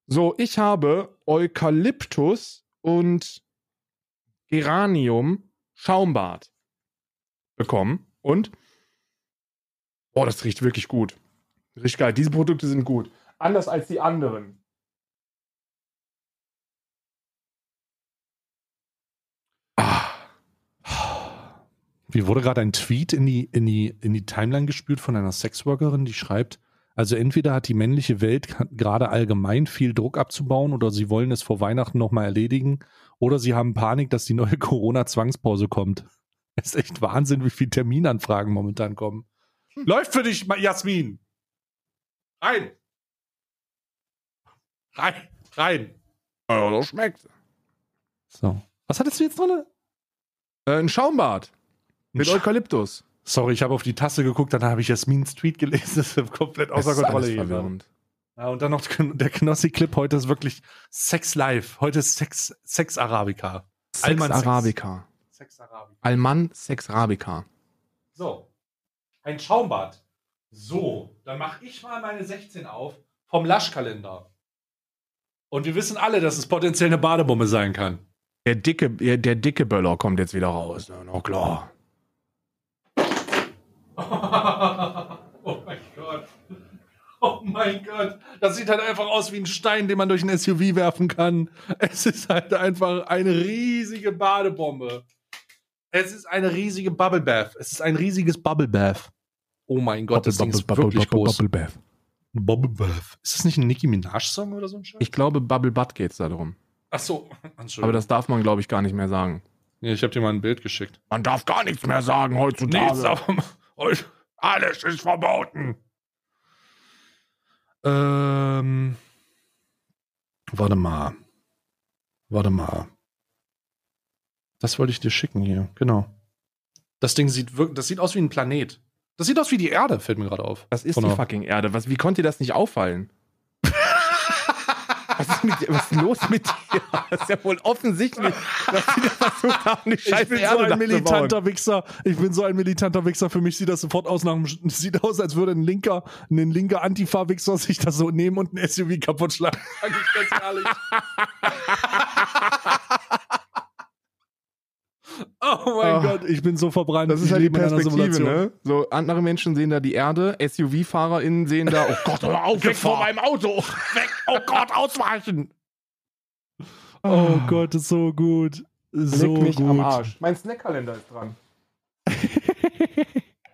So, ich habe Eukalyptus und Geranium Schaumbad bekommen und boah, das riecht wirklich gut. Riecht geil. Diese Produkte sind gut. Anders als die anderen. Wie wurde gerade ein Tweet in die, in, die, in die Timeline gespült von einer Sexworkerin, die schreibt, also entweder hat die männliche Welt gerade allgemein viel Druck abzubauen oder sie wollen es vor Weihnachten nochmal erledigen oder sie haben Panik, dass die neue Corona-Zwangspause kommt. Es ist echt Wahnsinn, wie viele Terminanfragen momentan kommen. Läuft für dich, Jasmin. Rein. Rein. Rein. Ja, das schmeckt. So. Was hattest du jetzt drin? Äh, ein Schaumbad mit Eukalyptus. Sorry, ich habe auf die Tasse geguckt, dann habe ich Jasmins Tweet gelesen. Das ist komplett außer Kontrolle hier. Ja, und dann noch der Knossi-Clip. Heute ist wirklich Sex Live. Heute ist Sex, Sex Arabica. Sex Alman Sex. Arabica. Sex Arabica. Alman Sex Arabica. So. Ein Schaumbad. So, dann mache ich mal meine 16 auf vom Laschkalender. Und wir wissen alle, dass es potenziell eine Badebombe sein kann. Der dicke, der, der dicke Böller kommt jetzt wieder raus. Na klar. oh mein Gott. Oh mein Gott. Das sieht halt einfach aus wie ein Stein, den man durch ein SUV werfen kann. Es ist halt einfach eine riesige Badebombe. Es ist eine riesige Bubble Bath. Es ist ein riesiges Bubble Bath. Oh mein Gott, das Ding ist wirklich groß. Bubble Bath. Bubble Bath. Ist das nicht ein Nicki Minaj-Song oder so ein Scheiß? Ich glaube, Bubble Butt geht's da drum. Ach so. Aber das darf man, glaube ich, gar nicht mehr sagen. Ja, ich habe dir mal ein Bild geschickt. Man darf gar nichts mehr sagen heutzutage. aber alles ist verboten. Ähm, warte mal. Warte mal. Das wollte ich dir schicken hier. Genau. Das Ding sieht wirklich, das sieht aus wie ein Planet. Das sieht aus wie die Erde, fällt mir gerade auf. Das ist Von die der- fucking Erde. Was, wie konnte dir das nicht auffallen? Was, ist mit, dir- was ist los mit dir? Das ist ja wohl offensichtlich, dass sie da versucht haben, die Ich bin so Erde ein nachzubauen. militanter Wichser. Ich bin so ein militanter Wichser. Für mich sieht das sofort aus nach einem, sieht aus, als würde ein linker, ein linker Antifa-Wichser sich das so nehmen und ein SUV kaputt schlagen. Sag ich ganz ehrlich. oh mein Oh. Gott, ich bin so verbrannt. Das ist Ich halt die Perspektive, ne? So, andere Menschen sehen da die Erde, SUV-FahrerInnen sehen da, oh Gott, hör auf, weg von meinem Auto! Weg, oh Gott, ausweichen! Oh Gott, ist so gut. So Leck mich gut. am Arsch. Mein Snackkalender ist dran.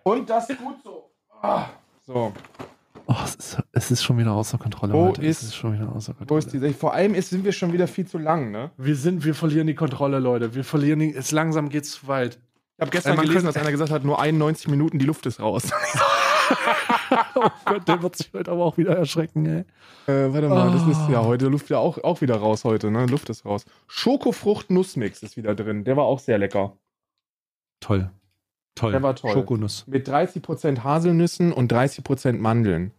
Und das ist gut so. Ah, So, Oh, es, ist, es ist schon wieder außer Kontrolle. Wo Leute. ist- es ist schon wieder außer wo Kontrolle. ist die, vor allem ist, sind wir schon wieder viel zu lang, ne? wir sind, wir verlieren die Kontrolle, Leute. Wir verlieren die, es langsam geht's zu weit. Ich habe gestern Äh, gelesen, dass einer gesagt hat, nur 91 Minuten, die Luft ist raus. Oh Gott, der wird sich heute aber auch wieder erschrecken, ey. Äh, warte mal, das ist Oh. ja heute Luft ja auch, auch wieder raus heute, ne? Luft ist raus. Schokofrucht-Nussmix ist wieder drin. Der war auch sehr lecker. Toll. Toll. Der war toll. Schokonuss. Mit 30% Haselnüssen und 30% Mandeln.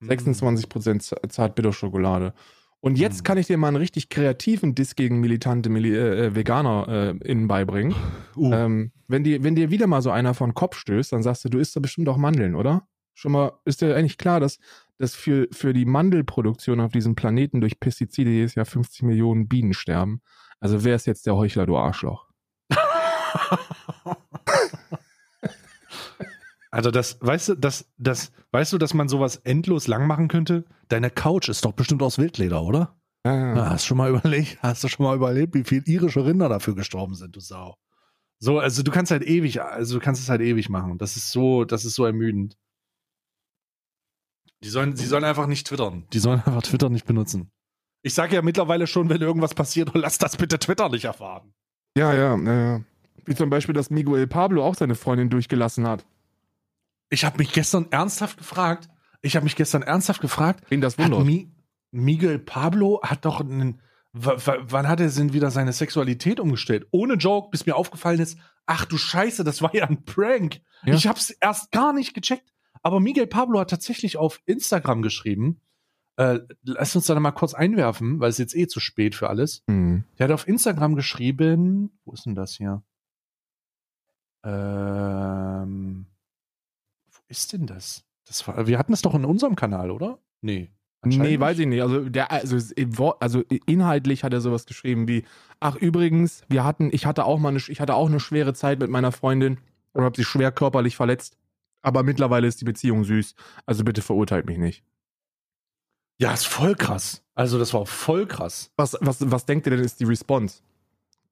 Mhm. 26% Z- Zartbitterschokolade. Und jetzt Mhm. kann ich dir mal einen richtig kreativen Diss gegen militante Mili äh, VeganerInnen äh, innen beibringen. Uh, Ähm, wenn, die, wenn dir wieder mal so einer vor den Kopf stößt, dann sagst du, du isst doch bestimmt auch Mandeln, oder? Schon mal, ist dir eigentlich klar, dass, dass für, für die Mandelproduktion auf diesem Planeten durch Pestizide jedes Jahr 50 Millionen Bienen sterben? Also wer ist jetzt der Heuchler, du Arschloch? Also das, weißt du, das, das, weißt du, dass man sowas endlos lang machen könnte? Deine Couch ist doch bestimmt aus Wildleder, oder? Ja, ja. Ja, hast du schon mal überlegt, hast du schon mal überlebt, wie viel irische Rinder dafür gestorben sind, du Sau. So, also du kannst halt ewig, also du kannst es halt ewig machen. Das ist so, das ist so ermüdend. Die sollen, sie sollen einfach nicht twittern. Die sollen einfach Twitter nicht benutzen. Ich sage ja mittlerweile schon, wenn irgendwas passiert, lass das bitte Twitter nicht erfahren. Ja, ja, ja. Wie zum Beispiel, dass Miguel Pablo auch seine Freundin durchgelassen hat. Ich habe mich gestern ernsthaft gefragt, ich habe mich gestern ernsthaft gefragt, Wen das wundert. Mi Miguel Pablo hat doch einen, wann hat er denn wieder seine Sexualität umgestellt? Ohne Joke, bis mir aufgefallen ist, ach du Scheiße, das war ja ein Prank. Ja. Ich hab's erst gar nicht gecheckt. Aber Miguel Pablo hat tatsächlich auf Instagram geschrieben, äh, lass uns da mal kurz einwerfen, weil es jetzt eh zu spät für alles. Hm. Der hat auf Instagram geschrieben, wo ist denn das hier? Ähm, ist denn das? Das war, wir hatten das doch in unserem Kanal, oder? Nee. Nee, weiß ich nicht. Also, der, also, also inhaltlich hat er sowas geschrieben wie: Ach, übrigens, wir hatten, ich hatte auch mal eine, ich hatte auch eine schwere Zeit mit meiner Freundin und habe sie schwer körperlich verletzt. Aber mittlerweile ist die Beziehung süß. Also bitte verurteilt mich nicht. Ja, ist voll krass. Also, das war voll krass. Was, was, was denkt ihr denn ist die Response?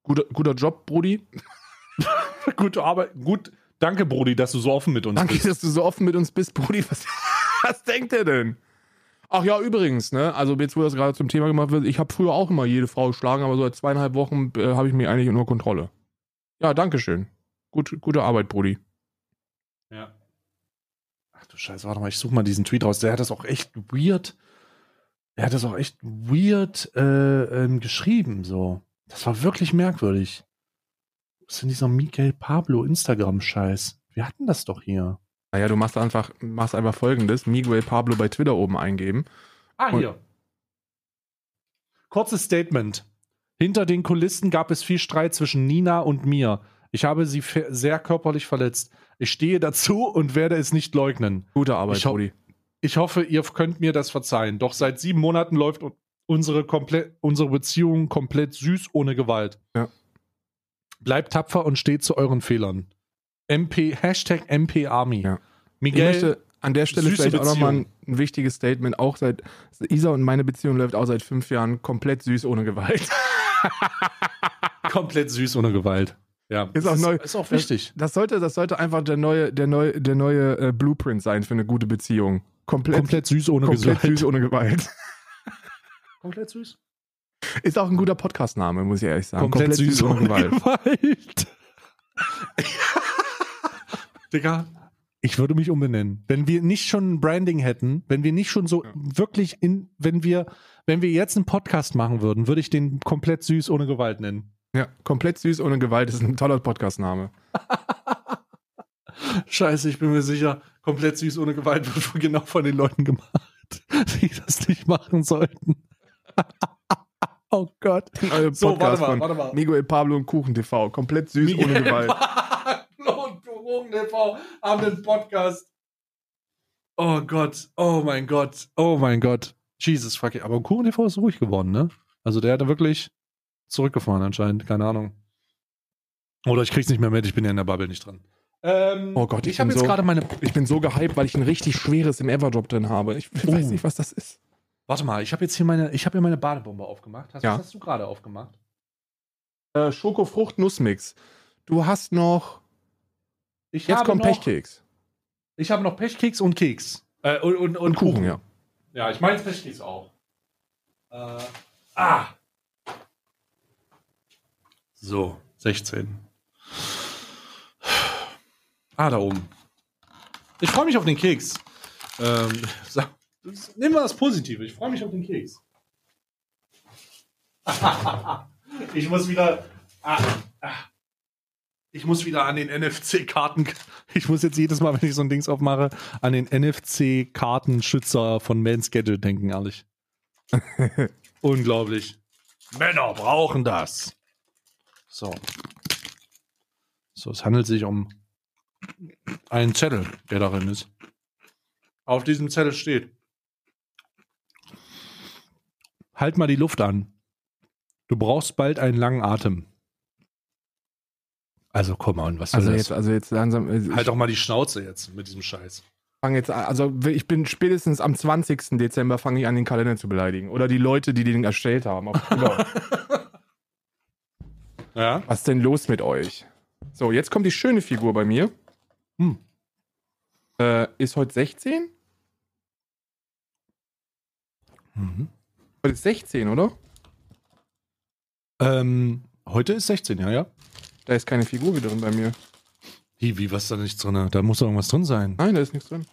Guter, guter Job, Brudi. Gute Arbeit. Gut. Danke, Brody, dass du so offen mit uns Danke, bist. dass du so offen mit uns bist, Brudi. Was, was denkt ihr denn? Ach ja, übrigens, ne? Also jetzt, wo das gerade zum Thema gemacht wird, ich habe früher auch immer jede Frau geschlagen, aber so seit zweieinhalb Wochen äh, habe ich mich eigentlich unter Kontrolle. Ja, danke schön. Gut, gute Arbeit, Brudi. Ja. Ach du Scheiße, warte mal, ich suche mal diesen Tweet raus. Der hat das auch echt weird. Der hat das auch echt weird äh, ähm, geschrieben, so. Das war wirklich merkwürdig. Was ist denn dieser Miguel Pablo Instagram-Scheiß? Wir hatten das doch hier. Naja, du machst einfach, machst einfach folgendes: Miguel Pablo bei Twitter oben eingeben. Ah, Und- hier. Kurzes Statement. Hinter den Kulissen gab es viel Streit zwischen Nina und mir. Ich habe sie sehr körperlich verletzt. Ich stehe dazu und werde es nicht leugnen. Gute Arbeit, Ich Brudi. Ich hoffe, ihr könnt mir das verzeihen. Doch seit sieben Monaten läuft unsere, komplett, unsere Beziehung komplett süß ohne Gewalt. Ja. Bleibt tapfer und steht zu euren Fehlern. MP, Hashtag MP Army. Ja. Ich Miguel, möchte an der Stelle vielleicht auch nochmal ein, wichtiges Statement. Auch seit Isa und meine Beziehung läuft auch seit fünf Jahren komplett süß ohne Gewalt. komplett süß ohne Gewalt. Ja, Ist auch neu. Ist auch wichtig. Das sollte, das sollte einfach der neue, der neue, der neue äh, Blueprint sein für eine gute Beziehung. Komplett, Komplett süß ohne komplett Gewalt. süß ohne Gewalt. Komplett süß. Ist auch ein guter Podcast-Name, muss ich ehrlich sagen. Komplett, süß, ohne Gewalt. Gewalt. Digga, ich würde mich umbenennen. Wenn wir nicht schon ein Branding hätten, wenn wir nicht schon so Ja. wirklich in, wenn wir, wenn wir jetzt einen Podcast machen würden, würde ich den komplett süß ohne Gewalt nennen. Ja, komplett süß ohne Gewalt ist ein toller Podcast-Name. Scheiße, ich bin mir sicher, komplett süß ohne Gewalt wird genau von den Leuten gemacht, die das nicht machen sollten. oh Gott. Neue So, warte Podcast mal, von warte mal. Miguel Pablo und Kuchen TV. Komplett süß ohne Gewalt. und Kuchen TV haben einen Podcast. Oh Gott, oh mein Gott, oh mein Gott. Jesus fuck it. Aber Kuchen TV ist ruhig geworden, ne? Also der hat da wirklich zurückgefahren anscheinend, keine Ahnung. Oder ich krieg's nicht mehr mit, ich bin ja in der Bubble nicht dran. Ähm, Oh Gott, ich ich bin jetzt so- gerade meine. Ich bin so gehypt, weil ich ein richtig schweres im Everdrop drin habe. Ich Oh. weiß nicht, was das ist. Warte mal, ich habe jetzt hier meine, ich habe hier meine Badebombe aufgemacht. Hast, Ja. Was hast du gerade aufgemacht? Äh, Schokofrucht-Nussmix. Du hast noch. Ich Jetzt kommt noch, Pechkeks. Ich habe noch Pechkeks und Keks. Äh, und, und, und, Und Kuchen, Kuchen. ja. Ja, ich meine Pechkeks auch. Äh, ah. So, 16. Ah, da oben. Ich freue mich auf den Keks. Ähm, sag, nehmen wir das Positive. Ich freue mich auf den Keks. ich muss wieder. Ah, ah. Ich muss wieder an den NFC-Karten. Ich muss jetzt jedes Mal, wenn ich so ein Dings aufmache, an den NFC-Kartenschützer von Man's Gadget denken, ehrlich. Unglaublich. Männer brauchen das. So. So, es handelt sich um einen Zettel, der darin ist. Auf diesem Zettel steht: Halt mal die Luft an. Du brauchst bald einen langen Atem. Also komm on, was soll Also das? jetzt, also jetzt langsam. äh, halt doch mal die Schnauze jetzt mit diesem Scheiß. fange jetzt an, also ich bin spätestens am 20. Dezember fange ich an, den Kalender zu beleidigen. Oder die Leute, die den erstellt haben. Ja? Was ist denn los mit euch? So, jetzt kommt die schöne Figur bei mir. Hm. Äh, ist heute 16? Mhm. Heute ist 16, oder? Ähm, heute ist 16, ja, ja. Da ist keine Figur wieder drin bei mir. Wie, wie, was ist da nichts drin? Da muss doch irgendwas drin sein. Nein, da ist nichts drin.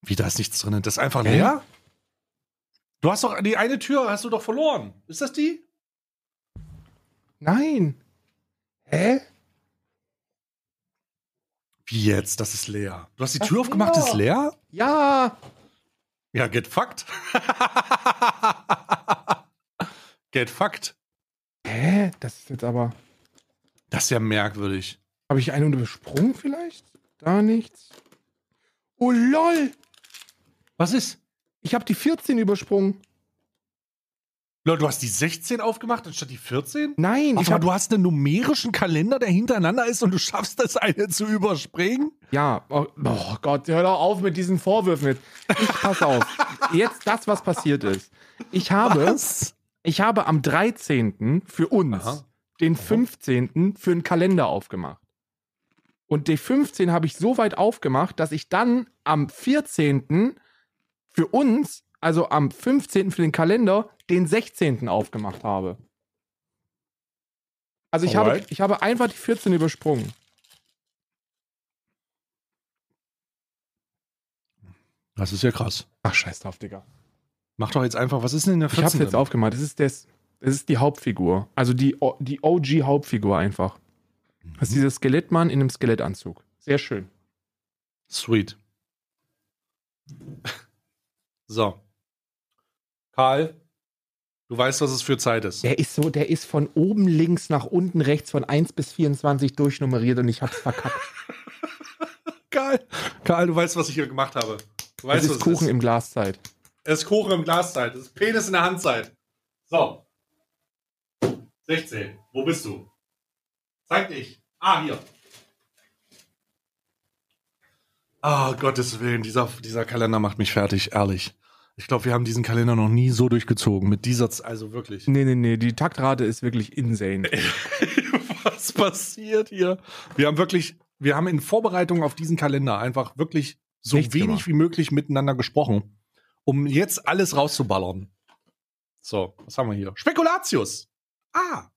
Wie, da ist nichts drin? Das ist einfach leer? Du hast doch, die eine Tür hast du doch verloren. Ist das die? Nein. Hä? Wie jetzt? Das ist leer. Du hast die Ach, Tür aufgemacht, ja. ist leer? Ja. Ja, get fucked. get fucked. Hä? Das ist jetzt aber. Das ist ja merkwürdig. Habe ich einen übersprungen vielleicht? Da nichts. Oh lol. Was ist? Ich habe die 14 übersprungen. Leute, du hast die 16 aufgemacht anstatt die 14? Nein, ich Aber habe du hast einen numerischen Kalender, der hintereinander ist und du schaffst das eine zu überspringen? Ja, oh, oh Gott, hör doch auf mit diesen Vorwürfen jetzt. Ich pass auf. Jetzt das, was passiert ist. Ich habe, Was? ich habe am 13. für uns Aha. den 15. für einen Kalender aufgemacht. Und den 15 habe ich so weit aufgemacht, dass ich dann am 14. für uns, also am 15. für den Kalender, den 16. aufgemacht habe. Also ich habe, ich habe einfach die 14 übersprungen. Das ist ja krass. Ach, scheiß drauf, Digga. Mach doch jetzt einfach, was ist denn in der Ich 14? hab's jetzt aufgemacht. Das ist, das, das ist die Hauptfigur. Also die, die OG-Hauptfigur einfach. Das ist dieser Skelettmann in einem Skelettanzug. Sehr schön. Sweet. So. Karl, du weißt, was es für Zeit ist. Der ist so, der ist von oben links nach unten rechts von 1 bis 24 durchnummeriert und ich hab's verkackt. Karl, Karl, du weißt, was ich hier gemacht habe. Du weißt, Es ist Kuchen es im Glaszeit. Es ist Kuchen im Glaszeit. Es ist Penis in der Handzeit. So. 16. Wo bist du? Zeig dich. Ah, hier. Ah, Gottes Willen, dieser, dieser Kalender macht mich fertig, ehrlich. Ich glaube, wir haben diesen Kalender noch nie so durchgezogen. Mit dieser, Z- also wirklich. Nee, nee, nee, die Taktrate ist wirklich insane. Was passiert hier? Wir haben wirklich, wir haben in Vorbereitung auf diesen Kalender einfach wirklich so Nichts wenig gemacht. wie möglich miteinander gesprochen, um jetzt alles rauszuballern. So, was haben wir hier? Spekulatius. Ah.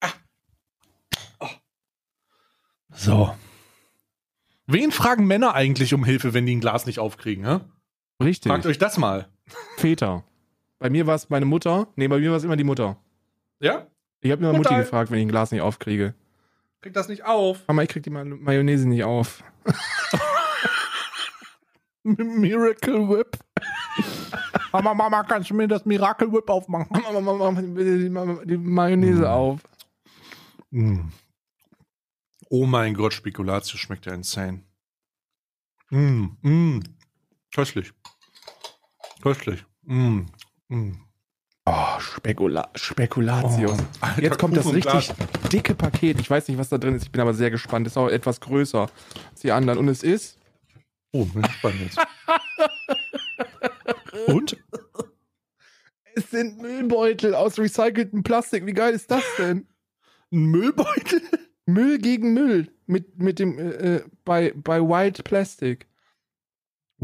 ah. Oh. So. Wen fragen Männer eigentlich um Hilfe, wenn die ein Glas nicht aufkriegen? Hä? Richtig. Fragt euch das mal. Väter. Bei mir war es meine Mutter. Nee, bei mir war es immer die Mutter. Ja? Ich habe immer Mutter. Mutti gefragt, wenn ich ein Glas nicht aufkriege. Kriegt das nicht auf. Mama, ich krieg die Ma Mayonnaise nicht auf. Miracle Whip. Mama, Mama, kannst du mir das Miracle Whip aufmachen? Mama, Mama, bitte die, die Mayonnaise Mm. auf. Mm. Oh mein Gott, Spekulatius schmeckt ja insane. Mm, mm. Köstlich. Köstlich. Mm, mm. Oh, Spekula Spekulatius. Oh, Jetzt kommt das richtig dicke Paket. Ich weiß nicht, was da drin ist. Ich bin aber sehr gespannt. Ist auch etwas größer als die anderen. Und es ist. Oh, bin gespannt jetzt. Und? Es sind Müllbeutel aus recyceltem Plastik. Wie geil ist das denn? Ein Müllbeutel? Müll gegen Müll. Mit, mit dem, äh, äh, bei, bei Wild Plastic.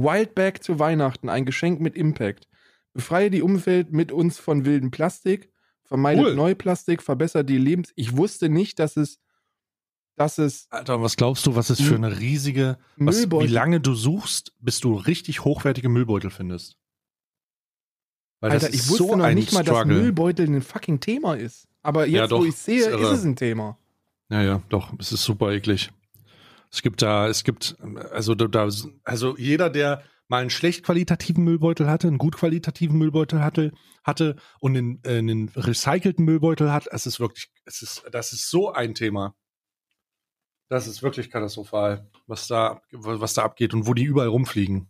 Wild Bag zu Weihnachten. Ein Geschenk mit Impact. Befreie die Umwelt mit uns von wildem Plastik. Vermeidet Cool. Neuplastik. Verbessert die Lebens... Ich wusste nicht, dass es, dass es Alter, was glaubst du, was ist für eine riesige, was, wie lange du suchst, bis du richtig hochwertige Müllbeutel findest? Weil Alter, das ich ist wusste so noch nicht mal, dass Struggle. Müllbeutel ein fucking Thema ist. Aber jetzt, Ja, doch, wo ich sehe, ist ist, es ein Thema. Ja, ja, doch, es ist super eklig. Es gibt da, es gibt, also da, also jeder, der mal einen schlecht qualitativen Müllbeutel hatte, einen gut qualitativen Müllbeutel hatte, hatte und einen, äh, einen recycelten Müllbeutel hat, es ist wirklich, es ist, das ist so ein Thema. Das ist wirklich katastrophal, was da, was da abgeht und wo die überall rumfliegen.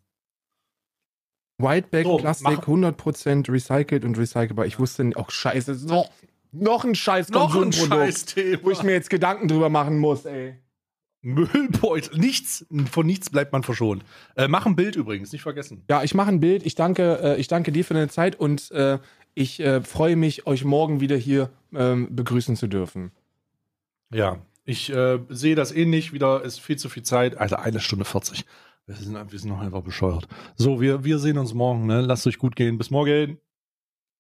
Whiteback, So, Plastik, mach- 100% recycelt und recycelbar. Ich wusste nicht, auch scheiße, noch, noch ein scheiß Noch ein Konsumprodukt, Scheißthema. wo ich mir jetzt Gedanken drüber machen muss, ey. Müllbeutel. Nichts, von nichts bleibt man verschont. Äh, mach ein Bild übrigens, nicht vergessen. Ja, ich mache ein Bild. Ich danke, äh, ich danke dir für deine Zeit und äh, ich äh, freue mich, euch morgen wieder hier ähm, begrüßen zu dürfen. Ja, ich äh, sehe das ähnlich. Wieder ist viel zu viel Zeit. Alter, eine Stunde 40. Wir sind, wir sind noch einfach bescheuert. So, wir, wir sehen uns morgen. Ne? Lasst euch gut gehen. Bis morgen.